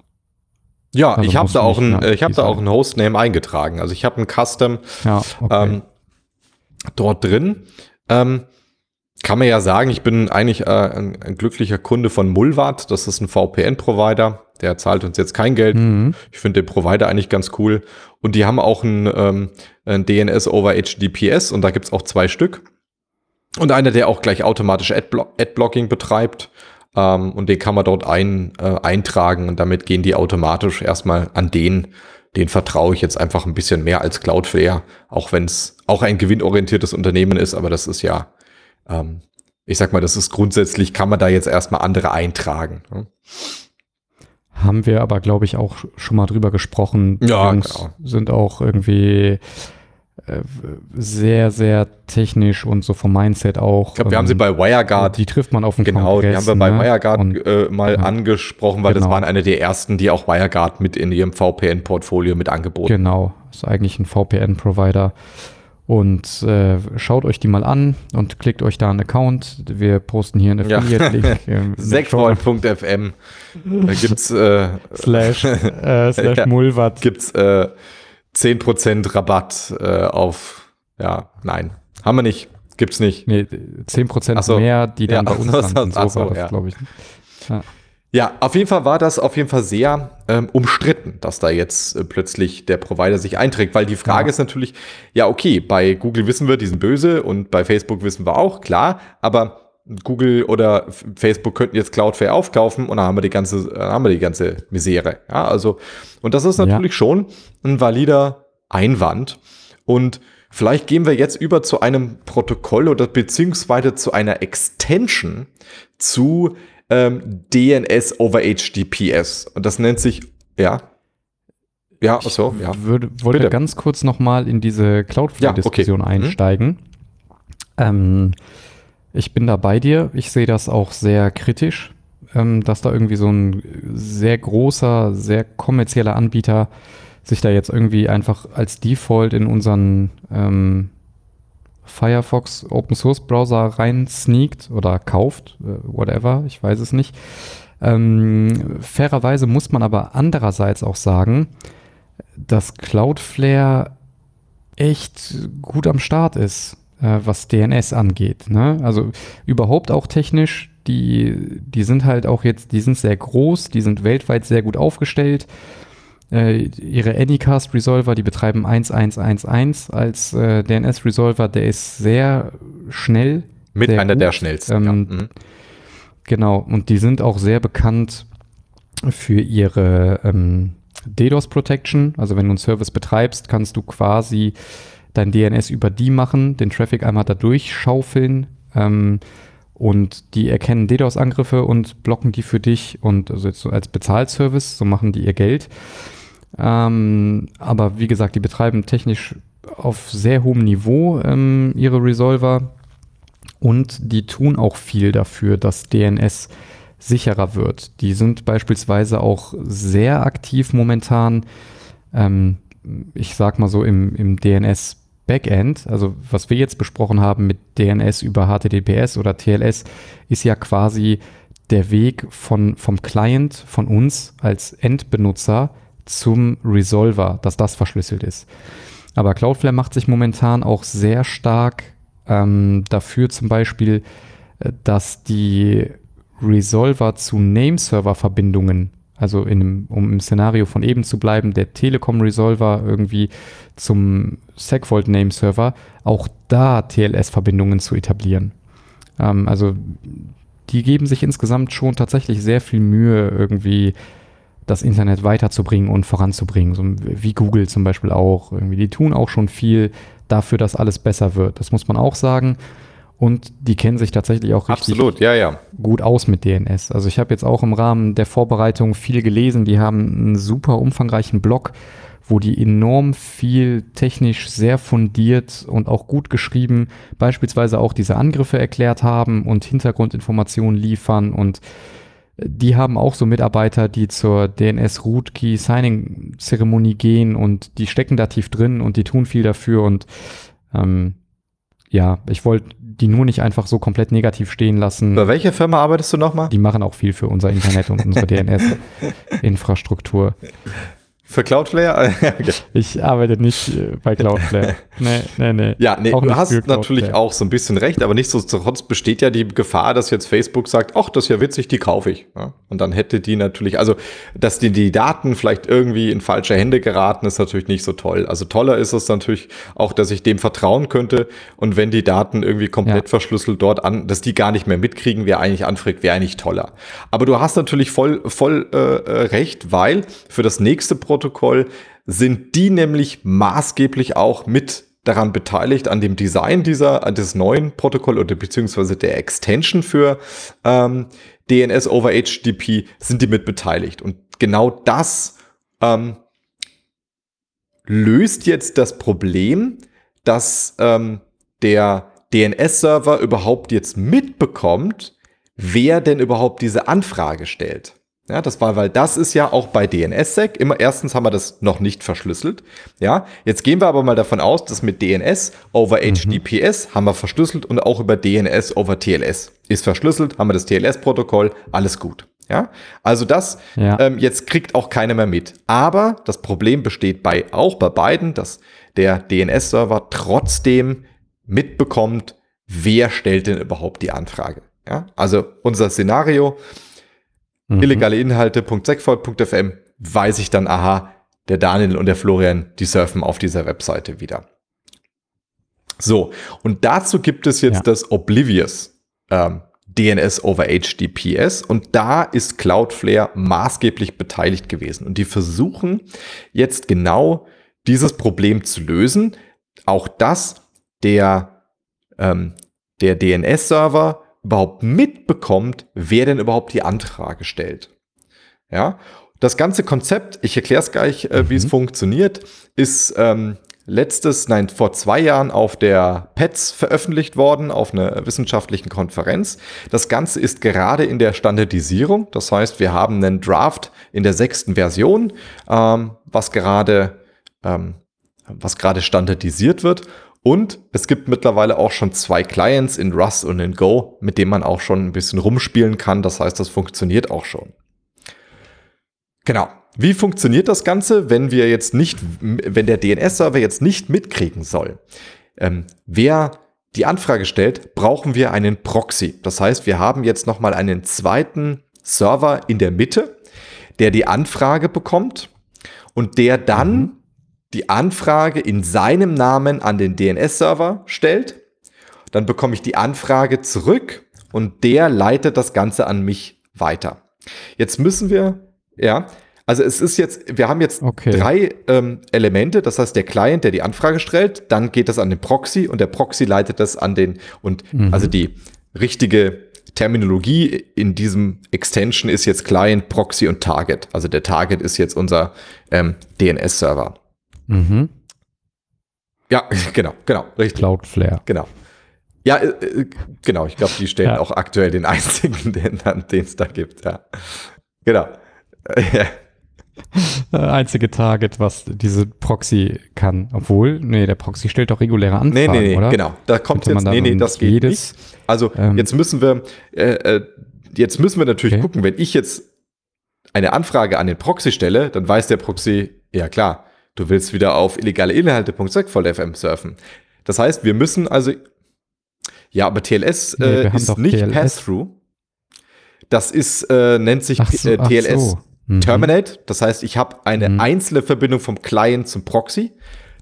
S1: Ja, also ich habe da auch ein, ich habe da auch einen Hostname eingetragen. Also ich habe einen Custom
S2: ja, okay.
S1: ähm, dort drin. Ähm, kann man ja sagen, ich bin eigentlich äh, ein, ein, glücklicher Kunde von Mulvat. Das ist ein VPN-Provider. Der zahlt uns jetzt kein Geld. Mhm. Ich finde den Provider eigentlich ganz cool. Und die haben auch ein, ähm, ein DNS over HTTPS und da gibt es auch zwei Stück. Und einer, der auch gleich automatisch Adblocking betreibt. Ähm, und den kann man dort ein, äh, eintragen und damit gehen die automatisch erstmal an den. Den vertraue ich jetzt einfach ein bisschen mehr als Cloudflare, auch wenn es auch ein gewinnorientiertes Unternehmen ist, aber das ist ja, ähm, ich sag mal, das ist grundsätzlich, kann man da jetzt erstmal andere eintragen. Ne?
S2: Haben wir aber, glaube ich, auch schon mal drüber gesprochen.
S1: Ja, genau.
S2: sind auch irgendwie sehr, sehr technisch und so vom Mindset auch.
S1: Ich glaube, wir haben sie ähm, bei WireGuard.
S2: Die trifft man auf dem
S1: Genau, Kongress, die haben wir bei ne? WireGuard und, äh, mal ja, angesprochen, weil genau. das waren eine der ersten, die auch WireGuard mit in ihrem VPN-Portfolio mit angeboten
S2: Genau, ist eigentlich ein VPN-Provider. Und äh, schaut euch die mal an und klickt euch da einen Account. Wir posten hier einen Affiliate-Link.
S1: Ja. Segvoll.fm. Da gibt's äh,
S2: slash, äh, slash Mulvat.
S1: Gibt's äh, 10% Rabatt äh, auf, ja, nein, haben wir nicht, gibt's nicht.
S2: Nee, 10% so, mehr, die dann ja, bei uns landen,
S1: so, so ja. glaube ich. Ja. ja. auf jeden Fall war das auf jeden Fall sehr ähm, umstritten, dass da jetzt äh, plötzlich der Provider sich einträgt, weil die Frage ja. ist natürlich, ja, okay, bei Google wissen wir, die sind böse und bei Facebook wissen wir auch, klar, aber Google oder Facebook könnten jetzt Cloudflare aufkaufen und dann haben wir die ganze, haben wir die ganze Misere. Ja, also, und das ist natürlich ja. schon ein valider Einwand. Und vielleicht gehen wir jetzt über zu einem Protokoll oder beziehungsweise zu einer Extension zu ähm, DNS over HTTPS. Und das nennt sich, ja.
S2: Ja, so, ja. Würde, wollte Bitte. ganz kurz nochmal in diese Cloudflare-Diskussion ja, okay. Mhm. einsteigen. Mhm. Ähm, ich bin da bei dir. Ich sehe das auch sehr kritisch, ähm, dass da irgendwie so ein sehr großer, sehr kommerzieller Anbieter sich da jetzt irgendwie einfach als Default in unseren ähm, Firefox Open Source Browser rein sneakt oder kauft, äh, whatever, ich weiß es nicht. Ähm, fairerweise muss man aber andererseits auch sagen, dass Cloudflare echt gut am Start ist, äh, was DNS angeht. Ne? Also überhaupt auch technisch, die, die sind halt auch jetzt, die sind sehr groß, die sind weltweit sehr gut aufgestellt. Äh, ihre Anycast Resolver, die betreiben 1111 als äh, DNS Resolver, der ist sehr schnell.
S1: Mit
S2: sehr
S1: einer
S2: gut.
S1: der schnellsten.
S2: Ähm,
S1: ja. Mhm.
S2: Genau, und die sind auch sehr bekannt für ihre ähm, DDoS Protection. Also wenn du einen Service betreibst, kannst du quasi dein DNS über die machen, den Traffic einmal da durchschaufeln ähm, und die erkennen DDoS-Angriffe und blocken die für dich und also jetzt so als Bezahlservice, so machen die ihr Geld. Ähm, aber wie gesagt, die betreiben technisch auf sehr hohem Niveau ähm, ihre Resolver und die tun auch viel dafür, dass DNS sicherer wird. Die sind beispielsweise auch sehr aktiv momentan, ähm, ich sag mal so im, im DNS Backend, also was wir jetzt besprochen haben mit DNS über HTTPS oder TLS, ist ja quasi der Weg von, vom Client, von uns als Endbenutzer zum Resolver, dass das verschlüsselt ist. Aber Cloudflare macht sich momentan auch sehr stark ähm, dafür zum Beispiel, äh, dass die Resolver zu Nameserver-Verbindungen, also in einem, um im Szenario von eben zu bleiben, der Telekom-Resolver irgendwie zum Segfault Nameserver, auch da TLS-Verbindungen zu etablieren. Ähm, also die geben sich insgesamt schon tatsächlich sehr viel Mühe, irgendwie das Internet weiterzubringen und voranzubringen. So wie Google zum Beispiel auch. Irgendwie, die tun auch schon viel dafür, dass alles besser wird. Das muss man auch sagen. Und die kennen sich tatsächlich auch richtig
S1: Absolut, ja, ja.
S2: gut aus mit DNS. Also ich habe jetzt auch im Rahmen der Vorbereitung viel gelesen. Die haben einen super umfangreichen Blog, wo die enorm viel technisch sehr fundiert und auch gut geschrieben beispielsweise auch diese Angriffe erklärt haben und Hintergrundinformationen liefern und die haben auch so Mitarbeiter, die zur DNS Root Key Signing Zeremonie gehen und die stecken da tief drin und die tun viel dafür und ähm, ja, ich wollte die nur nicht einfach so komplett negativ stehen lassen.
S1: Bei welcher Firma arbeitest du nochmal?
S2: Die machen auch viel für unser Internet und unsere DNS-Infrastruktur.
S1: Für Cloudflare?
S2: ich arbeite nicht äh, bei Cloudflare. Nee, nee, nee.
S1: Ja, nee, du hast natürlich auch so ein bisschen recht, aber nichtsdestotrotz besteht ja die Gefahr, dass jetzt Facebook sagt, ach, das ist ja witzig, die kaufe ich. Ja? Und dann hätte die natürlich, also, dass die, die Daten vielleicht irgendwie in falsche Hände geraten, ist natürlich nicht so toll. Also toller ist es natürlich auch, dass ich dem vertrauen könnte und wenn die Daten irgendwie komplett
S2: Ja.
S1: verschlüsselt dort an, dass die gar nicht mehr mitkriegen, wer eigentlich anfragt, wäre eigentlich toller. Aber du hast natürlich voll, voll äh, äh, recht, weil für das nächste Protokoll sind die nämlich maßgeblich auch mit daran beteiligt, an dem Design dieser, des neuen Protokoll oder beziehungsweise der Extension für ähm, DNS over HTTP sind die mit beteiligt. Und genau das ähm, löst jetzt das Problem, dass ähm, der DNS-Server überhaupt jetzt mitbekommt, wer denn überhaupt diese Anfrage stellt. Ja, das war, weil das ist ja auch bei DNSSEC immer, erstens haben wir das noch nicht verschlüsselt. Ja, jetzt gehen wir aber mal davon aus, dass mit DNS over HTTPS haben wir verschlüsselt und auch über DNS over TLS ist verschlüsselt, haben wir das TLS-Protokoll, alles gut. Ja, also das
S2: Ja.
S1: ähm, jetzt kriegt auch keiner mehr mit. Aber das Problem besteht bei auch bei beiden, dass der DNS-Server trotzdem mitbekommt, wer stellt denn überhaupt die Anfrage. Ja, also unser Szenario,
S2: Mhm.
S1: illegale Inhalte.segfault.fm, weiß ich dann, aha, der Daniel und der Florian, die surfen auf dieser Webseite wieder. So, und dazu gibt es jetzt
S2: Ja.
S1: das Oblivious ähm, DNS over HTTPS und da ist Cloudflare maßgeblich beteiligt gewesen. Und die versuchen jetzt genau dieses Problem zu lösen. Auch dass der, ähm, der DNS-Server überhaupt mitbekommt, wer denn überhaupt die Anfrage stellt. Ja, das ganze Konzept, ich erkläre es gleich, äh, wie es
S2: Mhm.
S1: funktioniert, ist ähm, letztes, nein, vor zwei Jahren auf der PETS veröffentlicht worden, auf einer wissenschaftlichen Konferenz. Das Ganze ist gerade in der Standardisierung. Das heißt, wir haben einen Draft in der sechsten Version, ähm, was gerade ähm, was gerade standardisiert wird. Und es gibt mittlerweile auch schon zwei Clients in Rust und in Go, mit denen man auch schon ein bisschen rumspielen kann. Das heißt, das funktioniert auch schon. Genau. wie funktioniert das Ganze, wenn wir jetzt nicht, wenn der DNS-Server jetzt nicht mitkriegen soll? Ähm, wer die Anfrage stellt, brauchen wir einen Proxy. Das heißt, wir haben jetzt nochmal einen zweiten Server in der Mitte, der die Anfrage bekommt und der dann mhm. Die Anfrage in seinem Namen an den DNS-Server stellt. Dann bekomme ich die Anfrage zurück und der leitet das Ganze an mich weiter. Jetzt müssen wir, ja, also es ist jetzt, wir haben jetzt okay. drei ähm, Elemente, das heißt der Client, der die Anfrage stellt, dann geht das an den Proxy und der Proxy leitet das an den, und mhm. also die richtige Terminologie in diesem Extension ist jetzt Client, Proxy und Target. Also der Target ist jetzt unser ähm, DNS-Server. Mhm. Ja, genau, genau,
S2: richtig. Cloudflare.
S1: Genau. Ja, äh, äh genau, ich glaube, die stellen ja. auch aktuell den einzigen, den es da gibt, ja. Genau.
S2: Äh, einzige Target, was diese Proxy kann. Obwohl, nee, der Proxy stellt doch reguläre Anfragen,
S1: nee, nee, nee, oder? genau. Da kommt Könnte jetzt, nee, nee, das geht nicht. Also ähm, jetzt müssen wir, äh, äh, jetzt müssen wir natürlich okay. gucken, wenn ich jetzt eine Anfrage an den Proxy stelle, dann weiß der Proxy, ja klar, du willst wieder auf illegale Inhalte.segvoll.fm surfen. Das heißt, wir müssen also, ja, aber TLS äh, nee, ist nicht Pass-Through. Das ist, äh, nennt sich so, äh, TLS. So. Mhm. Terminate. Das heißt, ich habe eine mhm. einzelne Verbindung vom Client zum Proxy.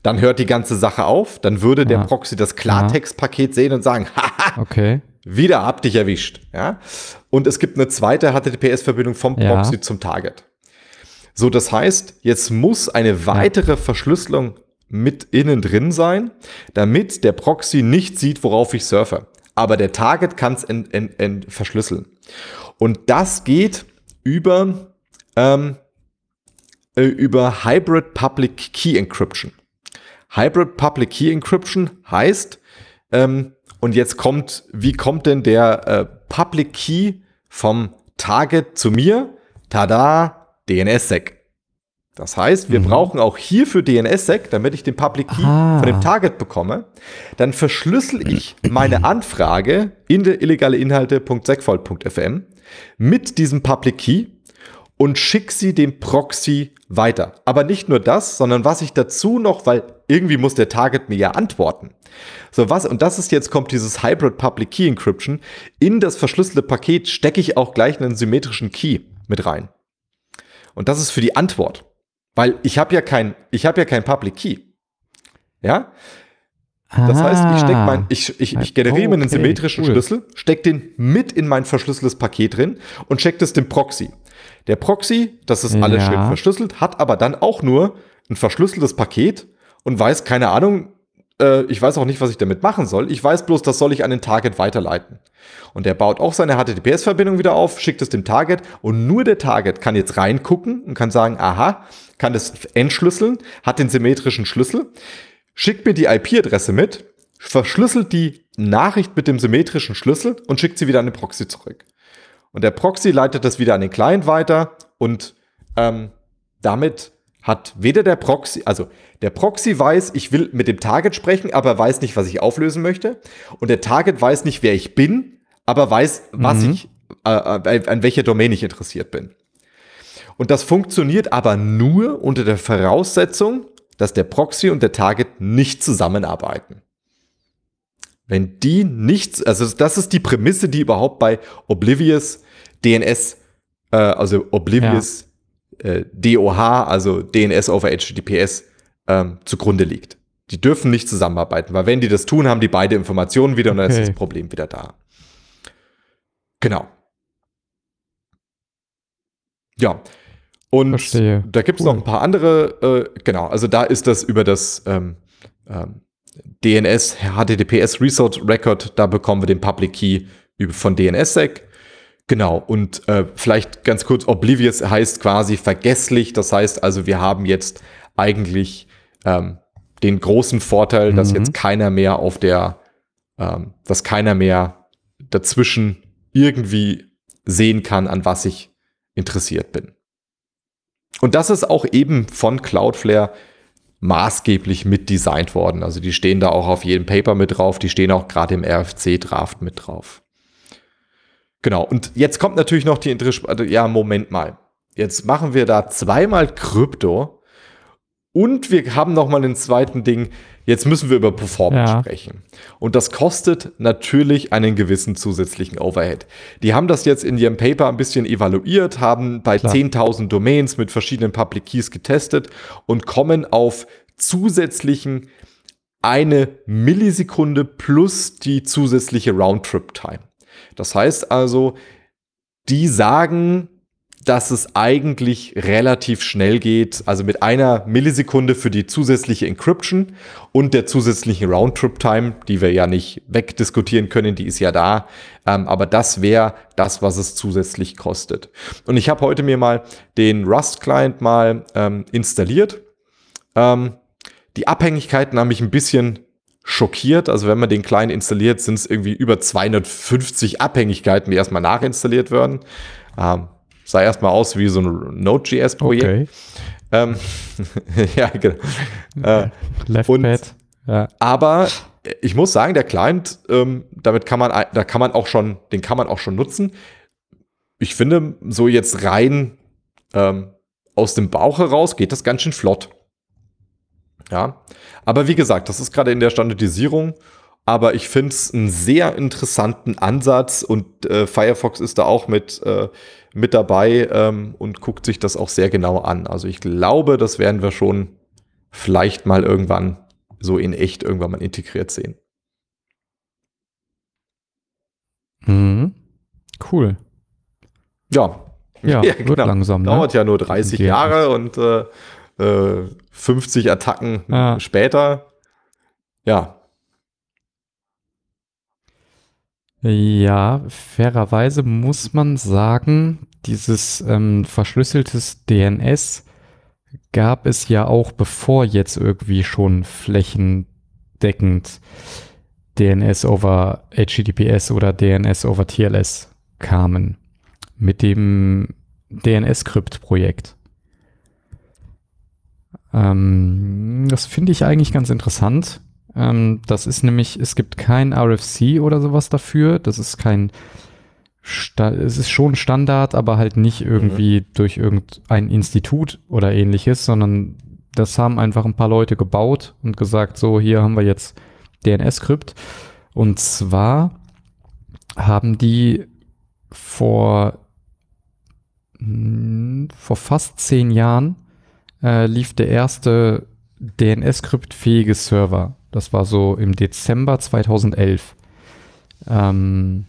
S1: Dann hört die ganze Sache auf. Dann würde der Proxy das Klartextpaket sehen und sagen, haha, okay. wieder hab dich erwischt. Ja? Und es gibt eine zweite HTTPS-Verbindung vom Proxy ja. zum Target. So, das heißt, jetzt muss eine weitere. Verschlüsselung mit innen drin sein, damit der Proxy nicht sieht, worauf ich surfe. Aber der Target kann es verschlüsseln. Und das geht über ähm, äh, über Hybrid Public Key Encryption. Hybrid Public Key Encryption heißt, ähm, und jetzt kommt, wie kommt denn der äh, Public Key vom Target zu mir? Tada, DNSSEC. Das heißt, wir mhm. brauchen auch hier für DNSSEC, damit ich den Public Key ah. von dem Target bekomme, dann verschlüssel ich meine Anfrage in der illegale Inhalte.segfault.fm mit diesem Public Key und schick sie dem Proxy weiter. Aber nicht nur das, sondern was ich dazu noch, weil irgendwie muss der Target mir ja antworten. So was, und das ist jetzt kommt dieses Hybrid Public Key Encryption. In das verschlüsselte Paket stecke ich auch gleich einen symmetrischen Key mit rein. Und das ist für die Antwort. Weil ich habe ja kein, ich habe ja kein Public Key. Ja? Das ah, heißt, ich steck mein, ich, ich, ich generiere mir einen symmetrischen cool. Schlüssel, steck den mit in mein verschlüsseltes Paket drin und check das dem Proxy. Der Proxy, das ist alles ja. schön verschlüsselt, hat aber dann auch nur ein verschlüsseltes Paket und weiß, keine Ahnung, äh, ich weiß auch nicht, was ich damit machen soll. Ich weiß bloß, das soll ich an den Target weiterleiten. Und der baut auch seine HTTPS-Verbindung wieder auf, schickt es dem Target und nur der Target kann jetzt reingucken und kann sagen, aha, kann das entschlüsseln, hat den symmetrischen Schlüssel, schickt mir die IP-Adresse mit, verschlüsselt die Nachricht mit dem symmetrischen Schlüssel und schickt sie wieder an den Proxy zurück. Und der Proxy leitet das wieder an den Client weiter und ähm, damit hat weder der Proxy, also der Proxy weiß, ich will mit dem Target sprechen, aber weiß nicht, was ich auflösen möchte. Und der Target weiß nicht, wer ich bin, aber weiß, was mhm. ich, äh, äh, an welcher Domain ich interessiert bin. Und das funktioniert aber nur unter der Voraussetzung, dass der Proxy und der Target nicht zusammenarbeiten. Wenn die nichts, also das ist die Prämisse, die überhaupt bei Oblivious DNS, äh, also Oblivious ja. Äh, DOH, also DNS over HTTPS, ähm, zugrunde liegt. Die dürfen nicht zusammenarbeiten, weil wenn die das tun, haben die beide Informationen wieder und okay. dann ist das Problem wieder da. Genau. Ja. Und Verstehe. da gibt es cool. noch ein paar andere, äh, genau, also da ist das über das ähm, ähm, DNS, HTTPS Resort Record, da bekommen wir den Public Key von DNSSEC. Genau, und äh, vielleicht ganz kurz, Oblivious heißt quasi vergesslich. Das heißt also, wir haben jetzt eigentlich ähm, den großen Vorteil, mhm. dass jetzt keiner mehr auf der, ähm, dass keiner mehr dazwischen irgendwie sehen kann, an was ich interessiert bin. Und das ist auch eben von Cloudflare maßgeblich mit designt worden. Also die stehen da auch auf jedem Paper mit drauf, die stehen auch gerade im RFC-Draft mit drauf. Genau, und jetzt kommt natürlich noch die interessante, ja, Moment mal. jetzt machen wir da zweimal Krypto und wir haben noch mal einen zweiten Ding. Jetzt müssen wir über Performance ja. sprechen. Und das kostet natürlich einen gewissen zusätzlichen Overhead. Die haben das jetzt in ihrem Paper ein bisschen evaluiert, haben bei 10.000 Domains mit verschiedenen Public Keys getestet und kommen auf zusätzlichen eine Millisekunde plus die zusätzliche Roundtrip-Time. Das heißt also, die sagen, dass es eigentlich relativ schnell geht, also mit einer Millisekunde für die zusätzliche Encryption und der zusätzlichen Roundtrip-Time, die wir ja nicht wegdiskutieren können, die ist ja da, ähm, aber das wäre das, was es zusätzlich kostet. Und ich habe heute mir mal den Rust-Client mal ähm, installiert. Ähm, die Abhängigkeiten haben mich ein bisschen schockiert. Also wenn man den Client installiert, sind es irgendwie über 250 Abhängigkeiten, die erstmal nachinstalliert werden. Ähm, sah erstmal aus wie so ein Node.js-Projekt. Okay. Ähm, ja, genau. Äh, Left und, Pad. Ja. Aber ich muss sagen, der Client, ähm, damit kann man, da kann man auch schon, den kann man auch schon nutzen. Ich finde, so jetzt rein ähm, aus dem Bauch heraus geht das ganz schön flott. Ja, aber wie gesagt, das ist gerade in der Standardisierung aber ich finde es einen sehr interessanten Ansatz und äh, Firefox ist da auch mit, äh, mit dabei ähm, und guckt sich das auch sehr genau an. Also ich glaube, das werden wir schon vielleicht mal irgendwann so in echt irgendwann mal integriert sehen.
S2: Mhm. Cool.
S1: Ja.
S2: Ja, ja genau. langsam.
S1: Ne? Dauert ja nur 30 Jahre und äh, 50 äh, Attacken ah. später. Ja,
S2: Ja, fairerweise muss man sagen, dieses ähm, verschlüsseltes DNS gab es ja auch bevor jetzt irgendwie schon flächendeckend DNS over HTTPS oder DNS over TLS kamen. Mit dem DNS-Krypt-Projekt. Ähm, das finde ich eigentlich ganz interessant. Ähm, das ist nämlich, es gibt kein RFC oder sowas dafür. Das ist kein, Sta es ist schon Standard, aber halt nicht irgendwie mhm. durch irgendein Institut oder ähnliches, sondern das haben einfach ein paar Leute gebaut und gesagt, so hier haben wir jetzt DNS-Krypt. Und zwar haben die vor, hm, vor fast zehn Jahren äh, lief der erste DNS-Krypt-fähige Server das war so im Dezember 2011. Ähm,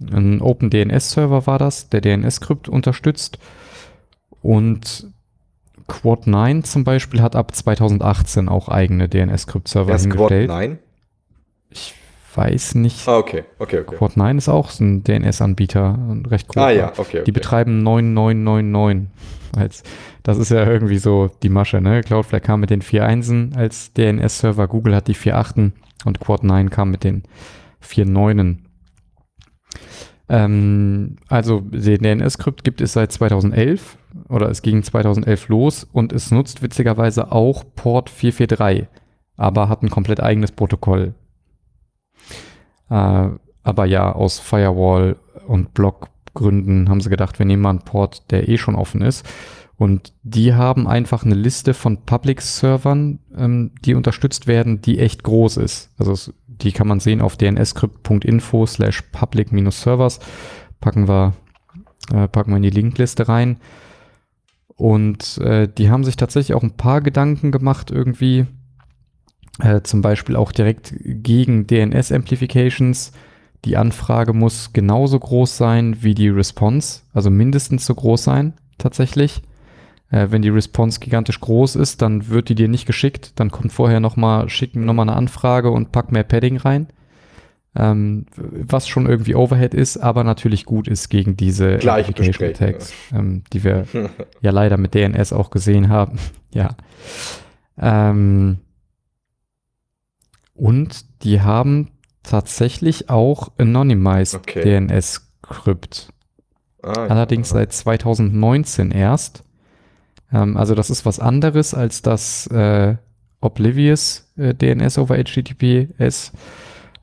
S2: ein OpenDNS-Server war das, der DNS-Krypt unterstützt. Und Quad9 zum Beispiel hat ab 2018 auch eigene DNS-Krypt-Server hingestellt. Quad9? Ich weiß nicht.
S1: Ah, okay, okay, okay.
S2: Quad9 ist auch ein DNS-Anbieter, ein recht großer. Ah, ja, okay, okay. Die betreiben 9999 als, das ist ja irgendwie so die Masche, ne? Cloudflare kam mit den vier Einsen als DNS-Server, Google hat die vier Achten und Quad9 kam mit den vier Neunen. Ähm, also den DNS-Krypt gibt es seit 2011 oder es ging 2011 los und es nutzt witzigerweise auch Port 443, aber hat ein komplett eigenes Protokoll. Äh, aber ja, aus Firewall und Block Gründen haben sie gedacht, wir nehmen mal einen Port, der eh schon offen ist. Und die haben einfach eine Liste von Public-Servern, ähm, die unterstützt werden, die echt groß ist. Also die kann man sehen auf dnsscript.info slash public-servers. Packen wir, äh, packen wir in die Linkliste rein. Und äh, die haben sich tatsächlich auch ein paar Gedanken gemacht irgendwie. Äh, zum Beispiel auch direkt gegen DNS-Amplifications die Anfrage muss genauso groß sein wie die Response, also mindestens so groß sein tatsächlich. Äh, wenn die Response gigantisch groß ist, dann wird die dir nicht geschickt. Dann kommt vorher nochmal, schicken nochmal eine Anfrage und pack mehr Padding rein. Ähm, was schon irgendwie Overhead ist, aber natürlich gut ist gegen diese
S1: Application
S2: Tags, ähm, die wir ja leider mit DNS auch gesehen haben. ja. Ähm, und die haben tatsächlich auch Anonymized okay. DNS-Krypt. Ah, Allerdings ja. seit 2019 erst. Ähm, also das ist was anderes als das äh, Oblivious äh, DNS over HTTPS,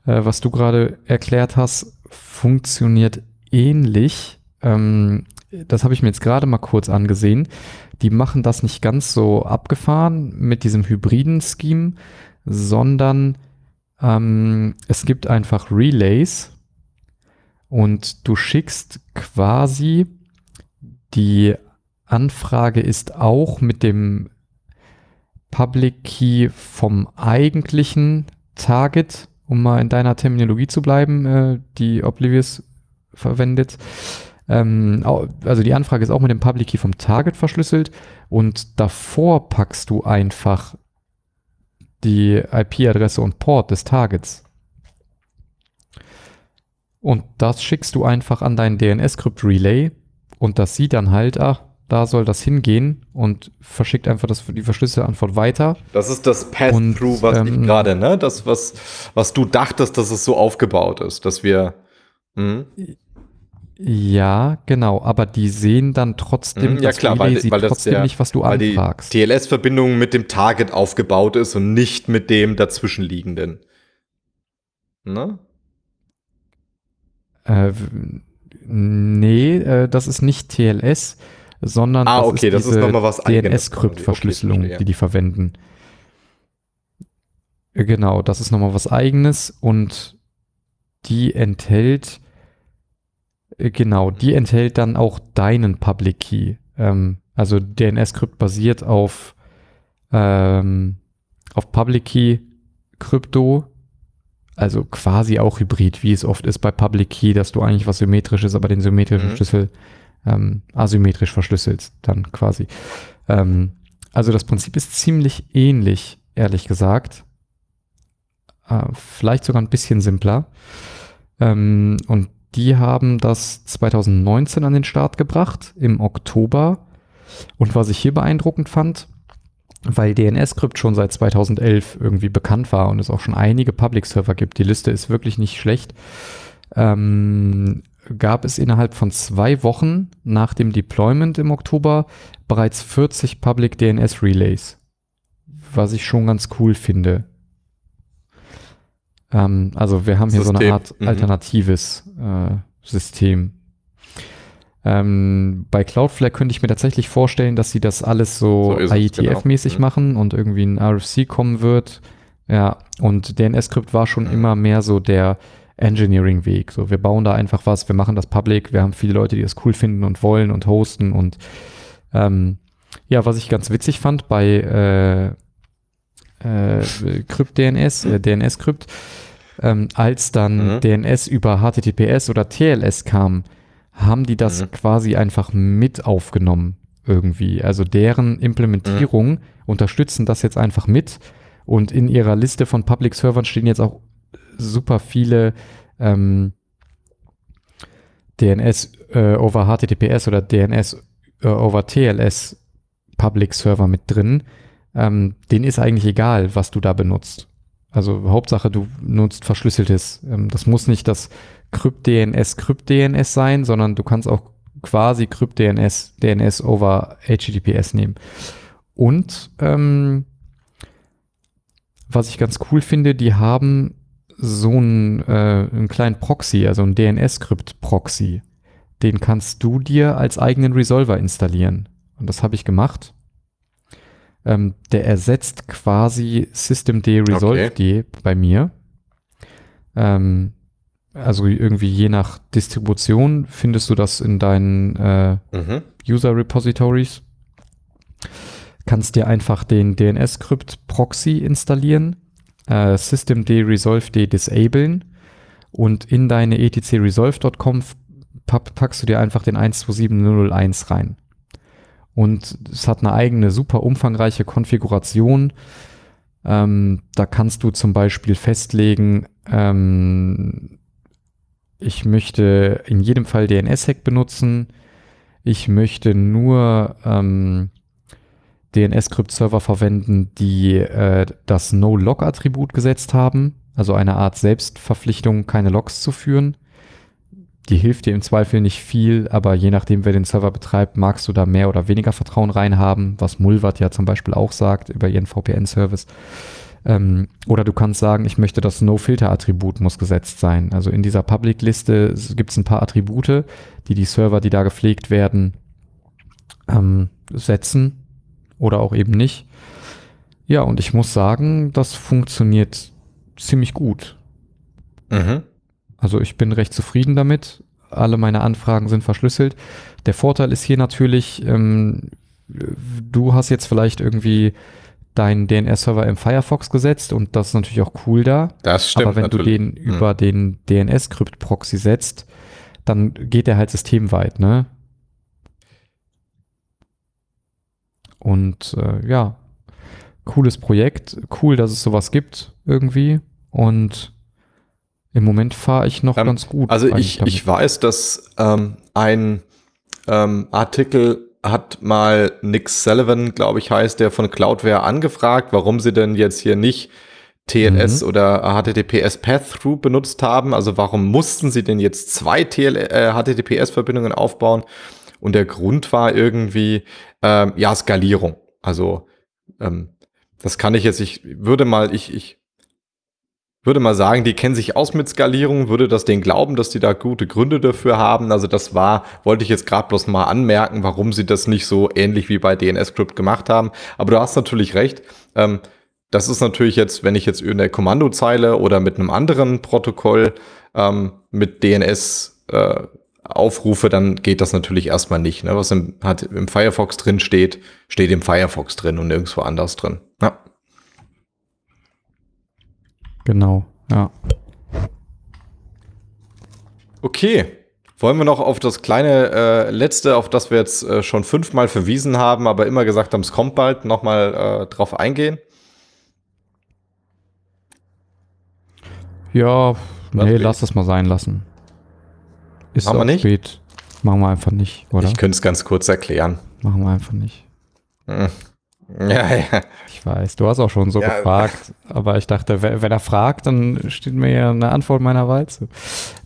S2: äh, was du gerade erklärt hast, funktioniert ähnlich. Ähm, das habe ich mir jetzt gerade mal kurz angesehen. Die machen das nicht ganz so abgefahren mit diesem hybriden Scheme, sondern ähm, es gibt einfach Relays und du schickst quasi die Anfrage ist auch mit dem Public Key vom eigentlichen Target, um mal in deiner Terminologie zu bleiben, äh, die Oblivious verwendet. Ähm, also die Anfrage ist auch mit dem Public Key vom Target verschlüsselt und davor packst du einfach die IP-Adresse und Port des Targets. Und das schickst du einfach an deinen DNS-Crypt-Relay und das sieht dann halt, ach, da soll das hingehen und verschickt einfach das, die verschlüsselte Antwort weiter.
S1: Das ist das Pass-Through, was ähm, ich gerade, ne? Das, was, was du dachtest, dass es so aufgebaut ist, dass wir. Mh.
S2: Ja, genau, aber die sehen dann trotzdem,
S1: mhm, ja, klar, Relay weil,
S2: sieht
S1: weil
S2: trotzdem
S1: der,
S2: nicht, was du
S1: weil
S2: anfragst.
S1: Die TLS-Verbindung mit dem Target aufgebaut ist und nicht mit dem dazwischenliegenden. Ne?
S2: Äh, nee, äh, das ist nicht TLS, sondern
S1: ah, okay, das ist,
S2: das ist DNS-Krypt-Verschlüsselung, okay, die die verwenden. Äh, genau, das ist nochmal was eigenes und die enthält Genau, die enthält dann auch deinen Public Key. Ähm, also DNS-Krypt basiert auf, ähm, auf Public Key Krypto, also quasi auch Hybrid, wie es oft ist bei Public Key, dass du eigentlich was Symmetrisches, aber den symmetrischen mhm. Schlüssel ähm, asymmetrisch verschlüsselst, dann quasi. Ähm, also das Prinzip ist ziemlich ähnlich, ehrlich gesagt. Äh, vielleicht sogar ein bisschen simpler. Ähm, und die haben das 2019 an den Start gebracht, im Oktober. Und was ich hier beeindruckend fand, weil DNS-Crypt schon seit 2011 irgendwie bekannt war und es auch schon einige Public-Server gibt, die Liste ist wirklich nicht schlecht, ähm, gab es innerhalb von zwei Wochen nach dem Deployment im Oktober bereits 40 Public DNS Relays, was ich schon ganz cool finde. Ähm, also wir haben hier System. so eine Art mhm. alternatives äh, System. Ähm, bei Cloudflare könnte ich mir tatsächlich vorstellen, dass sie das alles so, so IETF-mäßig genau. mhm. machen und irgendwie ein RFC kommen wird. Ja, und DNS-Skript war schon mhm. immer mehr so der Engineering-Weg. So, wir bauen da einfach was, wir machen das public, wir haben viele Leute, die das cool finden und wollen und hosten und ähm, ja, was ich ganz witzig fand bei äh, äh, Crypt-DNS, äh, DNS-Crypt, ähm, als dann mhm. DNS über HTTPS oder TLS kam, haben die das mhm. quasi einfach mit aufgenommen irgendwie. Also deren Implementierung mhm. unterstützen das jetzt einfach mit und in ihrer Liste von Public Servern stehen jetzt auch super viele ähm, DNS äh, over HTTPS oder DNS äh, over TLS Public Server mit drin. Ähm, denen ist eigentlich egal, was du da benutzt. Also Hauptsache, du nutzt verschlüsseltes. Ähm, das muss nicht das Krypt-DNS sein, sondern du kannst auch quasi Krypt-DNS DNS over HTTPS nehmen. Und ähm, was ich ganz cool finde, die haben so einen, äh, einen kleinen Proxy, also einen DNS-Skript-Proxy. Den kannst du dir als eigenen Resolver installieren. Und das habe ich gemacht. Ähm, der ersetzt quasi systemd resolved okay. bei mir. Ähm, also irgendwie je nach Distribution findest du das in deinen äh, mhm. User Repositories. Kannst dir einfach den DNS-Skript-Proxy installieren äh, systemd resolved disablen und in deine etcresolve.com packst du dir einfach den 127001 rein. Und es hat eine eigene super umfangreiche Konfiguration. Ähm, da kannst du zum Beispiel festlegen, ähm, ich möchte in jedem Fall DNS-Hack benutzen. Ich möchte nur ähm, DNS-Crypt-Server verwenden, die äh, das No-Log-Attribut gesetzt haben, also eine Art Selbstverpflichtung, keine Logs zu führen. Die hilft dir im Zweifel nicht viel, aber je nachdem, wer den Server betreibt, magst du da mehr oder weniger Vertrauen reinhaben, was Mulvat ja zum Beispiel auch sagt über ihren VPN-Service. Ähm, oder du kannst sagen, ich möchte das No-Filter-Attribut muss gesetzt sein. Also in dieser Public-Liste gibt es ein paar Attribute, die die Server, die da gepflegt werden, ähm, setzen oder auch eben nicht. Ja, und ich muss sagen, das funktioniert ziemlich gut. Mhm. Also ich bin recht zufrieden damit. Alle meine Anfragen sind verschlüsselt. Der Vorteil ist hier natürlich, ähm, du hast jetzt vielleicht irgendwie deinen DNS-Server im Firefox gesetzt und das ist natürlich auch cool da.
S1: Das stimmt.
S2: Aber wenn natürlich. du den hm. über den DNS-Krypt-Proxy setzt, dann geht der halt systemweit, ne? Und äh, ja, cooles Projekt, cool, dass es sowas gibt irgendwie. Und im Moment fahre ich noch ähm, ganz gut.
S1: Also ich, ich weiß, dass ähm, ein ähm, Artikel hat mal Nick Sullivan, glaube ich, heißt der von Cloudware angefragt, warum sie denn jetzt hier nicht TLS mhm. oder HTTPS Path-Through benutzt haben. Also warum mussten sie denn jetzt zwei äh, HTTPS-Verbindungen aufbauen? Und der Grund war irgendwie, ähm, ja, Skalierung. Also ähm, das kann ich jetzt, ich würde mal, ich, ich würde mal sagen, die kennen sich aus mit Skalierung, würde das denen glauben, dass die da gute Gründe dafür haben. Also das war, wollte ich jetzt gerade bloß mal anmerken, warum sie das nicht so ähnlich wie bei DNS-Script gemacht haben. Aber du hast natürlich recht. Ähm, das ist natürlich jetzt, wenn ich jetzt in der Kommandozeile oder mit einem anderen Protokoll ähm, mit DNS äh, aufrufe, dann geht das natürlich erstmal nicht. Ne? Was im, hat, im Firefox drin steht, steht im Firefox drin und nirgendwo anders drin. Ja.
S2: Genau, ja.
S1: Okay. Wollen wir noch auf das kleine äh, letzte, auf das wir jetzt äh, schon fünfmal verwiesen haben, aber immer gesagt haben, es kommt bald, nochmal äh, drauf eingehen?
S2: Ja, nee, lass das mal sein lassen.
S1: Ist Machen wir nicht? Spät.
S2: Machen wir einfach nicht,
S1: oder? Ich könnte es ganz kurz erklären.
S2: Machen wir einfach nicht.
S1: Hm. Ja, ja.
S2: Ich weiß, du hast auch schon so ja. gefragt, aber ich dachte, wenn er fragt, dann steht mir ja eine Antwort meiner Walze.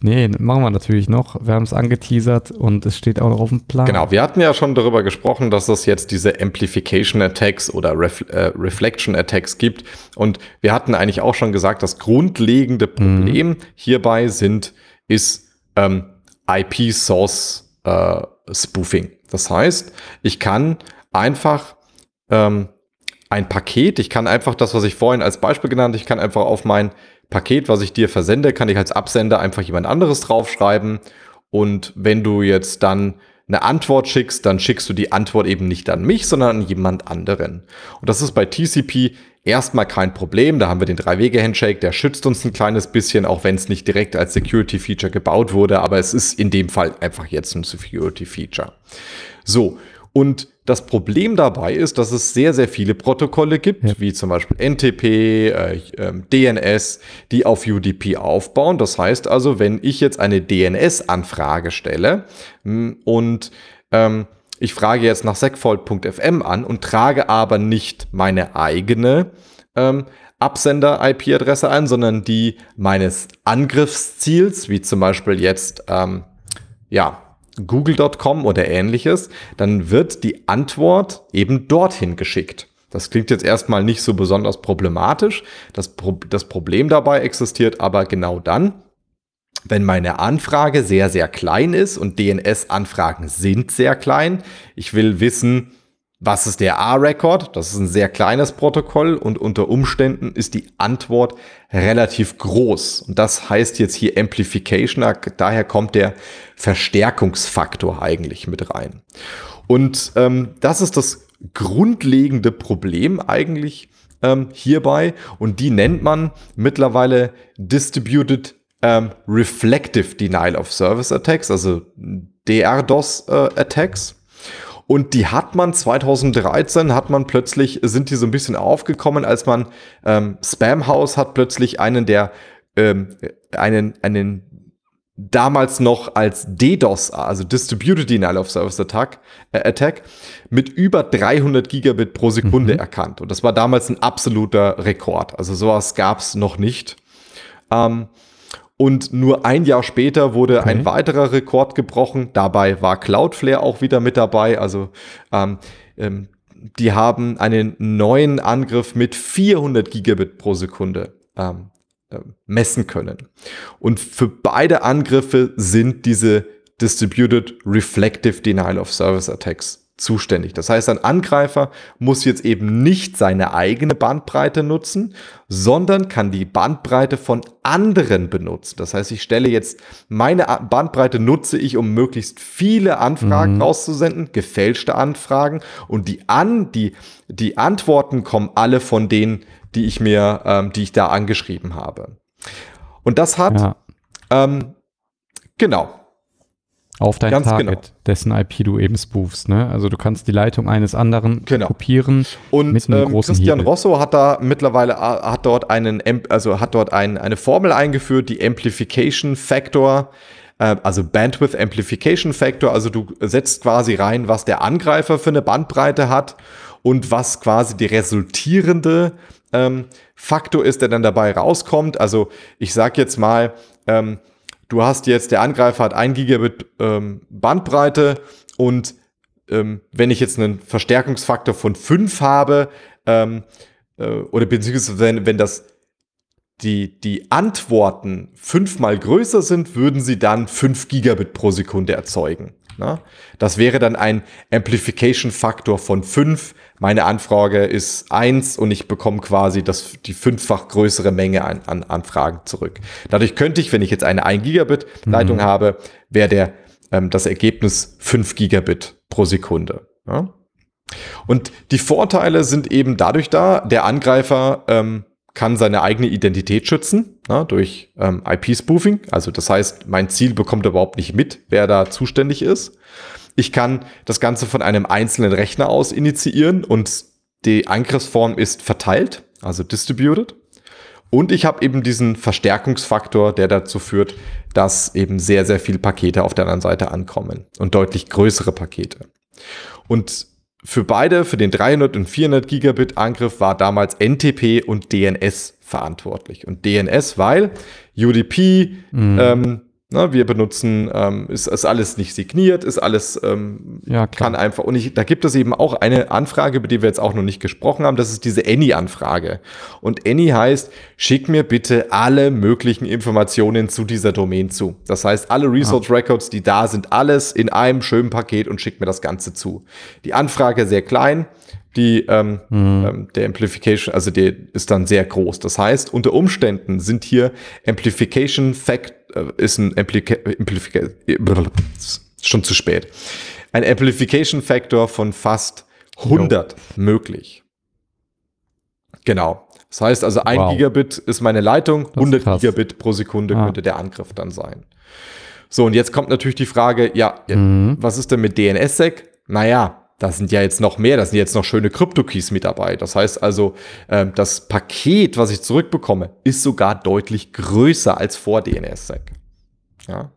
S2: Nee, machen wir natürlich noch. Wir haben es angeteasert und es steht auch noch auf dem Plan.
S1: Genau, wir hatten ja schon darüber gesprochen, dass es jetzt diese Amplification Attacks oder Ref äh, Reflection Attacks gibt. Und wir hatten eigentlich auch schon gesagt, das grundlegende Problem mhm. hierbei sind, ist ähm, IP Source äh, Spoofing. Das heißt, ich kann einfach ähm, ein Paket. Ich kann einfach das, was ich vorhin als Beispiel genannt, ich kann einfach auf mein Paket, was ich dir versende, kann ich als Absender einfach jemand anderes draufschreiben. Und wenn du jetzt dann eine Antwort schickst, dann schickst du die Antwort eben nicht an mich, sondern an jemand anderen. Und das ist bei TCP erstmal kein Problem. Da haben wir den Drei-Wege-Handshake, der schützt uns ein kleines bisschen, auch wenn es nicht direkt als Security-Feature gebaut wurde, aber es ist in dem Fall einfach jetzt ein Security-Feature. So, und das Problem dabei ist, dass es sehr, sehr viele Protokolle gibt, ja. wie zum Beispiel NTP, äh, äh, DNS, die auf UDP aufbauen. Das heißt also, wenn ich jetzt eine DNS-Anfrage stelle hm, und ähm, ich frage jetzt nach segfault.fm an und trage aber nicht meine eigene ähm, Absender-IP-Adresse ein, sondern die meines Angriffsziels, wie zum Beispiel jetzt ähm, ja, google.com oder ähnliches, dann wird die Antwort eben dorthin geschickt. Das klingt jetzt erstmal nicht so besonders problematisch. Das, Pro das Problem dabei existiert aber genau dann, wenn meine Anfrage sehr, sehr klein ist und DNS-Anfragen sind sehr klein. Ich will wissen, was ist der A-Record? Das ist ein sehr kleines Protokoll und unter Umständen ist die Antwort relativ groß. Und das heißt jetzt hier Amplification, daher kommt der Verstärkungsfaktor eigentlich mit rein. Und ähm, das ist das grundlegende Problem eigentlich ähm, hierbei und die nennt man mittlerweile Distributed ähm, Reflective Denial of Service Attacks, also DRDoS äh. Und die hat man 2013, hat man plötzlich, sind die so ein bisschen aufgekommen, als man ähm, Spamhaus hat plötzlich einen der, ähm, einen, einen damals noch als DDoS, also Distributed Denial of Service Attack, äh, Attack mit über 300 Gigabit pro Sekunde mhm. erkannt. Und das war damals ein absoluter Rekord. Also sowas gab es noch nicht. Ähm, und nur ein Jahr später wurde okay. ein weiterer Rekord gebrochen. Dabei war Cloudflare auch wieder mit dabei. Also ähm, ähm, die haben einen neuen Angriff mit 400 Gigabit pro Sekunde ähm, äh, messen können. Und für beide Angriffe sind diese Distributed Reflective Denial of Service Attacks zuständig. Das heißt, ein Angreifer muss jetzt eben nicht seine eigene Bandbreite nutzen, sondern kann die Bandbreite von anderen benutzen. Das heißt, ich stelle jetzt meine Bandbreite nutze ich, um möglichst viele Anfragen mhm. rauszusenden, gefälschte Anfragen und die an die die Antworten kommen alle von denen, die ich mir, ähm, die ich da angeschrieben habe. Und das hat ja. ähm, genau
S2: auf dein Ganz Target, genau. dessen IP du eben spoofst. Ne? Also du kannst die Leitung eines anderen
S1: genau.
S2: kopieren.
S1: Und mit einem ähm, großen Christian Hebel. Rosso hat da mittlerweile hat dort einen, also hat dort ein, eine Formel eingeführt, die Amplification Factor, äh, also Bandwidth Amplification Factor. Also du setzt quasi rein, was der Angreifer für eine Bandbreite hat und was quasi die resultierende ähm, Faktor ist, der dann dabei rauskommt. Also ich sag jetzt mal, ähm, du hast jetzt, der Angreifer hat ein Gigabit ähm, Bandbreite und ähm, wenn ich jetzt einen Verstärkungsfaktor von 5 habe, ähm, äh, oder beziehungsweise wenn, wenn das die, die Antworten fünfmal größer sind, würden sie dann 5 Gigabit pro Sekunde erzeugen. Na? Das wäre dann ein Amplification-Faktor von 5. Meine Anfrage ist 1 und ich bekomme quasi das, die fünffach größere Menge an, an Anfragen zurück. Dadurch könnte ich, wenn ich jetzt eine 1 Gigabit Leitung mhm. habe, wäre der ähm, das Ergebnis 5 Gigabit pro Sekunde. Ja? Und die Vorteile sind eben dadurch da, der Angreifer ähm, kann seine eigene Identität schützen na, durch ähm, IP-Spoofing. Also das heißt, mein Ziel bekommt überhaupt nicht mit, wer da zuständig ist. Ich kann das Ganze von einem einzelnen Rechner aus initiieren und die Angriffsform ist verteilt, also distributed. Und ich habe eben diesen Verstärkungsfaktor, der dazu führt, dass eben sehr, sehr viele Pakete auf der anderen Seite ankommen und deutlich größere Pakete. Und für beide, für den 300 und 400 Gigabit Angriff war damals NTP und DNS verantwortlich. Und DNS, weil UDP mhm. ähm, Ne, wir benutzen, ähm, ist, ist alles nicht signiert, ist alles, ähm, ja, kann einfach. Und ich, da gibt es eben auch eine Anfrage, über die wir jetzt auch noch nicht gesprochen haben. Das ist diese Any-Anfrage. Und Any heißt, schick mir bitte alle möglichen Informationen zu dieser Domain zu. Das heißt, alle Resource Records, die da sind, alles in einem schönen Paket und schick mir das Ganze zu. Die Anfrage sehr klein, die ähm, mhm. ähm, der Amplification, also der ist dann sehr groß. Das heißt, unter Umständen sind hier Amplification Fact äh, ist ein Amplica Amplifica schon zu spät. Ein Amplification Factor von fast 100 jo. möglich. Genau. Das heißt also, ein wow. Gigabit ist meine Leitung, 100 Gigabit pro Sekunde ah. könnte der Angriff dann sein. So, und jetzt kommt natürlich die Frage, ja, mhm. was ist denn mit DNSSEC? Naja, da sind ja jetzt noch mehr, da sind jetzt noch schöne Krypto-Keys mit dabei. Das heißt also, äh, das Paket, was ich zurückbekomme, ist sogar deutlich größer als vor DNSSEC. Ja.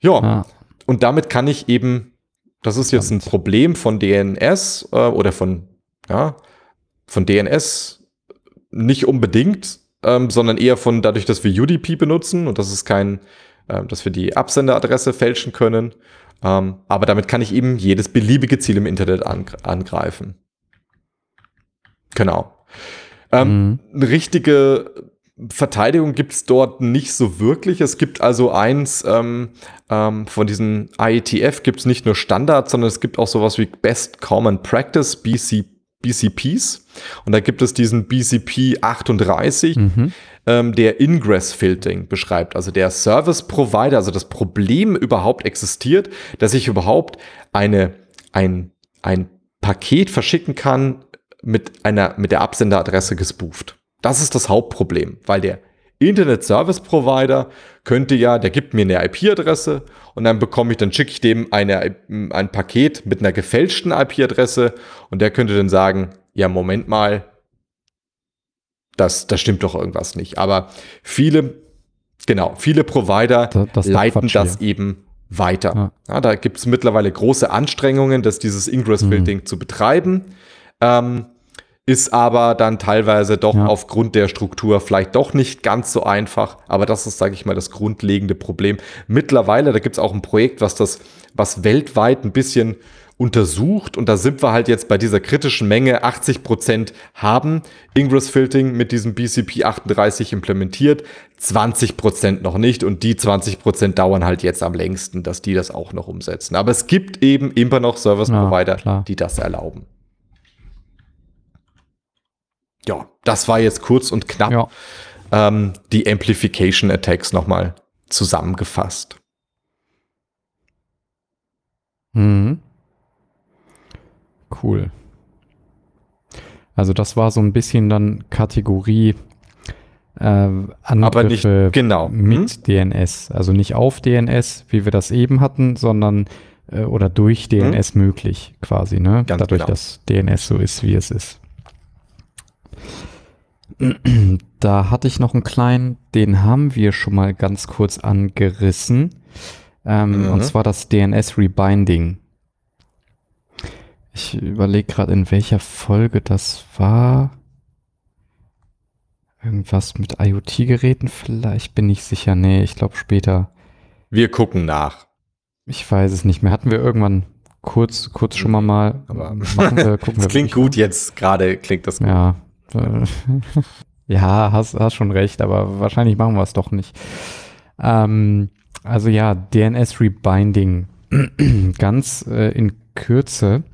S1: Ja, ah. und damit kann ich eben, das ist jetzt ein Problem von DNS äh, oder von, ja, von DNS nicht unbedingt, ähm, sondern eher von dadurch, dass wir UDP benutzen und das ist kein, äh, dass wir die Absenderadresse fälschen können ähm, aber damit kann ich eben jedes beliebige Ziel im Internet angreifen. Genau. Ähm, mhm. Eine richtige Verteidigung gibt es dort nicht so wirklich. Es gibt also eins ähm, ähm, von diesen IETF gibt es nicht nur Standard, sondern es gibt auch sowas wie Best Common Practice, BC, BCPs. Und da gibt es diesen BCP 38. Mhm ähm, der Ingress-Filtering beschreibt. Also der Service-Provider, also das Problem überhaupt existiert, dass ich überhaupt eine, ein, ein Paket verschicken kann mit einer, mit der Absenderadresse gespooft. Das ist das Hauptproblem, weil der Internet Service Provider könnte ja, der gibt mir eine IP-Adresse und dann bekomme ich, dann schicke ich dem eine, ein Paket mit einer gefälschten IP-Adresse und der könnte dann sagen, ja, Moment mal, das, das stimmt doch irgendwas nicht. Aber viele, genau, viele Provider das, das leiten das eben weiter. Ja. Ja, da gibt es mittlerweile große Anstrengungen, dass dieses Ingress-Building mhm. zu betreiben. Ähm, ist aber dann teilweise doch ja. aufgrund der Struktur vielleicht doch nicht ganz so einfach. Aber das ist, sage ich mal, das grundlegende Problem. Mittlerweile, da gibt es auch ein Projekt, was das, was weltweit ein bisschen untersucht und da sind wir halt jetzt bei dieser kritischen Menge. 80 Prozent haben Ingress Filtering mit diesem BCP 38 implementiert, 20 Prozent noch nicht und die 20 Prozent dauern halt jetzt am längsten, dass die das auch noch umsetzen. Aber es gibt eben immer noch Service Provider, ja, die das erlauben. Ja, das war jetzt kurz und knapp ja. ähm, die Amplification Attacks nochmal zusammengefasst.
S2: Mhm. Cool. Also das war so ein bisschen dann Kategorie äh, Angriffe
S1: Aber nicht, genau.
S2: mit hm? DNS. Also nicht auf DNS, wie wir das eben hatten, sondern äh, oder durch DNS hm? möglich quasi, ne? Ganz Dadurch, genau. dass DNS so ist, wie es ist. Da hatte ich noch einen kleinen, den haben wir schon mal ganz kurz angerissen. Ähm, mhm. Und zwar das DNS Rebinding. Ich überlege gerade, in welcher Folge das war. Irgendwas mit IoT-Geräten vielleicht, bin ich sicher. Nee, ich glaube später.
S1: Wir gucken nach.
S2: Ich weiß es nicht mehr. Hatten wir irgendwann kurz, kurz schon mal mal.
S1: Aber wir, das klingt gut jetzt gerade, klingt das gut.
S2: Ja. ja, hast, hast schon recht, aber wahrscheinlich machen wir es doch nicht. Ähm, also ja, DNS Rebinding. Ganz äh, in Kürze.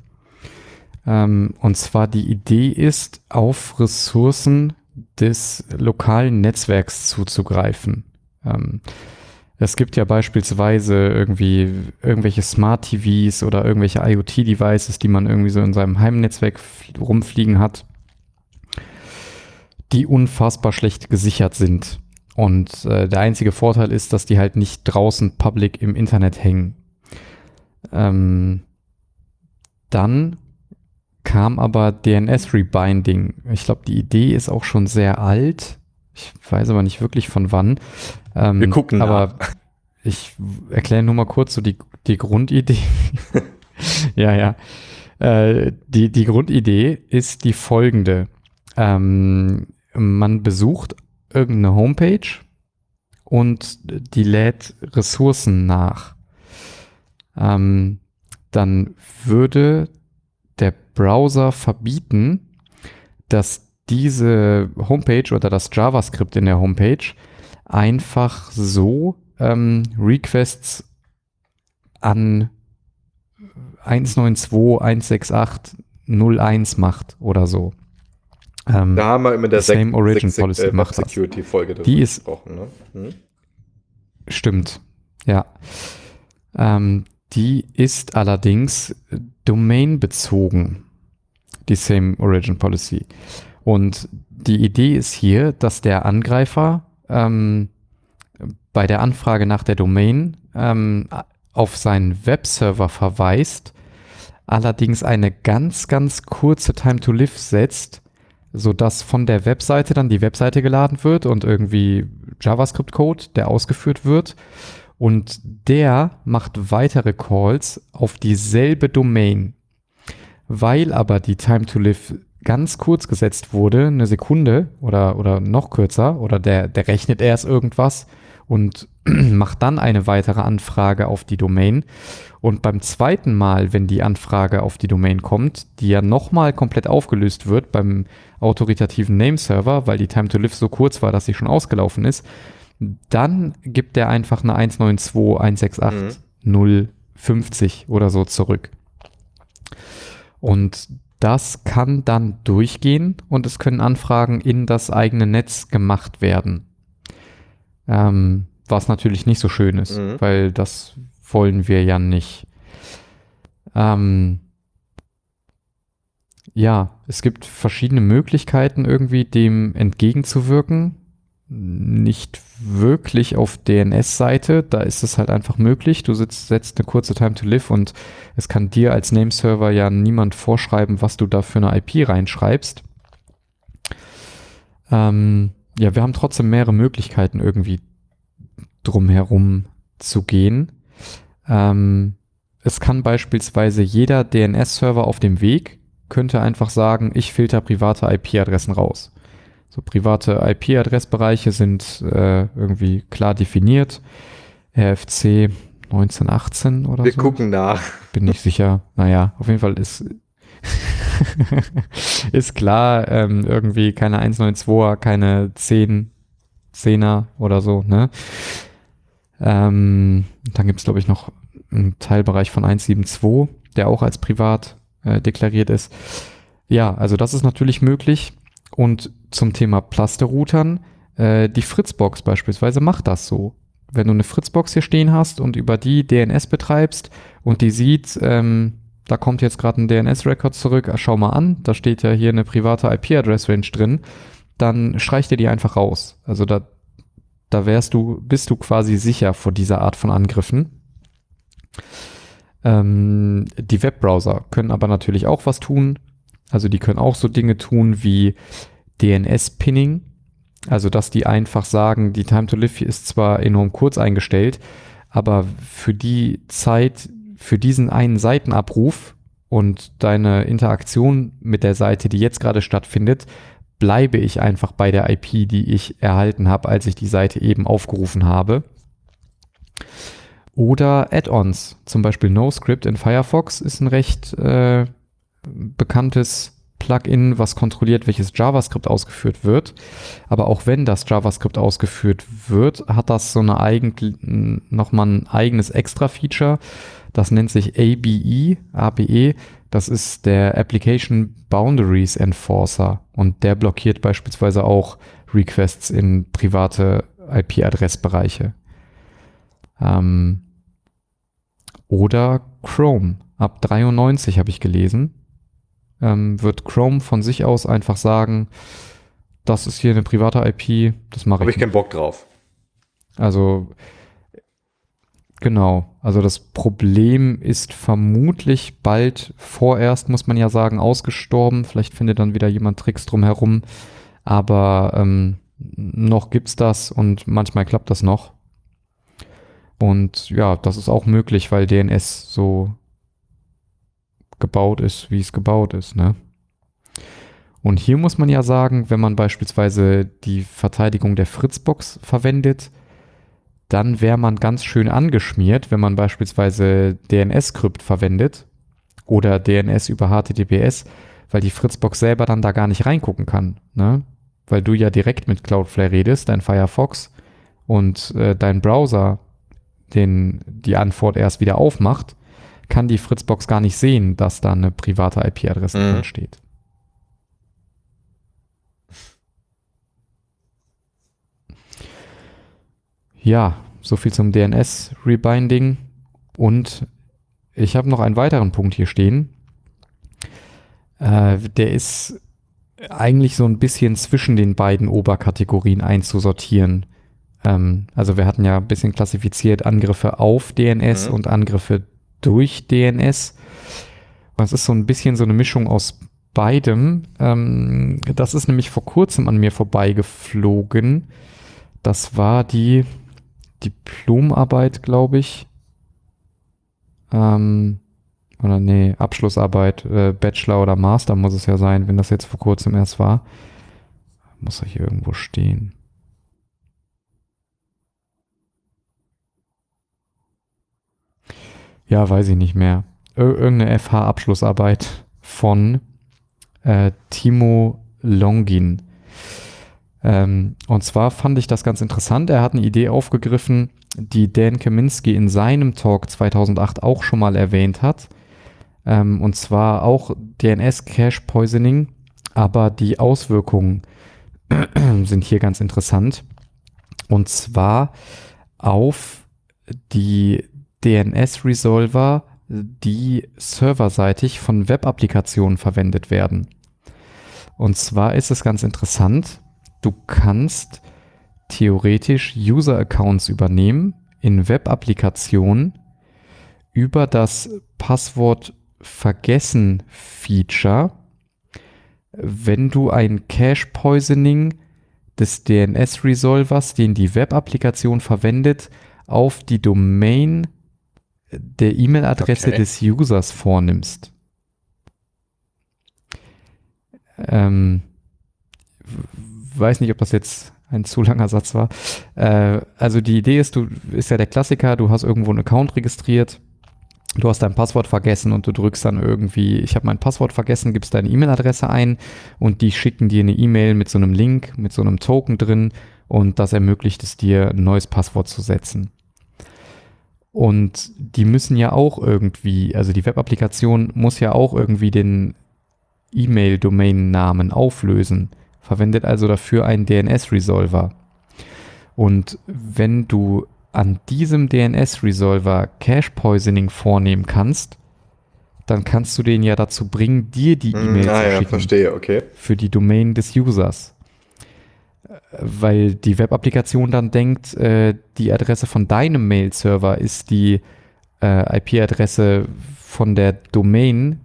S2: Ähm, und zwar die Idee ist, auf Ressourcen des lokalen Netzwerks zuzugreifen. Ähm, es gibt ja beispielsweise irgendwie irgendwelche Smart TVs oder irgendwelche IoT-Devices, die man irgendwie so in seinem Heimnetzwerk rumfliegen hat, die unfassbar schlecht gesichert sind. Und äh, der einzige Vorteil ist, dass die halt nicht draußen public im Internet hängen. Ähm, dann kam aber DNS Rebinding. Ich glaube, die Idee ist auch schon sehr alt. Ich weiß aber nicht wirklich von wann.
S1: Ähm, Wir gucken
S2: aber nach. ich erkläre nur mal kurz so die, die Grundidee. ja, ja. Äh, die, die Grundidee ist die folgende. Ähm, man besucht irgendeine Homepage und die lädt Ressourcen nach, ähm, dann würde Browser verbieten, dass diese Homepage oder das JavaScript in der Homepage einfach so ähm, Requests an 192.168.01 macht oder so.
S1: Ähm, da haben wir immer der
S2: Same Origin Policy äh, macht
S1: Security Folge
S2: Die ist ne? hm? Stimmt, ja. Ähm, die ist allerdings domainbezogen, die Same Origin Policy. Und die Idee ist hier, dass der Angreifer ähm, bei der Anfrage nach der Domain ähm, auf seinen Webserver verweist, allerdings eine ganz, ganz kurze Time to Live setzt, sodass von der Webseite dann die Webseite geladen wird und irgendwie JavaScript-Code, der ausgeführt wird. Und der macht weitere Calls auf dieselbe Domain. Weil aber die Time to Live ganz kurz gesetzt wurde, eine Sekunde oder, oder noch kürzer, oder der, der rechnet erst irgendwas und macht dann eine weitere Anfrage auf die Domain. Und beim zweiten Mal, wenn die Anfrage auf die Domain kommt, die ja nochmal komplett aufgelöst wird beim autoritativen Nameserver, weil die Time to Live so kurz war, dass sie schon ausgelaufen ist, dann gibt er einfach eine 192.168.050 mhm. oder so zurück. Und das kann dann durchgehen und es können Anfragen in das eigene Netz gemacht werden. Ähm, was natürlich nicht so schön ist, mhm. weil das wollen wir ja nicht. Ähm, ja, es gibt verschiedene Möglichkeiten, irgendwie dem entgegenzuwirken. Nicht wirklich auf DNS-Seite, da ist es halt einfach möglich. Du sitzt, setzt eine kurze Time to Live und es kann dir als Nameserver ja niemand vorschreiben, was du da für eine IP reinschreibst. Ähm, ja, wir haben trotzdem mehrere Möglichkeiten irgendwie drumherum zu gehen. Ähm, es kann beispielsweise jeder DNS-Server auf dem Weg könnte einfach sagen, ich filter private IP-Adressen raus. So private IP-Adressbereiche sind äh, irgendwie klar definiert. RFC 1918 oder
S1: Wir
S2: so.
S1: gucken nach.
S2: Bin nicht sicher. Naja, auf jeden Fall ist, ist klar, ähm, irgendwie keine 192er, keine 10, 10er oder so, ne? Ähm, dann gibt es, glaube ich, noch einen Teilbereich von 172, der auch als privat äh, deklariert ist. Ja, also das ist natürlich möglich. Und zum Thema Plasterroutern, äh, die Fritzbox beispielsweise macht das so. Wenn du eine Fritzbox hier stehen hast und über die DNS betreibst und die sieht, ähm, da kommt jetzt gerade ein DNS-Record zurück, schau mal an, da steht ja hier eine private IP-Address-Range drin, dann streicht dir die einfach raus. Also da, da wärst du, bist du quasi sicher vor dieser Art von Angriffen. Ähm, die Webbrowser können aber natürlich auch was tun. Also die können auch so Dinge tun wie DNS-Pinning. Also dass die einfach sagen, die Time to Live ist zwar enorm kurz eingestellt, aber für die Zeit, für diesen einen Seitenabruf und deine Interaktion mit der Seite, die jetzt gerade stattfindet, bleibe ich einfach bei der IP, die ich erhalten habe, als ich die Seite eben aufgerufen habe. Oder Add-ons, zum Beispiel NoScript in Firefox ist ein recht äh, bekanntes Plugin, was kontrolliert, welches JavaScript ausgeführt wird. Aber auch wenn das JavaScript ausgeführt wird, hat das so eine eigen, nochmal ein eigenes Extra-Feature. Das nennt sich ABE, ABE. Das ist der Application Boundaries Enforcer und der blockiert beispielsweise auch Requests in private IP-Adressbereiche. Ähm, oder Chrome. Ab 93 habe ich gelesen ähm, wird Chrome von sich aus einfach sagen, das ist hier eine private IP, das mache ich.
S1: Habe ich keinen Bock drauf.
S2: Also genau, also das Problem ist vermutlich bald vorerst, muss man ja sagen, ausgestorben. Vielleicht findet dann wieder jemand Tricks drumherum, aber ähm, noch gibt's das und manchmal klappt das noch. Und ja, das ist auch möglich, weil DNS so gebaut ist, wie es gebaut ist. Ne? Und hier muss man ja sagen, wenn man beispielsweise die Verteidigung der Fritzbox verwendet, dann wäre man ganz schön angeschmiert, wenn man beispielsweise DNS-Krypt verwendet oder DNS über HTTPS, weil die Fritzbox selber dann da gar nicht reingucken kann. Ne? Weil du ja direkt mit Cloudflare redest, dein Firefox, und äh, dein Browser den, die Antwort erst wieder aufmacht kann die Fritzbox gar nicht sehen, dass da eine private IP-Adresse mhm. drin steht. Ja, so viel zum DNS-Rebinding. Und ich habe noch einen weiteren Punkt hier stehen. Äh, der ist eigentlich so ein bisschen zwischen den beiden Oberkategorien einzusortieren. Ähm, also wir hatten ja ein bisschen klassifiziert Angriffe auf DNS mhm. und Angriffe durch DNS. Das ist so ein bisschen so eine Mischung aus beidem. Ähm, das ist nämlich vor kurzem an mir vorbeigeflogen. Das war die Diplomarbeit, glaube ich. Ähm, oder nee, Abschlussarbeit, äh, Bachelor oder Master muss es ja sein, wenn das jetzt vor kurzem erst war. Muss er hier irgendwo stehen. Ja, weiß ich nicht mehr, Ir irgendeine FH-Abschlussarbeit von äh, Timo Longin. Ähm, und zwar fand ich das ganz interessant. Er hat eine Idee aufgegriffen, die Dan Kaminski in seinem Talk 2008 auch schon mal erwähnt hat. Ähm, und zwar auch DNS-Cache-Poisoning, aber die Auswirkungen sind hier ganz interessant. Und zwar auf die DNS-Resolver, die serverseitig von Web-Applikationen verwendet werden. Und zwar ist es ganz interessant, du kannst theoretisch User-Accounts übernehmen in Web-Applikationen über das Passwort vergessen Feature, wenn du ein Cache Poisoning des DNS Resolvers, den die Web-Applikation verwendet, auf die Domain der E-Mail-Adresse okay. des Users vornimmst. Ähm, weiß nicht, ob das jetzt ein zu langer Satz war. Äh, also die Idee ist, du ist ja der Klassiker, du hast irgendwo einen Account registriert, du hast dein Passwort vergessen und du drückst dann irgendwie, ich habe mein Passwort vergessen, gibst deine E-Mail-Adresse ein und die schicken dir eine E-Mail mit so einem Link, mit so einem Token drin und das ermöglicht es dir, ein neues Passwort zu setzen. Und die müssen ja auch irgendwie, also die Web-Applikation muss ja auch irgendwie den E-Mail-Domain-Namen auflösen, verwendet also dafür einen DNS-Resolver. Und wenn du an diesem DNS-Resolver Cache Poisoning vornehmen kannst, dann kannst du den ja dazu bringen, dir die
S1: Hm,
S2: E-Mail
S1: ah,
S2: zu
S1: ja,
S2: schicken
S1: verstehe, okay.
S2: für die Domain des Users. Weil die Web-Applikation dann denkt, äh, die Adresse von deinem Mail-Server ist die äh, IP-Adresse von der Domain,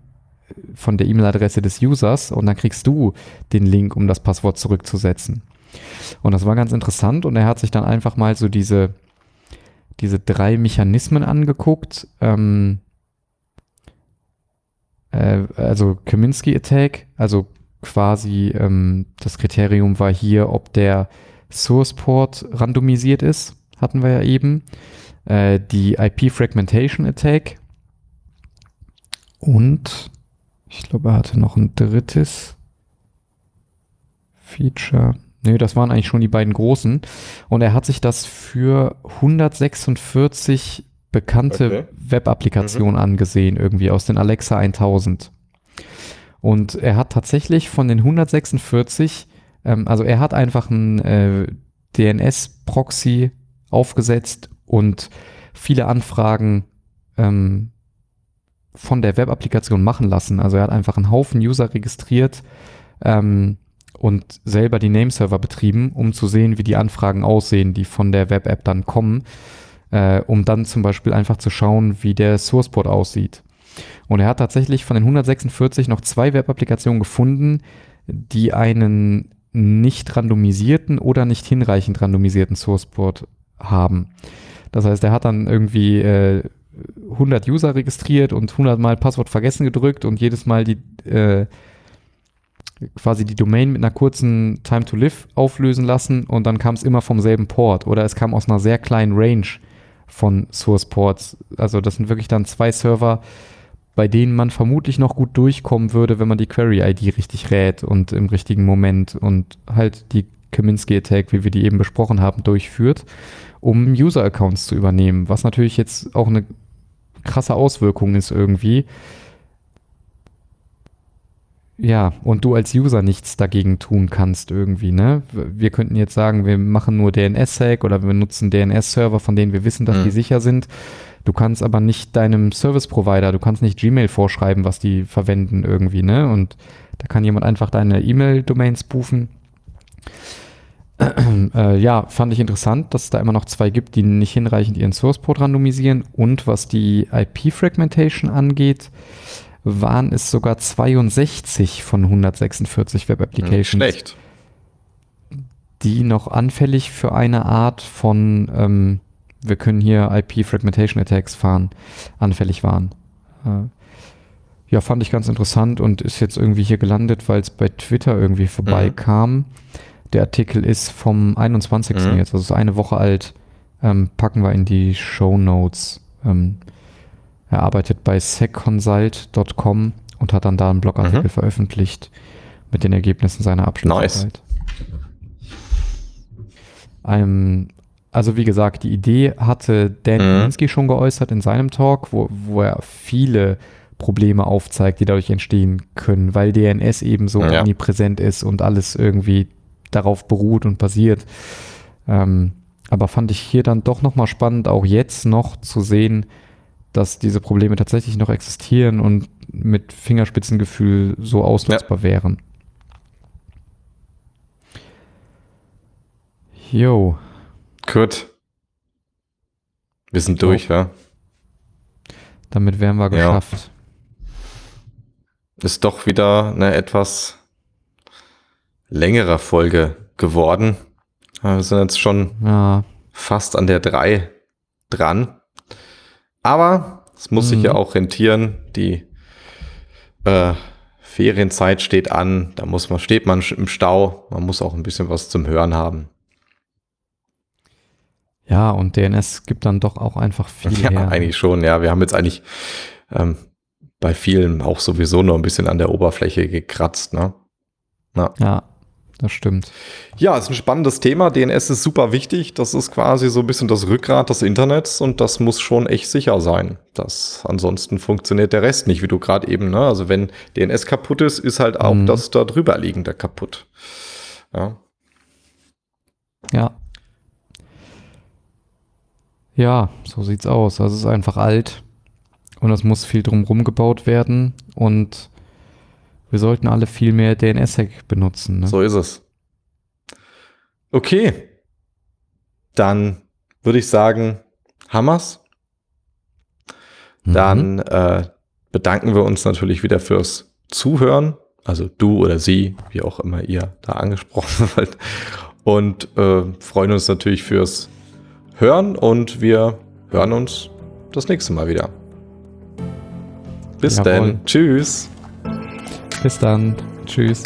S2: von der E-Mail-Adresse des Users und dann kriegst du den Link, um das Passwort zurückzusetzen. Und das war ganz interessant und er hat sich dann einfach mal so diese, diese drei Mechanismen angeguckt. Ähm, äh, also Kaminsky Attack, also quasi ähm, das Kriterium war hier, ob der Source Port randomisiert ist, hatten wir ja eben. Äh, die IP Fragmentation Attack und ich glaube, er hatte noch ein drittes Feature. Nee, das waren eigentlich schon die beiden großen. Und er hat sich das für 146 bekannte
S1: Okay.
S2: Web-Applikationen angesehen, irgendwie aus den Alexa 1000. Und er hat tatsächlich von den 146, ähm, also er hat einfach einen äh, DNS-Proxy aufgesetzt und viele Anfragen ähm, von der Web-Applikation machen lassen. Also er hat einfach einen Haufen User registriert ähm, und selber die Nameserver betrieben, um zu sehen, wie die Anfragen aussehen, die von der Web-App dann kommen, äh, um dann zum Beispiel einfach zu schauen, wie der Sourceport aussieht. Und er hat tatsächlich von den 146 noch zwei Web-Applikationen gefunden, die einen nicht randomisierten oder nicht hinreichend randomisierten Sourceport haben. Das heißt, er hat dann irgendwie äh, 100 User registriert und 100 Mal Passwort vergessen gedrückt und jedes Mal die äh, quasi die Domain mit einer kurzen Time to Live auflösen lassen und dann kam es immer vom selben Port oder es kam aus einer sehr kleinen Range von Source Ports. Also das sind wirklich dann zwei Server, bei denen man vermutlich noch gut durchkommen würde, wenn man die Query-ID richtig rät und im richtigen Moment und halt die Kaminsky-Attack, wie wir die eben besprochen haben, durchführt, um User-Accounts zu übernehmen, was natürlich jetzt auch eine krasse Auswirkung ist irgendwie. Ja, und du als User nichts dagegen tun kannst irgendwie, ne? Wir könnten jetzt sagen, wir machen nur DNS-Sec oder wir nutzen DNS-Server, von denen wir wissen, dass
S1: Mhm.
S2: die sicher sind. Du kannst aber nicht deinem Service-Provider, du kannst nicht Gmail vorschreiben, was die verwenden irgendwie, ne? Und da kann jemand einfach deine E-Mail-Domain spoofen. äh, ja, fand ich interessant, dass es da immer noch zwei gibt, die nicht hinreichend ihren Source-Port randomisieren. Und was die IP-Fragmentation angeht, waren es sogar 62 von 146
S1: Hm,
S2: Web-Applications,
S1: schlecht.
S2: die noch anfällig für eine Art von, ähm, wir können hier IP-Fragmentation-Attacks fahren, anfällig waren. Äh, ja, fand ich ganz interessant und ist jetzt irgendwie hier gelandet, weil es bei Twitter irgendwie vorbeikam. Der Artikel ist vom 21.
S1: Mhm.
S2: jetzt, also ist eine Woche alt. Ähm, packen wir in die Show Notes. Ähm, er arbeitet bei secconsult.com und hat dann da einen Blogartikel
S1: Mhm.
S2: veröffentlicht mit den Ergebnissen seiner Abschlussarbeit. Ähm, also wie gesagt, die Idee hatte Dan
S1: Mhm.
S2: Kaminsky schon geäußert in seinem Talk, wo, wo er viele Probleme aufzeigt, die dadurch entstehen können, weil DNS eben so
S1: Ja.
S2: omnipräsent ist und alles irgendwie darauf beruht und basiert. Ähm, aber fand ich hier dann doch nochmal spannend, auch jetzt noch zu sehen, dass diese Probleme tatsächlich noch existieren und mit Fingerspitzengefühl so auslösbar wären. Jo,
S1: Gut. Wir sind durch, ja.
S2: damit wären wir
S1: Ja.
S2: geschafft.
S1: Ist doch wieder eine etwas längere Folge geworden. Wir sind jetzt schon
S2: Ja,
S1: fast an der 3 dran. Aber es muss sich
S2: Mhm.
S1: ja auch rentieren. Die äh, Ferienzeit steht an. Da muss man, steht man im Stau. Man muss auch ein bisschen was zum Hören haben.
S2: Ja, und DNS gibt dann doch auch einfach viel
S1: ja,
S2: her.
S1: eigentlich schon, ja. Wir haben jetzt eigentlich ähm, bei vielen auch sowieso noch ein bisschen an der Oberfläche gekratzt, ne?
S2: Na. Ja, das stimmt.
S1: Ja, ist ein spannendes Thema. DNS ist super wichtig. Das ist quasi so ein bisschen das Rückgrat des Internets und das muss schon echt sicher sein. Das, ansonsten funktioniert der Rest nicht, wie du gerade eben, ne? Also wenn DNS kaputt ist, ist halt auch mhm. das da drüber liegende kaputt. Ja.
S2: Ja. Ja, so sieht's aus. Also es ist einfach alt und es muss viel drumherum gebaut werden und wir sollten alle viel mehr DNS-Hack benutzen. Ne?
S1: So ist es. Okay. Dann würde ich sagen, Hammers. Mhm. Dann äh, bedanken wir uns natürlich wieder fürs Zuhören. Also du oder sie, wie auch immer ihr da angesprochen wollt. Und äh, freuen uns natürlich fürs Hören und wir hören uns das nächste Mal wieder. Bis Jawohl. dann. Tschüss.
S2: Bis dann. Tschüss.